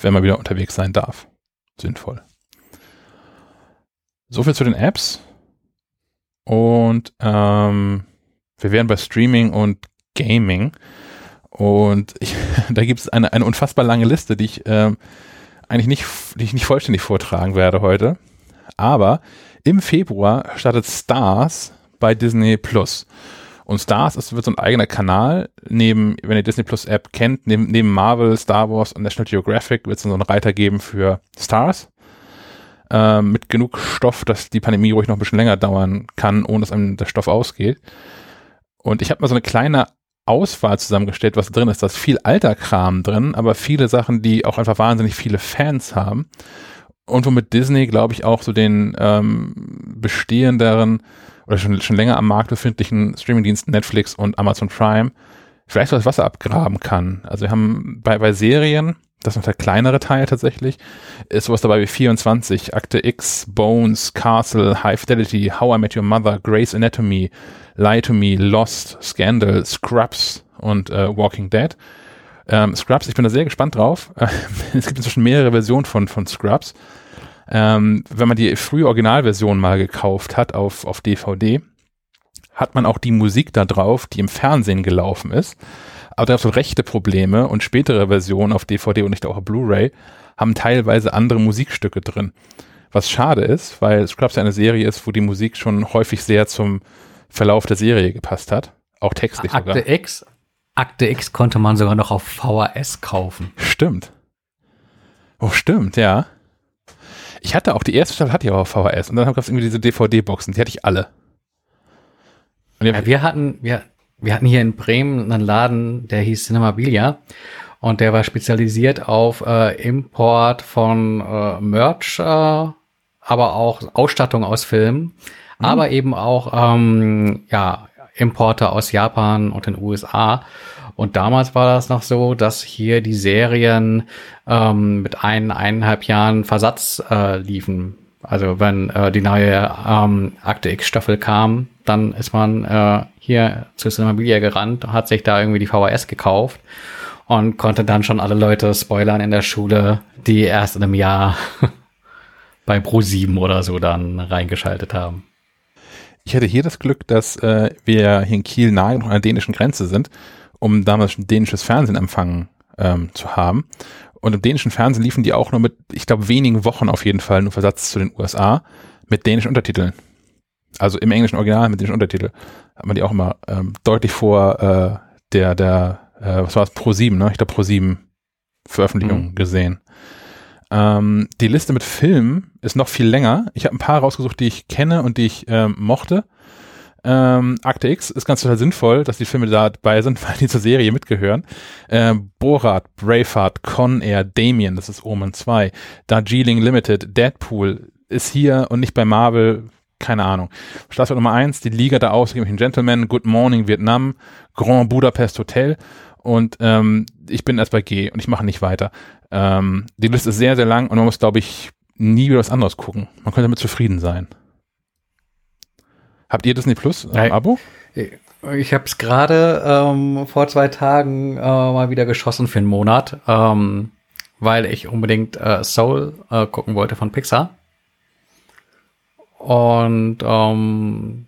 wenn man wieder unterwegs sein darf. Sinnvoll. So viel zu den Apps. Und ähm, wir wären bei Streaming und Gaming. Und ich, da gibt es eine, eine unfassbar lange Liste, die ich ähm, eigentlich nicht, die ich nicht vollständig vortragen werde heute. Aber im Februar startet Stars bei Disney Plus. Und Stars ist, wird so ein eigener Kanal, neben, wenn ihr Disney Plus App kennt, neben, neben Marvel, Star Wars und National Geographic wird es so einen Reiter geben für Stars äh, mit genug Stoff, dass die Pandemie ruhig noch ein bisschen länger dauern kann, ohne dass einem der Stoff ausgeht. Und ich habe mal so eine kleine Auswahl zusammengestellt, was drin ist. Da ist viel alter Kram drin, aber viele Sachen, die auch einfach wahnsinnig viele Fans haben. Und womit Disney, glaube ich, auch so den ähm, bestehenderen oder schon, schon länger am Markt befindlichen Streamingdiensten Netflix und Amazon Prime vielleicht so das Wasser abgraben kann. Also wir haben bei, bei Serien das ist noch der kleinere Teil tatsächlich, ist sowas dabei wie 24, Akte X, Bones, Castle, High Fidelity, How I Met Your Mother, Grey's Anatomy, Lie to Me, Lost, Scandal, Scrubs und äh, Walking Dead. Ähm, Scrubs, ich bin da sehr gespannt drauf. es gibt inzwischen mehrere Versionen von, von Scrubs. Ähm, wenn man die frühe Originalversion mal gekauft hat auf, auf DVD, hat man auch die Musik da drauf, die im Fernsehen gelaufen ist. Aber da so rechte Probleme und spätere Versionen auf DVD und nicht auch auf Blu-ray haben teilweise andere Musikstücke drin. Was schade ist, weil Scrubs ja eine Serie ist, wo die Musik schon häufig sehr zum Verlauf der Serie gepasst hat. Auch textlich Akte sogar. X, Akte X konnte man sogar noch auf VHS kaufen. Stimmt. Oh, stimmt, ja. Ich hatte auch, die erste Staffel hatte ich auch auf VHS und dann gab es irgendwie diese DVD-Boxen, die hatte ich alle. Ja, wir hatten, wir, wir hatten hier in Bremen einen Laden, der hieß Cinemabilia und der war spezialisiert auf äh, Import von äh, Merch, äh, aber auch Ausstattung aus Filmen, mhm. aber eben auch ähm, ja Importe aus Japan und den USA. Und damals war das noch so, dass hier die Serien ähm, mit ein, eineinhalb Jahren Versatz äh, liefen. Also wenn äh, die neue ähm, Akte X Staffel kam, dann ist man äh, hier zu Cinemabilia gerannt, hat sich da irgendwie die VHS gekauft und konnte dann schon alle Leute spoilern in der Schule, die erst in einem Jahr bei Pro 7 oder so dann reingeschaltet haben. Ich hatte hier das Glück, dass äh, wir hier in Kiel nahe an der dänischen Grenze sind, um damals dänisches Fernsehen empfangen ähm, zu haben. Und im dänischen Fernsehen liefen die auch nur mit, ich glaube, wenigen Wochen auf jeden Fall nur Versatz zu den USA mit dänischen Untertiteln. Also im englischen Original mit dänischen Untertiteln. Hat man die auch immer ähm, deutlich vor äh, der, der, äh, was war es, Pro 7, ne? Ich glaube Pro 7 Veröffentlichung mhm. gesehen. Ähm, die Liste mit Filmen ist noch viel länger. Ich habe ein paar rausgesucht, die ich kenne und die ich ähm, mochte. Ähm, Akte X ist ganz total sinnvoll, dass die Filme da dabei sind, weil die zur Serie mitgehören. Ähm, Borat, Braveheart, Con Air, Damien, das ist Omen 2, Darjeeling Limited, Deadpool ist hier und nicht bei Marvel, keine Ahnung. Staffel Nummer 1, die Liga der ausgeblichen Gentlemen, Good Morning Vietnam, Grand Budapest Hotel und ähm, ich bin erst bei G und ich mache nicht weiter. Ähm, die Liste ist sehr, sehr lang und man muss, glaube ich, nie wieder was anderes gucken. Man könnte damit zufrieden sein. Habt ihr Disney Plus ein Abo? Ich habe es gerade ähm, vor zwei Tagen äh, mal wieder geschossen für einen Monat, ähm, weil ich unbedingt äh, Soul äh, gucken wollte von Pixar. Und ähm,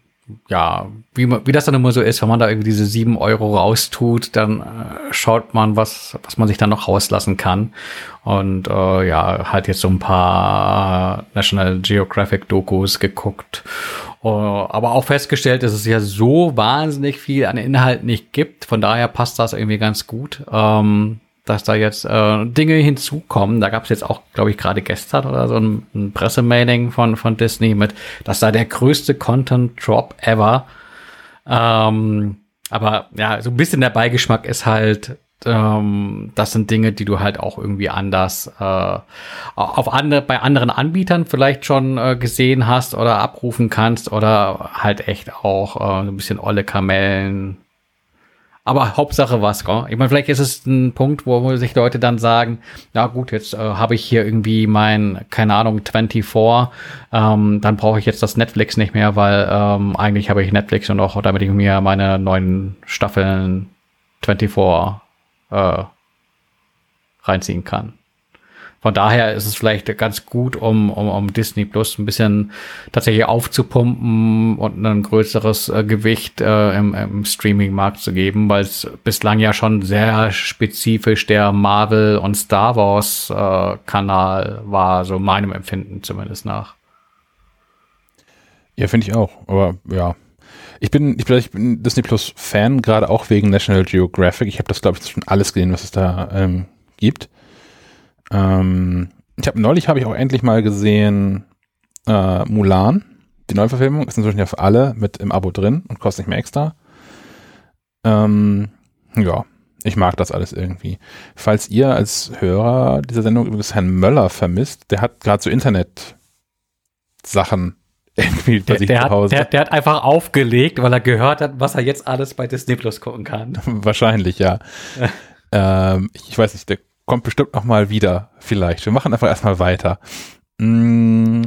ja, wie, wie das dann immer so ist, wenn man da irgendwie diese sieben Euro raustut, dann äh, schaut man, was, was man sich dann noch rauslassen kann. Und äh, ja, halt jetzt so ein paar National Geographic Dokus geguckt. Uh, aber auch festgestellt, dass es ja so wahnsinnig viel an Inhalt nicht gibt. Von daher passt das irgendwie ganz gut. Ähm, dass da jetzt äh, Dinge hinzukommen. Da gab es jetzt auch, glaube ich, gerade gestern oder so ein, ein Pressemailing von, von Disney mit, dass da der größte Content-Drop ever. Ähm, aber ja, so ein bisschen der Beigeschmack ist halt, ähm, das sind Dinge, die du halt auch irgendwie anders äh, auf andere, bei anderen Anbietern vielleicht schon äh, gesehen hast oder abrufen kannst oder halt echt auch äh, ein bisschen olle Kamellen aber Hauptsache was, gell? Ich meine, vielleicht ist es ein Punkt, wo sich Leute dann sagen, na gut, jetzt äh, habe ich hier irgendwie mein, keine Ahnung, 24, ähm, dann brauche ich jetzt das Netflix nicht mehr, weil ähm, eigentlich habe ich Netflix und auch damit ich mir meine neuen Staffeln 24 äh, reinziehen kann. Von daher ist es vielleicht ganz gut, um, um, um Disney Plus ein bisschen tatsächlich aufzupumpen und ein größeres äh, Gewicht äh, im, im Streaming-Markt zu geben, weil es bislang ja schon sehr spezifisch der Marvel und Star Wars äh, war, so meinem Empfinden zumindest nach. Ja, finde ich auch. Aber ja, ich bin, ich bin, ich bin Disney Plus Fan, gerade auch wegen National Geographic. Ich habe das, glaube ich, schon alles gesehen, was es da ähm, gibt. Ähm, ich habe neulich habe ich auch endlich mal gesehen äh, Mulan, die Neuverfilmung, ist inzwischen ja für alle mit im Abo drin und kostet nicht mehr extra. Ähm, ja, ich mag das alles irgendwie. Falls ihr als Hörer dieser Sendung übrigens Herrn Möller vermisst, der hat gerade so Internet-Sachen irgendwie bei der, sich der zu Hause. Hat, der, der, hat einfach aufgelegt, weil er gehört hat, was er jetzt alles bei Disney Plus gucken kann. Wahrscheinlich, ja. ähm, ich weiß nicht, der kommt bestimmt noch mal wieder, vielleicht. Wir machen einfach erstmal weiter. Mm,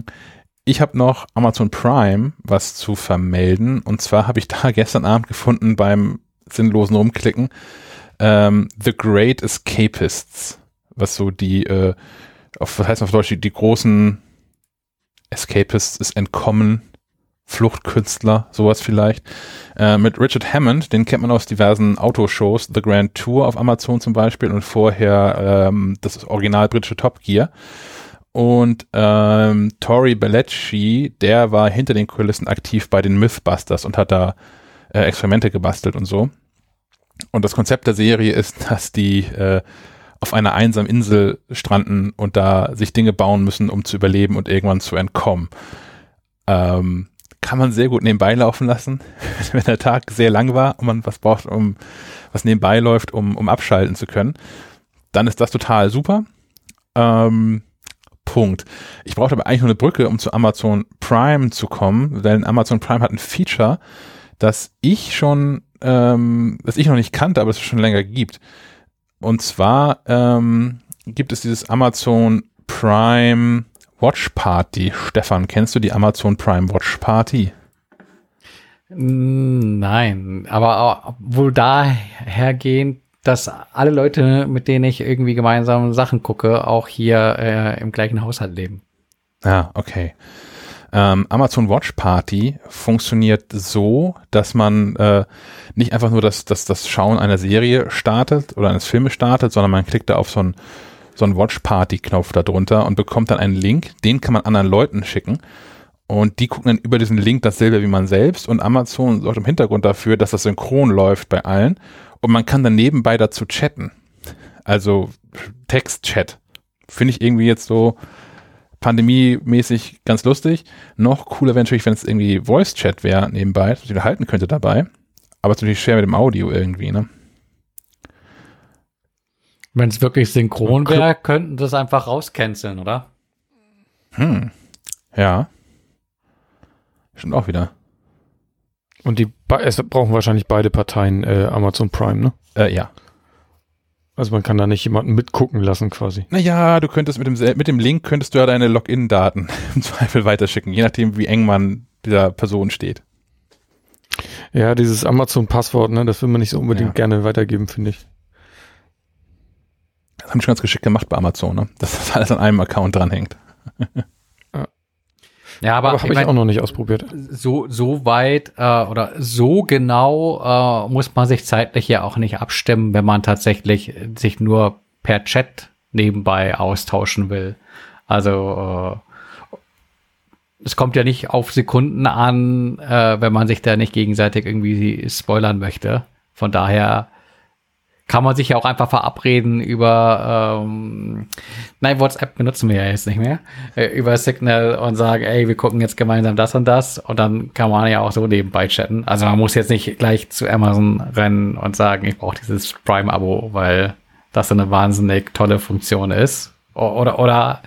ich habe noch Amazon Prime was zu vermelden. Und zwar habe ich da gestern Abend gefunden beim sinnlosen Rumklicken ähm, The Great Escapists, was so die, äh, auf, was heißt auf Deutsch, die, die großen Escapists ist entkommen Fluchtkünstler, sowas vielleicht. Äh, mit Richard Hammond, den kennt man aus diversen Autoshows, The Grand Tour auf Amazon zum Beispiel und vorher ähm, das original britische Top Gear. Und ähm, Tori Belleci, der war hinter den Kulissen aktiv bei den Mythbusters und hat da äh, Experimente gebastelt und so. Und das Konzept der Serie ist, dass die äh, auf einer einsamen Insel stranden und da sich Dinge bauen müssen, um zu überleben und irgendwann zu entkommen. Ähm, kann man sehr gut nebenbei laufen lassen, wenn der Tag sehr lang war und man was braucht, um was nebenbei läuft, um, um abschalten zu können. Dann ist das total super. Ähm, Punkt. Ich brauchte aber eigentlich nur eine Brücke, um zu Amazon Prime zu kommen, denn Amazon Prime hat ein Feature, das ich schon, ähm, das ich noch nicht kannte, aber es schon länger gibt. Und zwar ähm, gibt es dieses Amazon Prime Watch Party. Stefan, kennst du die Amazon Prime Watch Party? Nein, aber wohl dahergehend, dass alle Leute, mit denen ich irgendwie gemeinsam Sachen gucke, auch hier äh, im gleichen Haushalt leben. Ah, okay. Ähm, Amazon Watch Party funktioniert so, dass man äh, nicht einfach nur das, das, das Schauen einer Serie startet oder eines Filmes startet, sondern man klickt da auf so einen so einen Watch Party Knopf da drunter und bekommt dann einen Link, den kann man anderen Leuten schicken und die gucken dann über diesen Link dasselbe wie man selbst und Amazon sorgt im Hintergrund dafür, dass das synchron läuft bei allen und man kann dann nebenbei dazu chatten. Also Text-Chat. Finde ich irgendwie jetzt so pandemiemäßig ganz lustig. Noch cooler wäre natürlich, wenn es irgendwie Voice-Chat wäre nebenbei, dass ich halten könnte dabei. Aber es ist natürlich schwer mit dem Audio irgendwie, ne? Wenn es wirklich synchron wäre, könnten das einfach rauscanceln, oder? Hm. Ja. Stimmt auch wieder. Und die es brauchen wahrscheinlich beide Parteien äh, Amazon Prime, ne? Äh, ja. Also man kann da nicht jemanden mitgucken lassen quasi. Naja, du könntest mit dem, mit dem Link könntest du ja deine Login-Daten im Zweifel weiterschicken, je nachdem, wie eng man dieser Person steht. Ja, dieses Amazon-Passwort, ne, das will man nicht so unbedingt ja. gerne weitergeben, finde ich. Das haben die schon ganz geschickt gemacht bei Amazon, ne? dass das alles an einem Account dranhängt. Ja, aber, aber habe ich mein, auch noch nicht ausprobiert. So, so weit äh, oder so genau äh, muss man sich zeitlich ja auch nicht abstimmen, wenn man tatsächlich sich nur per Chat nebenbei austauschen will. Also äh, es kommt ja nicht auf Sekunden an, äh, wenn man sich da nicht gegenseitig irgendwie spoilern möchte. Von daher kann man sich ja auch einfach verabreden über, ähm, nein, WhatsApp benutzen wir ja jetzt nicht mehr, äh, über Signal und sagen, ey, wir gucken jetzt gemeinsam das und das und dann kann man ja auch so nebenbei chatten. Also man muss jetzt nicht gleich zu Amazon rennen und sagen, ich brauche dieses Prime-Abo, weil das eine wahnsinnig tolle Funktion ist. Oder, oder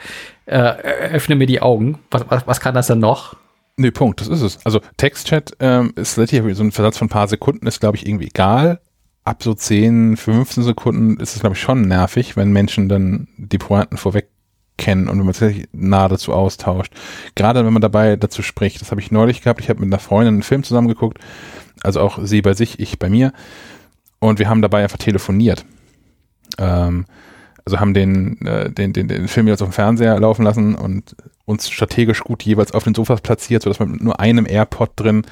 äh, öffne mir die Augen. Was, was, was kann das denn noch? Nee, Punkt, das ist es. Also Textchat ähm, ist hier so ein Versatz von ein paar Sekunden, ist glaube ich irgendwie egal ab so 10, 15 Sekunden ist es, glaube ich, schon nervig, wenn Menschen dann die Pointen vorweg kennen und wenn man sich nah dazu austauscht. Gerade wenn man dabei dazu spricht. Das habe ich neulich gehabt. Ich habe mit einer Freundin einen Film zusammengeguckt. Also auch sie bei sich, ich bei mir. Und wir haben dabei einfach telefoniert. Ähm, also haben den, äh, den, den, den Film jetzt auf dem Fernseher laufen lassen und uns strategisch gut jeweils auf den Sofas platziert, sodass man mit nur einem AirPod drin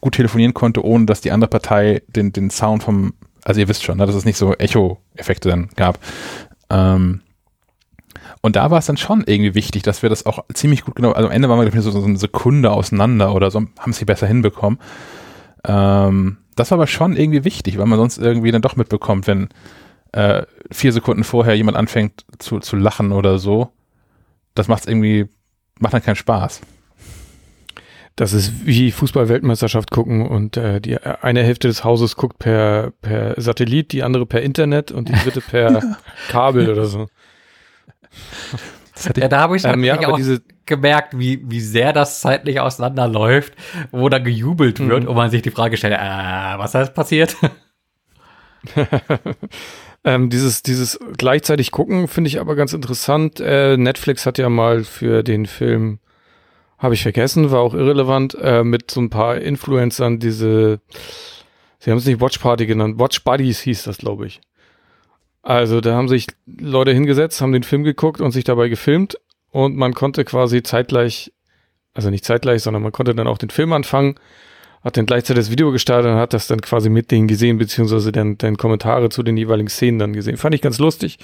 gut telefonieren konnte, ohne dass die andere Partei den, den Sound vom also ihr wisst schon, ne, dass es nicht so Echo-Effekte dann gab. Ähm, und da war es dann schon irgendwie wichtig, dass wir das auch ziemlich gut genau, also am Ende waren wir so, so eine Sekunde auseinander oder so, haben sie besser hinbekommen. Ähm, das war aber schon irgendwie wichtig, weil man sonst irgendwie dann doch mitbekommt, wenn äh, vier Sekunden vorher jemand anfängt zu, zu lachen oder so. Das macht irgendwie, macht dann keinen Spaß. Das ist wie Fußball-Weltmeisterschaft gucken und äh, die eine Hälfte des Hauses guckt per, per Satellit, die andere per Internet und die dritte per Kabel oder so. Ja, da habe ich ähm, ja, auch diese gemerkt, wie, wie sehr das zeitlich auseinanderläuft, wo da gejubelt wird mhm. und man sich die Frage stellt, äh, was ist passiert? ähm, dieses, dieses gleichzeitig gucken finde ich aber ganz interessant. Äh, Netflix hat ja mal für den Film habe ich vergessen, war auch irrelevant, äh, mit so ein paar Influencern diese, sie haben es nicht Watch Party genannt, Watch Buddies hieß das, glaube ich. Also da haben sich Leute hingesetzt, haben den Film geguckt und sich dabei gefilmt und man konnte quasi zeitgleich, also nicht zeitgleich, sondern man konnte dann auch den Film anfangen, hat dann gleichzeitig das Video gestartet und hat das dann quasi mit denen gesehen, beziehungsweise dann, dann Kommentare zu den jeweiligen Szenen dann gesehen. Fand ich ganz lustig.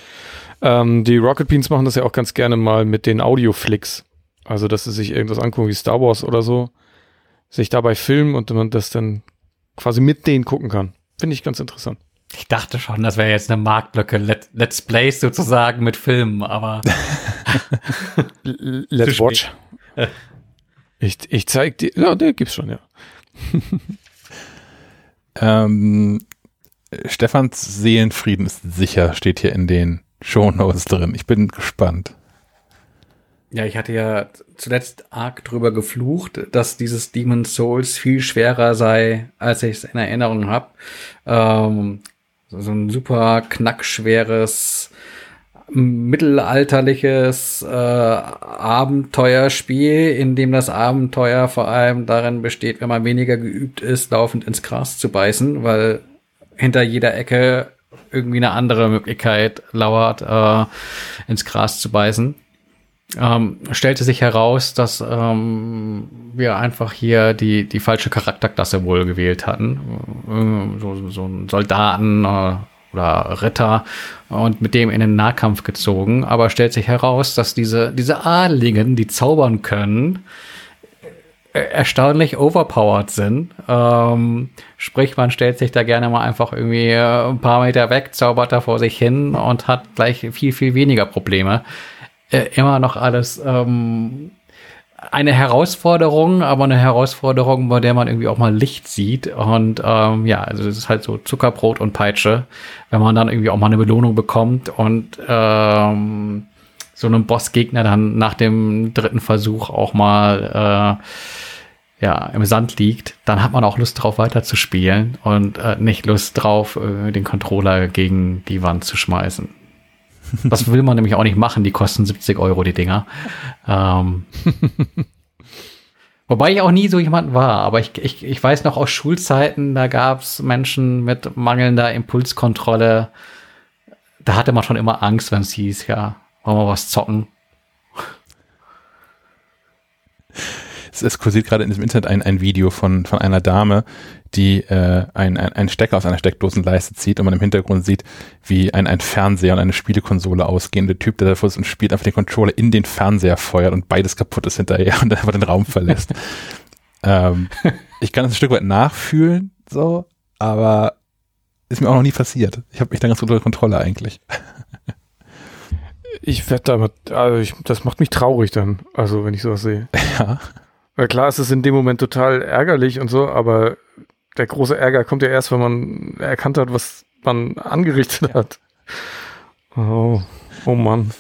Ähm, die Rocket Beans machen das ja auch ganz gerne mal mit den Audio-Flicks. Also, dass sie sich irgendwas angucken wie Star Wars oder so, sich dabei filmen und man das dann quasi mit denen gucken kann. Finde ich ganz interessant. Ich dachte schon, das wäre jetzt eine Marktlücke, Let, Let's Plays sozusagen mit Filmen, aber Let's Watch. ich, ich zeig dir, ja, der gibt's schon, ja. ähm, Stefans Seelenfrieden ist sicher, steht hier in den Shownotes drin. Ich bin gespannt. Ja, ich hatte ja zuletzt arg drüber geflucht, dass dieses Demon's Souls viel schwerer sei, als ich es in Erinnerung habe. Ähm, so ein super knackschweres mittelalterliches äh, Abenteuerspiel, in dem das Abenteuer vor allem darin besteht, wenn man weniger geübt ist, laufend ins Gras zu beißen, weil hinter jeder Ecke irgendwie eine andere Möglichkeit lauert, äh, ins Gras zu beißen. Ähm, stellte sich heraus, dass ähm, wir einfach hier die, die falsche Charakterklasse wohl gewählt hatten. Äh, so, so einen Soldaten äh, oder Ritter und mit dem in den Nahkampf gezogen. Aber stellt sich heraus, dass diese, diese Adligen, die zaubern können, äh, erstaunlich overpowered sind. Ähm, sprich, man stellt sich da gerne mal einfach irgendwie äh, ein paar Meter weg, zaubert da vor sich hin und hat gleich viel, viel weniger Probleme. Äh, immer noch alles ähm, eine Herausforderung, aber eine Herausforderung, bei der man irgendwie auch mal Licht sieht. Und ähm, ja, also es ist halt so Zuckerbrot und Peitsche, wenn man dann irgendwie auch mal eine Belohnung bekommt und ähm, so einem Bossgegner dann nach dem dritten Versuch auch mal äh, ja im Sand liegt, dann hat man auch Lust drauf weiterzuspielen und äh, nicht Lust drauf, äh, den Controller gegen die Wand zu schmeißen. Das will man nämlich auch nicht machen, die kosten 70 Euro, die Dinger. Ähm, wobei ich auch nie so jemand war, aber ich, ich, ich weiß noch aus Schulzeiten, da gab es Menschen mit mangelnder Impulskontrolle. Da hatte man schon immer Angst, wenn es hieß, ja, wollen wir was zocken. es kursiert gerade in diesem Internet ein, ein Video von, von einer Dame, die äh, ein, ein, einen Stecker aus einer Steckdosenleiste zieht und man im Hintergrund sieht, wie ein, ein Fernseher und eine Spielekonsole ausgehen. Der Typ, der davor ist und spielt, einfach den Controller in den Fernseher feuert und beides kaputt ist hinterher und einfach den Raum verlässt. ähm, ich kann das ein Stück weit nachfühlen, so, aber ist mir auch noch nie passiert. Ich habe mich da ganz gut unter Kontrolle eigentlich. Ich werde damit, also ich, das macht mich traurig dann, also wenn ich sowas sehe. Ja. Weil klar, es ist in dem Moment total ärgerlich und so, aber der große Ärger kommt ja erst, wenn man erkannt hat, was man angerichtet hat. Oh, oh Mann.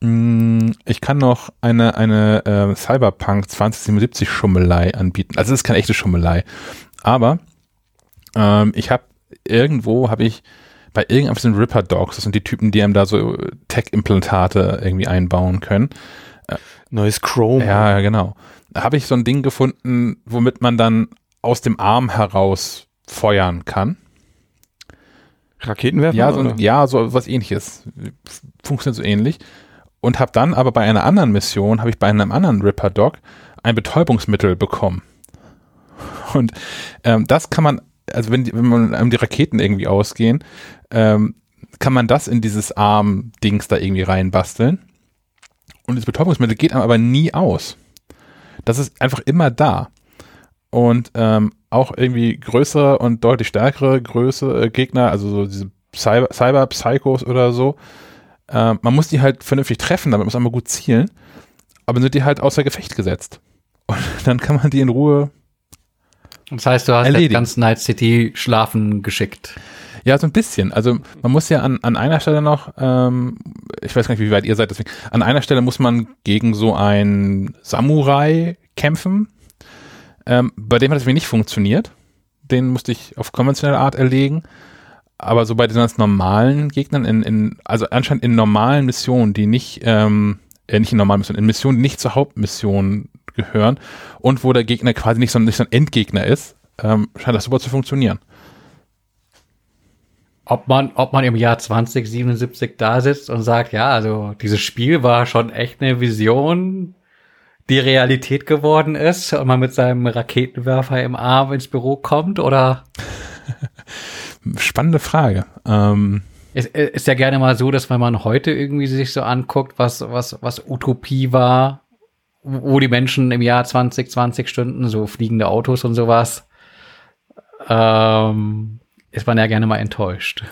Mm, ich kann noch eine, eine äh, Cyberpunk 2077 Schummelei anbieten. Also es ist keine echte Schummelei. Aber ähm, ich habe irgendwo, habe ich bei irgendeinem von den Ripper Dogs, das sind die Typen, die einem da so Tech-Implantate irgendwie einbauen können. Neues Chrome. Ja, genau. Habe ich so ein Ding gefunden, womit man dann aus dem Arm heraus feuern kann. Raketenwerfer? Ja, so, ja, so was ähnliches. Funktioniert so ähnlich. Und habe dann aber bei einer anderen Mission, habe ich bei einem anderen Ripper Dog ein Betäubungsmittel bekommen. Und ähm, das kann man, also wenn, die, wenn man einem die Raketen irgendwie ausgehen, ähm, kann man das in dieses Arm-Dings da irgendwie reinbasteln. Und das Betäubungsmittel geht einem aber nie aus. Das ist einfach immer da und ähm, auch irgendwie größere und deutlich stärkere Größe äh, Gegner, also so diese Cyber, Cyber Psychos oder so. Äh, man muss die halt vernünftig treffen, damit muss man mal gut zielen. Aber dann sind die halt außer Gefecht gesetzt. Und dann kann man die in Ruhe. Das heißt, du hast erledigen. ganz Night City schlafen geschickt. Ja, so ein bisschen. Also man muss ja an, an einer Stelle noch, ähm, ich weiß gar nicht, wie weit ihr seid, deswegen, an einer Stelle muss man gegen so ein Samurai kämpfen, ähm, bei dem hat es mir nicht funktioniert. Den musste ich auf konventionelle Art erlegen. Aber so bei den ganz normalen Gegnern, in, in, also anscheinend in normalen Missionen, die nicht, ähm, äh, nicht in normalen Missionen, in Missionen, die nicht zur Hauptmission gehören und wo der Gegner quasi nicht so, nicht so ein Endgegner ist, ähm, scheint das super zu funktionieren. Ob man, ob man im Jahr 2077 da sitzt und sagt, ja, also dieses Spiel war schon echt eine Vision, die Realität geworden ist und man mit seinem Raketenwerfer im Arm ins Büro kommt oder? Spannende Frage. Ähm es ist ja gerne mal so, dass wenn man heute irgendwie sich so anguckt, was, was, was Utopie war, wo die Menschen im Jahr 2020 stünden, so fliegende Autos und sowas, ähm, ist man ja gerne mal enttäuscht.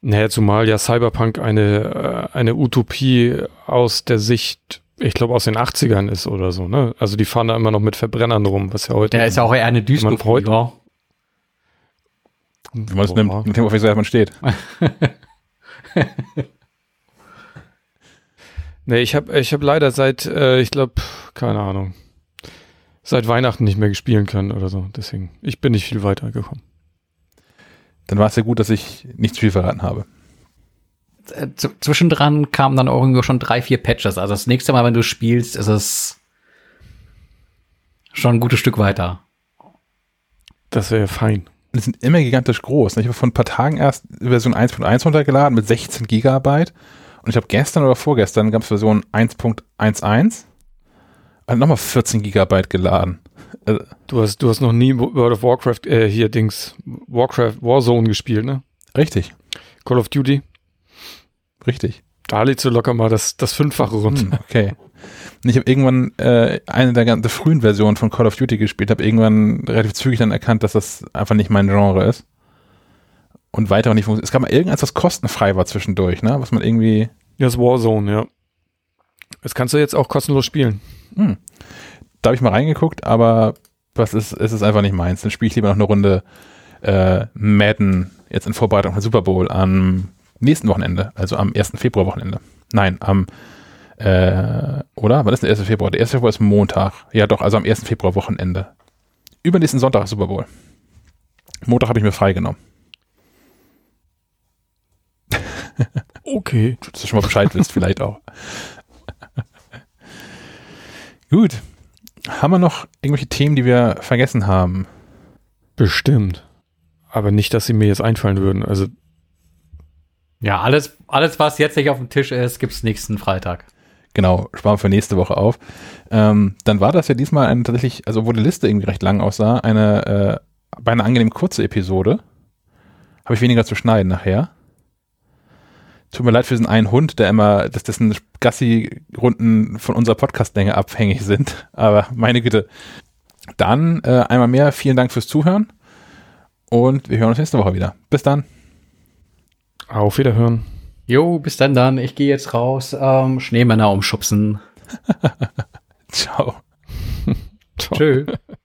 Naja, zumal ja Cyberpunk eine, äh, eine Utopie aus der Sicht ich glaube, aus den 80ern ist oder so, ne? Also die fahren da immer noch mit Verbrennern rum, was ja heute. Der ist ja auch eher eine Dystopie, heute, ja. Wenn man es nimmt, mit dem auf man steht. Nee, ich habe ich hab leider seit, äh, ich glaube, keine Ahnung, seit Weihnachten nicht mehr spielen können oder so. Deswegen, ich bin nicht viel weitergekommen. Dann war es ja gut, dass ich nicht zu viel verraten habe. Äh, Zwischendran kamen dann auch irgendwie schon drei, vier Patches. Also das nächste Mal, wenn du spielst, ist es schon ein gutes Stück weiter. Das wäre fein. Die sind immer gigantisch groß. Ich habe vor ein paar Tagen erst Version 1.1 runtergeladen mit 16 Gigabyte. Und ich habe gestern oder vorgestern gab es Version 1.11 und nochmal 14 Gigabyte geladen. Äh, Du hast, du hast noch nie World of Warcraft, äh, hier Dings, Warcraft, Warzone gespielt, ne? richtig, Call of Duty. Richtig. Da lädst du locker mal das, das Fünffache runter. Hm, okay. Und ich habe irgendwann äh, eine der ganz frühen Versionen von Call of Duty gespielt, habe irgendwann relativ zügig dann erkannt, dass das einfach nicht mein Genre ist. Und weiter auch nicht funktioniert. Es gab mal irgendwas, was kostenfrei war zwischendurch, ne? Was man irgendwie. Ja, das Warzone, ja. Das kannst du jetzt auch kostenlos spielen. Hm. Da habe ich mal reingeguckt, aber was ist, es ist einfach nicht meins. Dann spiele ich lieber noch eine Runde äh, Madden jetzt in Vorbereitung für Super Bowl am nächsten Wochenende, also am 1. Februar Wochenende. Nein, am äh, oder? Wann ist der 1. Februar? Der 1. Februar ist Montag. Ja doch, also am 1. Februar Wochenende. Übernächsten Sonntag ist Super Bowl. Montag habe ich mir freigenommen. Okay. Dass du schon mal Bescheid wisst, vielleicht auch. Gut. Haben wir noch irgendwelche Themen, die wir vergessen haben? Bestimmt. Aber nicht, dass sie mir jetzt einfallen würden. Also, Ja, alles, alles, was jetzt nicht auf dem Tisch ist, gibt's nächsten Freitag. Genau, sparen wir für nächste Woche auf. Ähm, dann war das ja diesmal eine tatsächlich, also wo die Liste irgendwie recht lang aussah, eine äh, beinahe angenehm kurze Episode. Habe ich weniger zu schneiden nachher. Tut mir leid für diesen einen Hund, der immer, dass dessen Gassi-Runden von unserer Podcastlänge abhängig sind. Aber meine Güte. Dann äh, einmal mehr vielen Dank fürs Zuhören und wir hören uns nächste Woche wieder. Bis dann. Auf Wiederhören. Jo, bis dann dann. Ich gehe jetzt raus. Ähm, Schneemänner umschubsen. Ciao. Ciao. Tschö.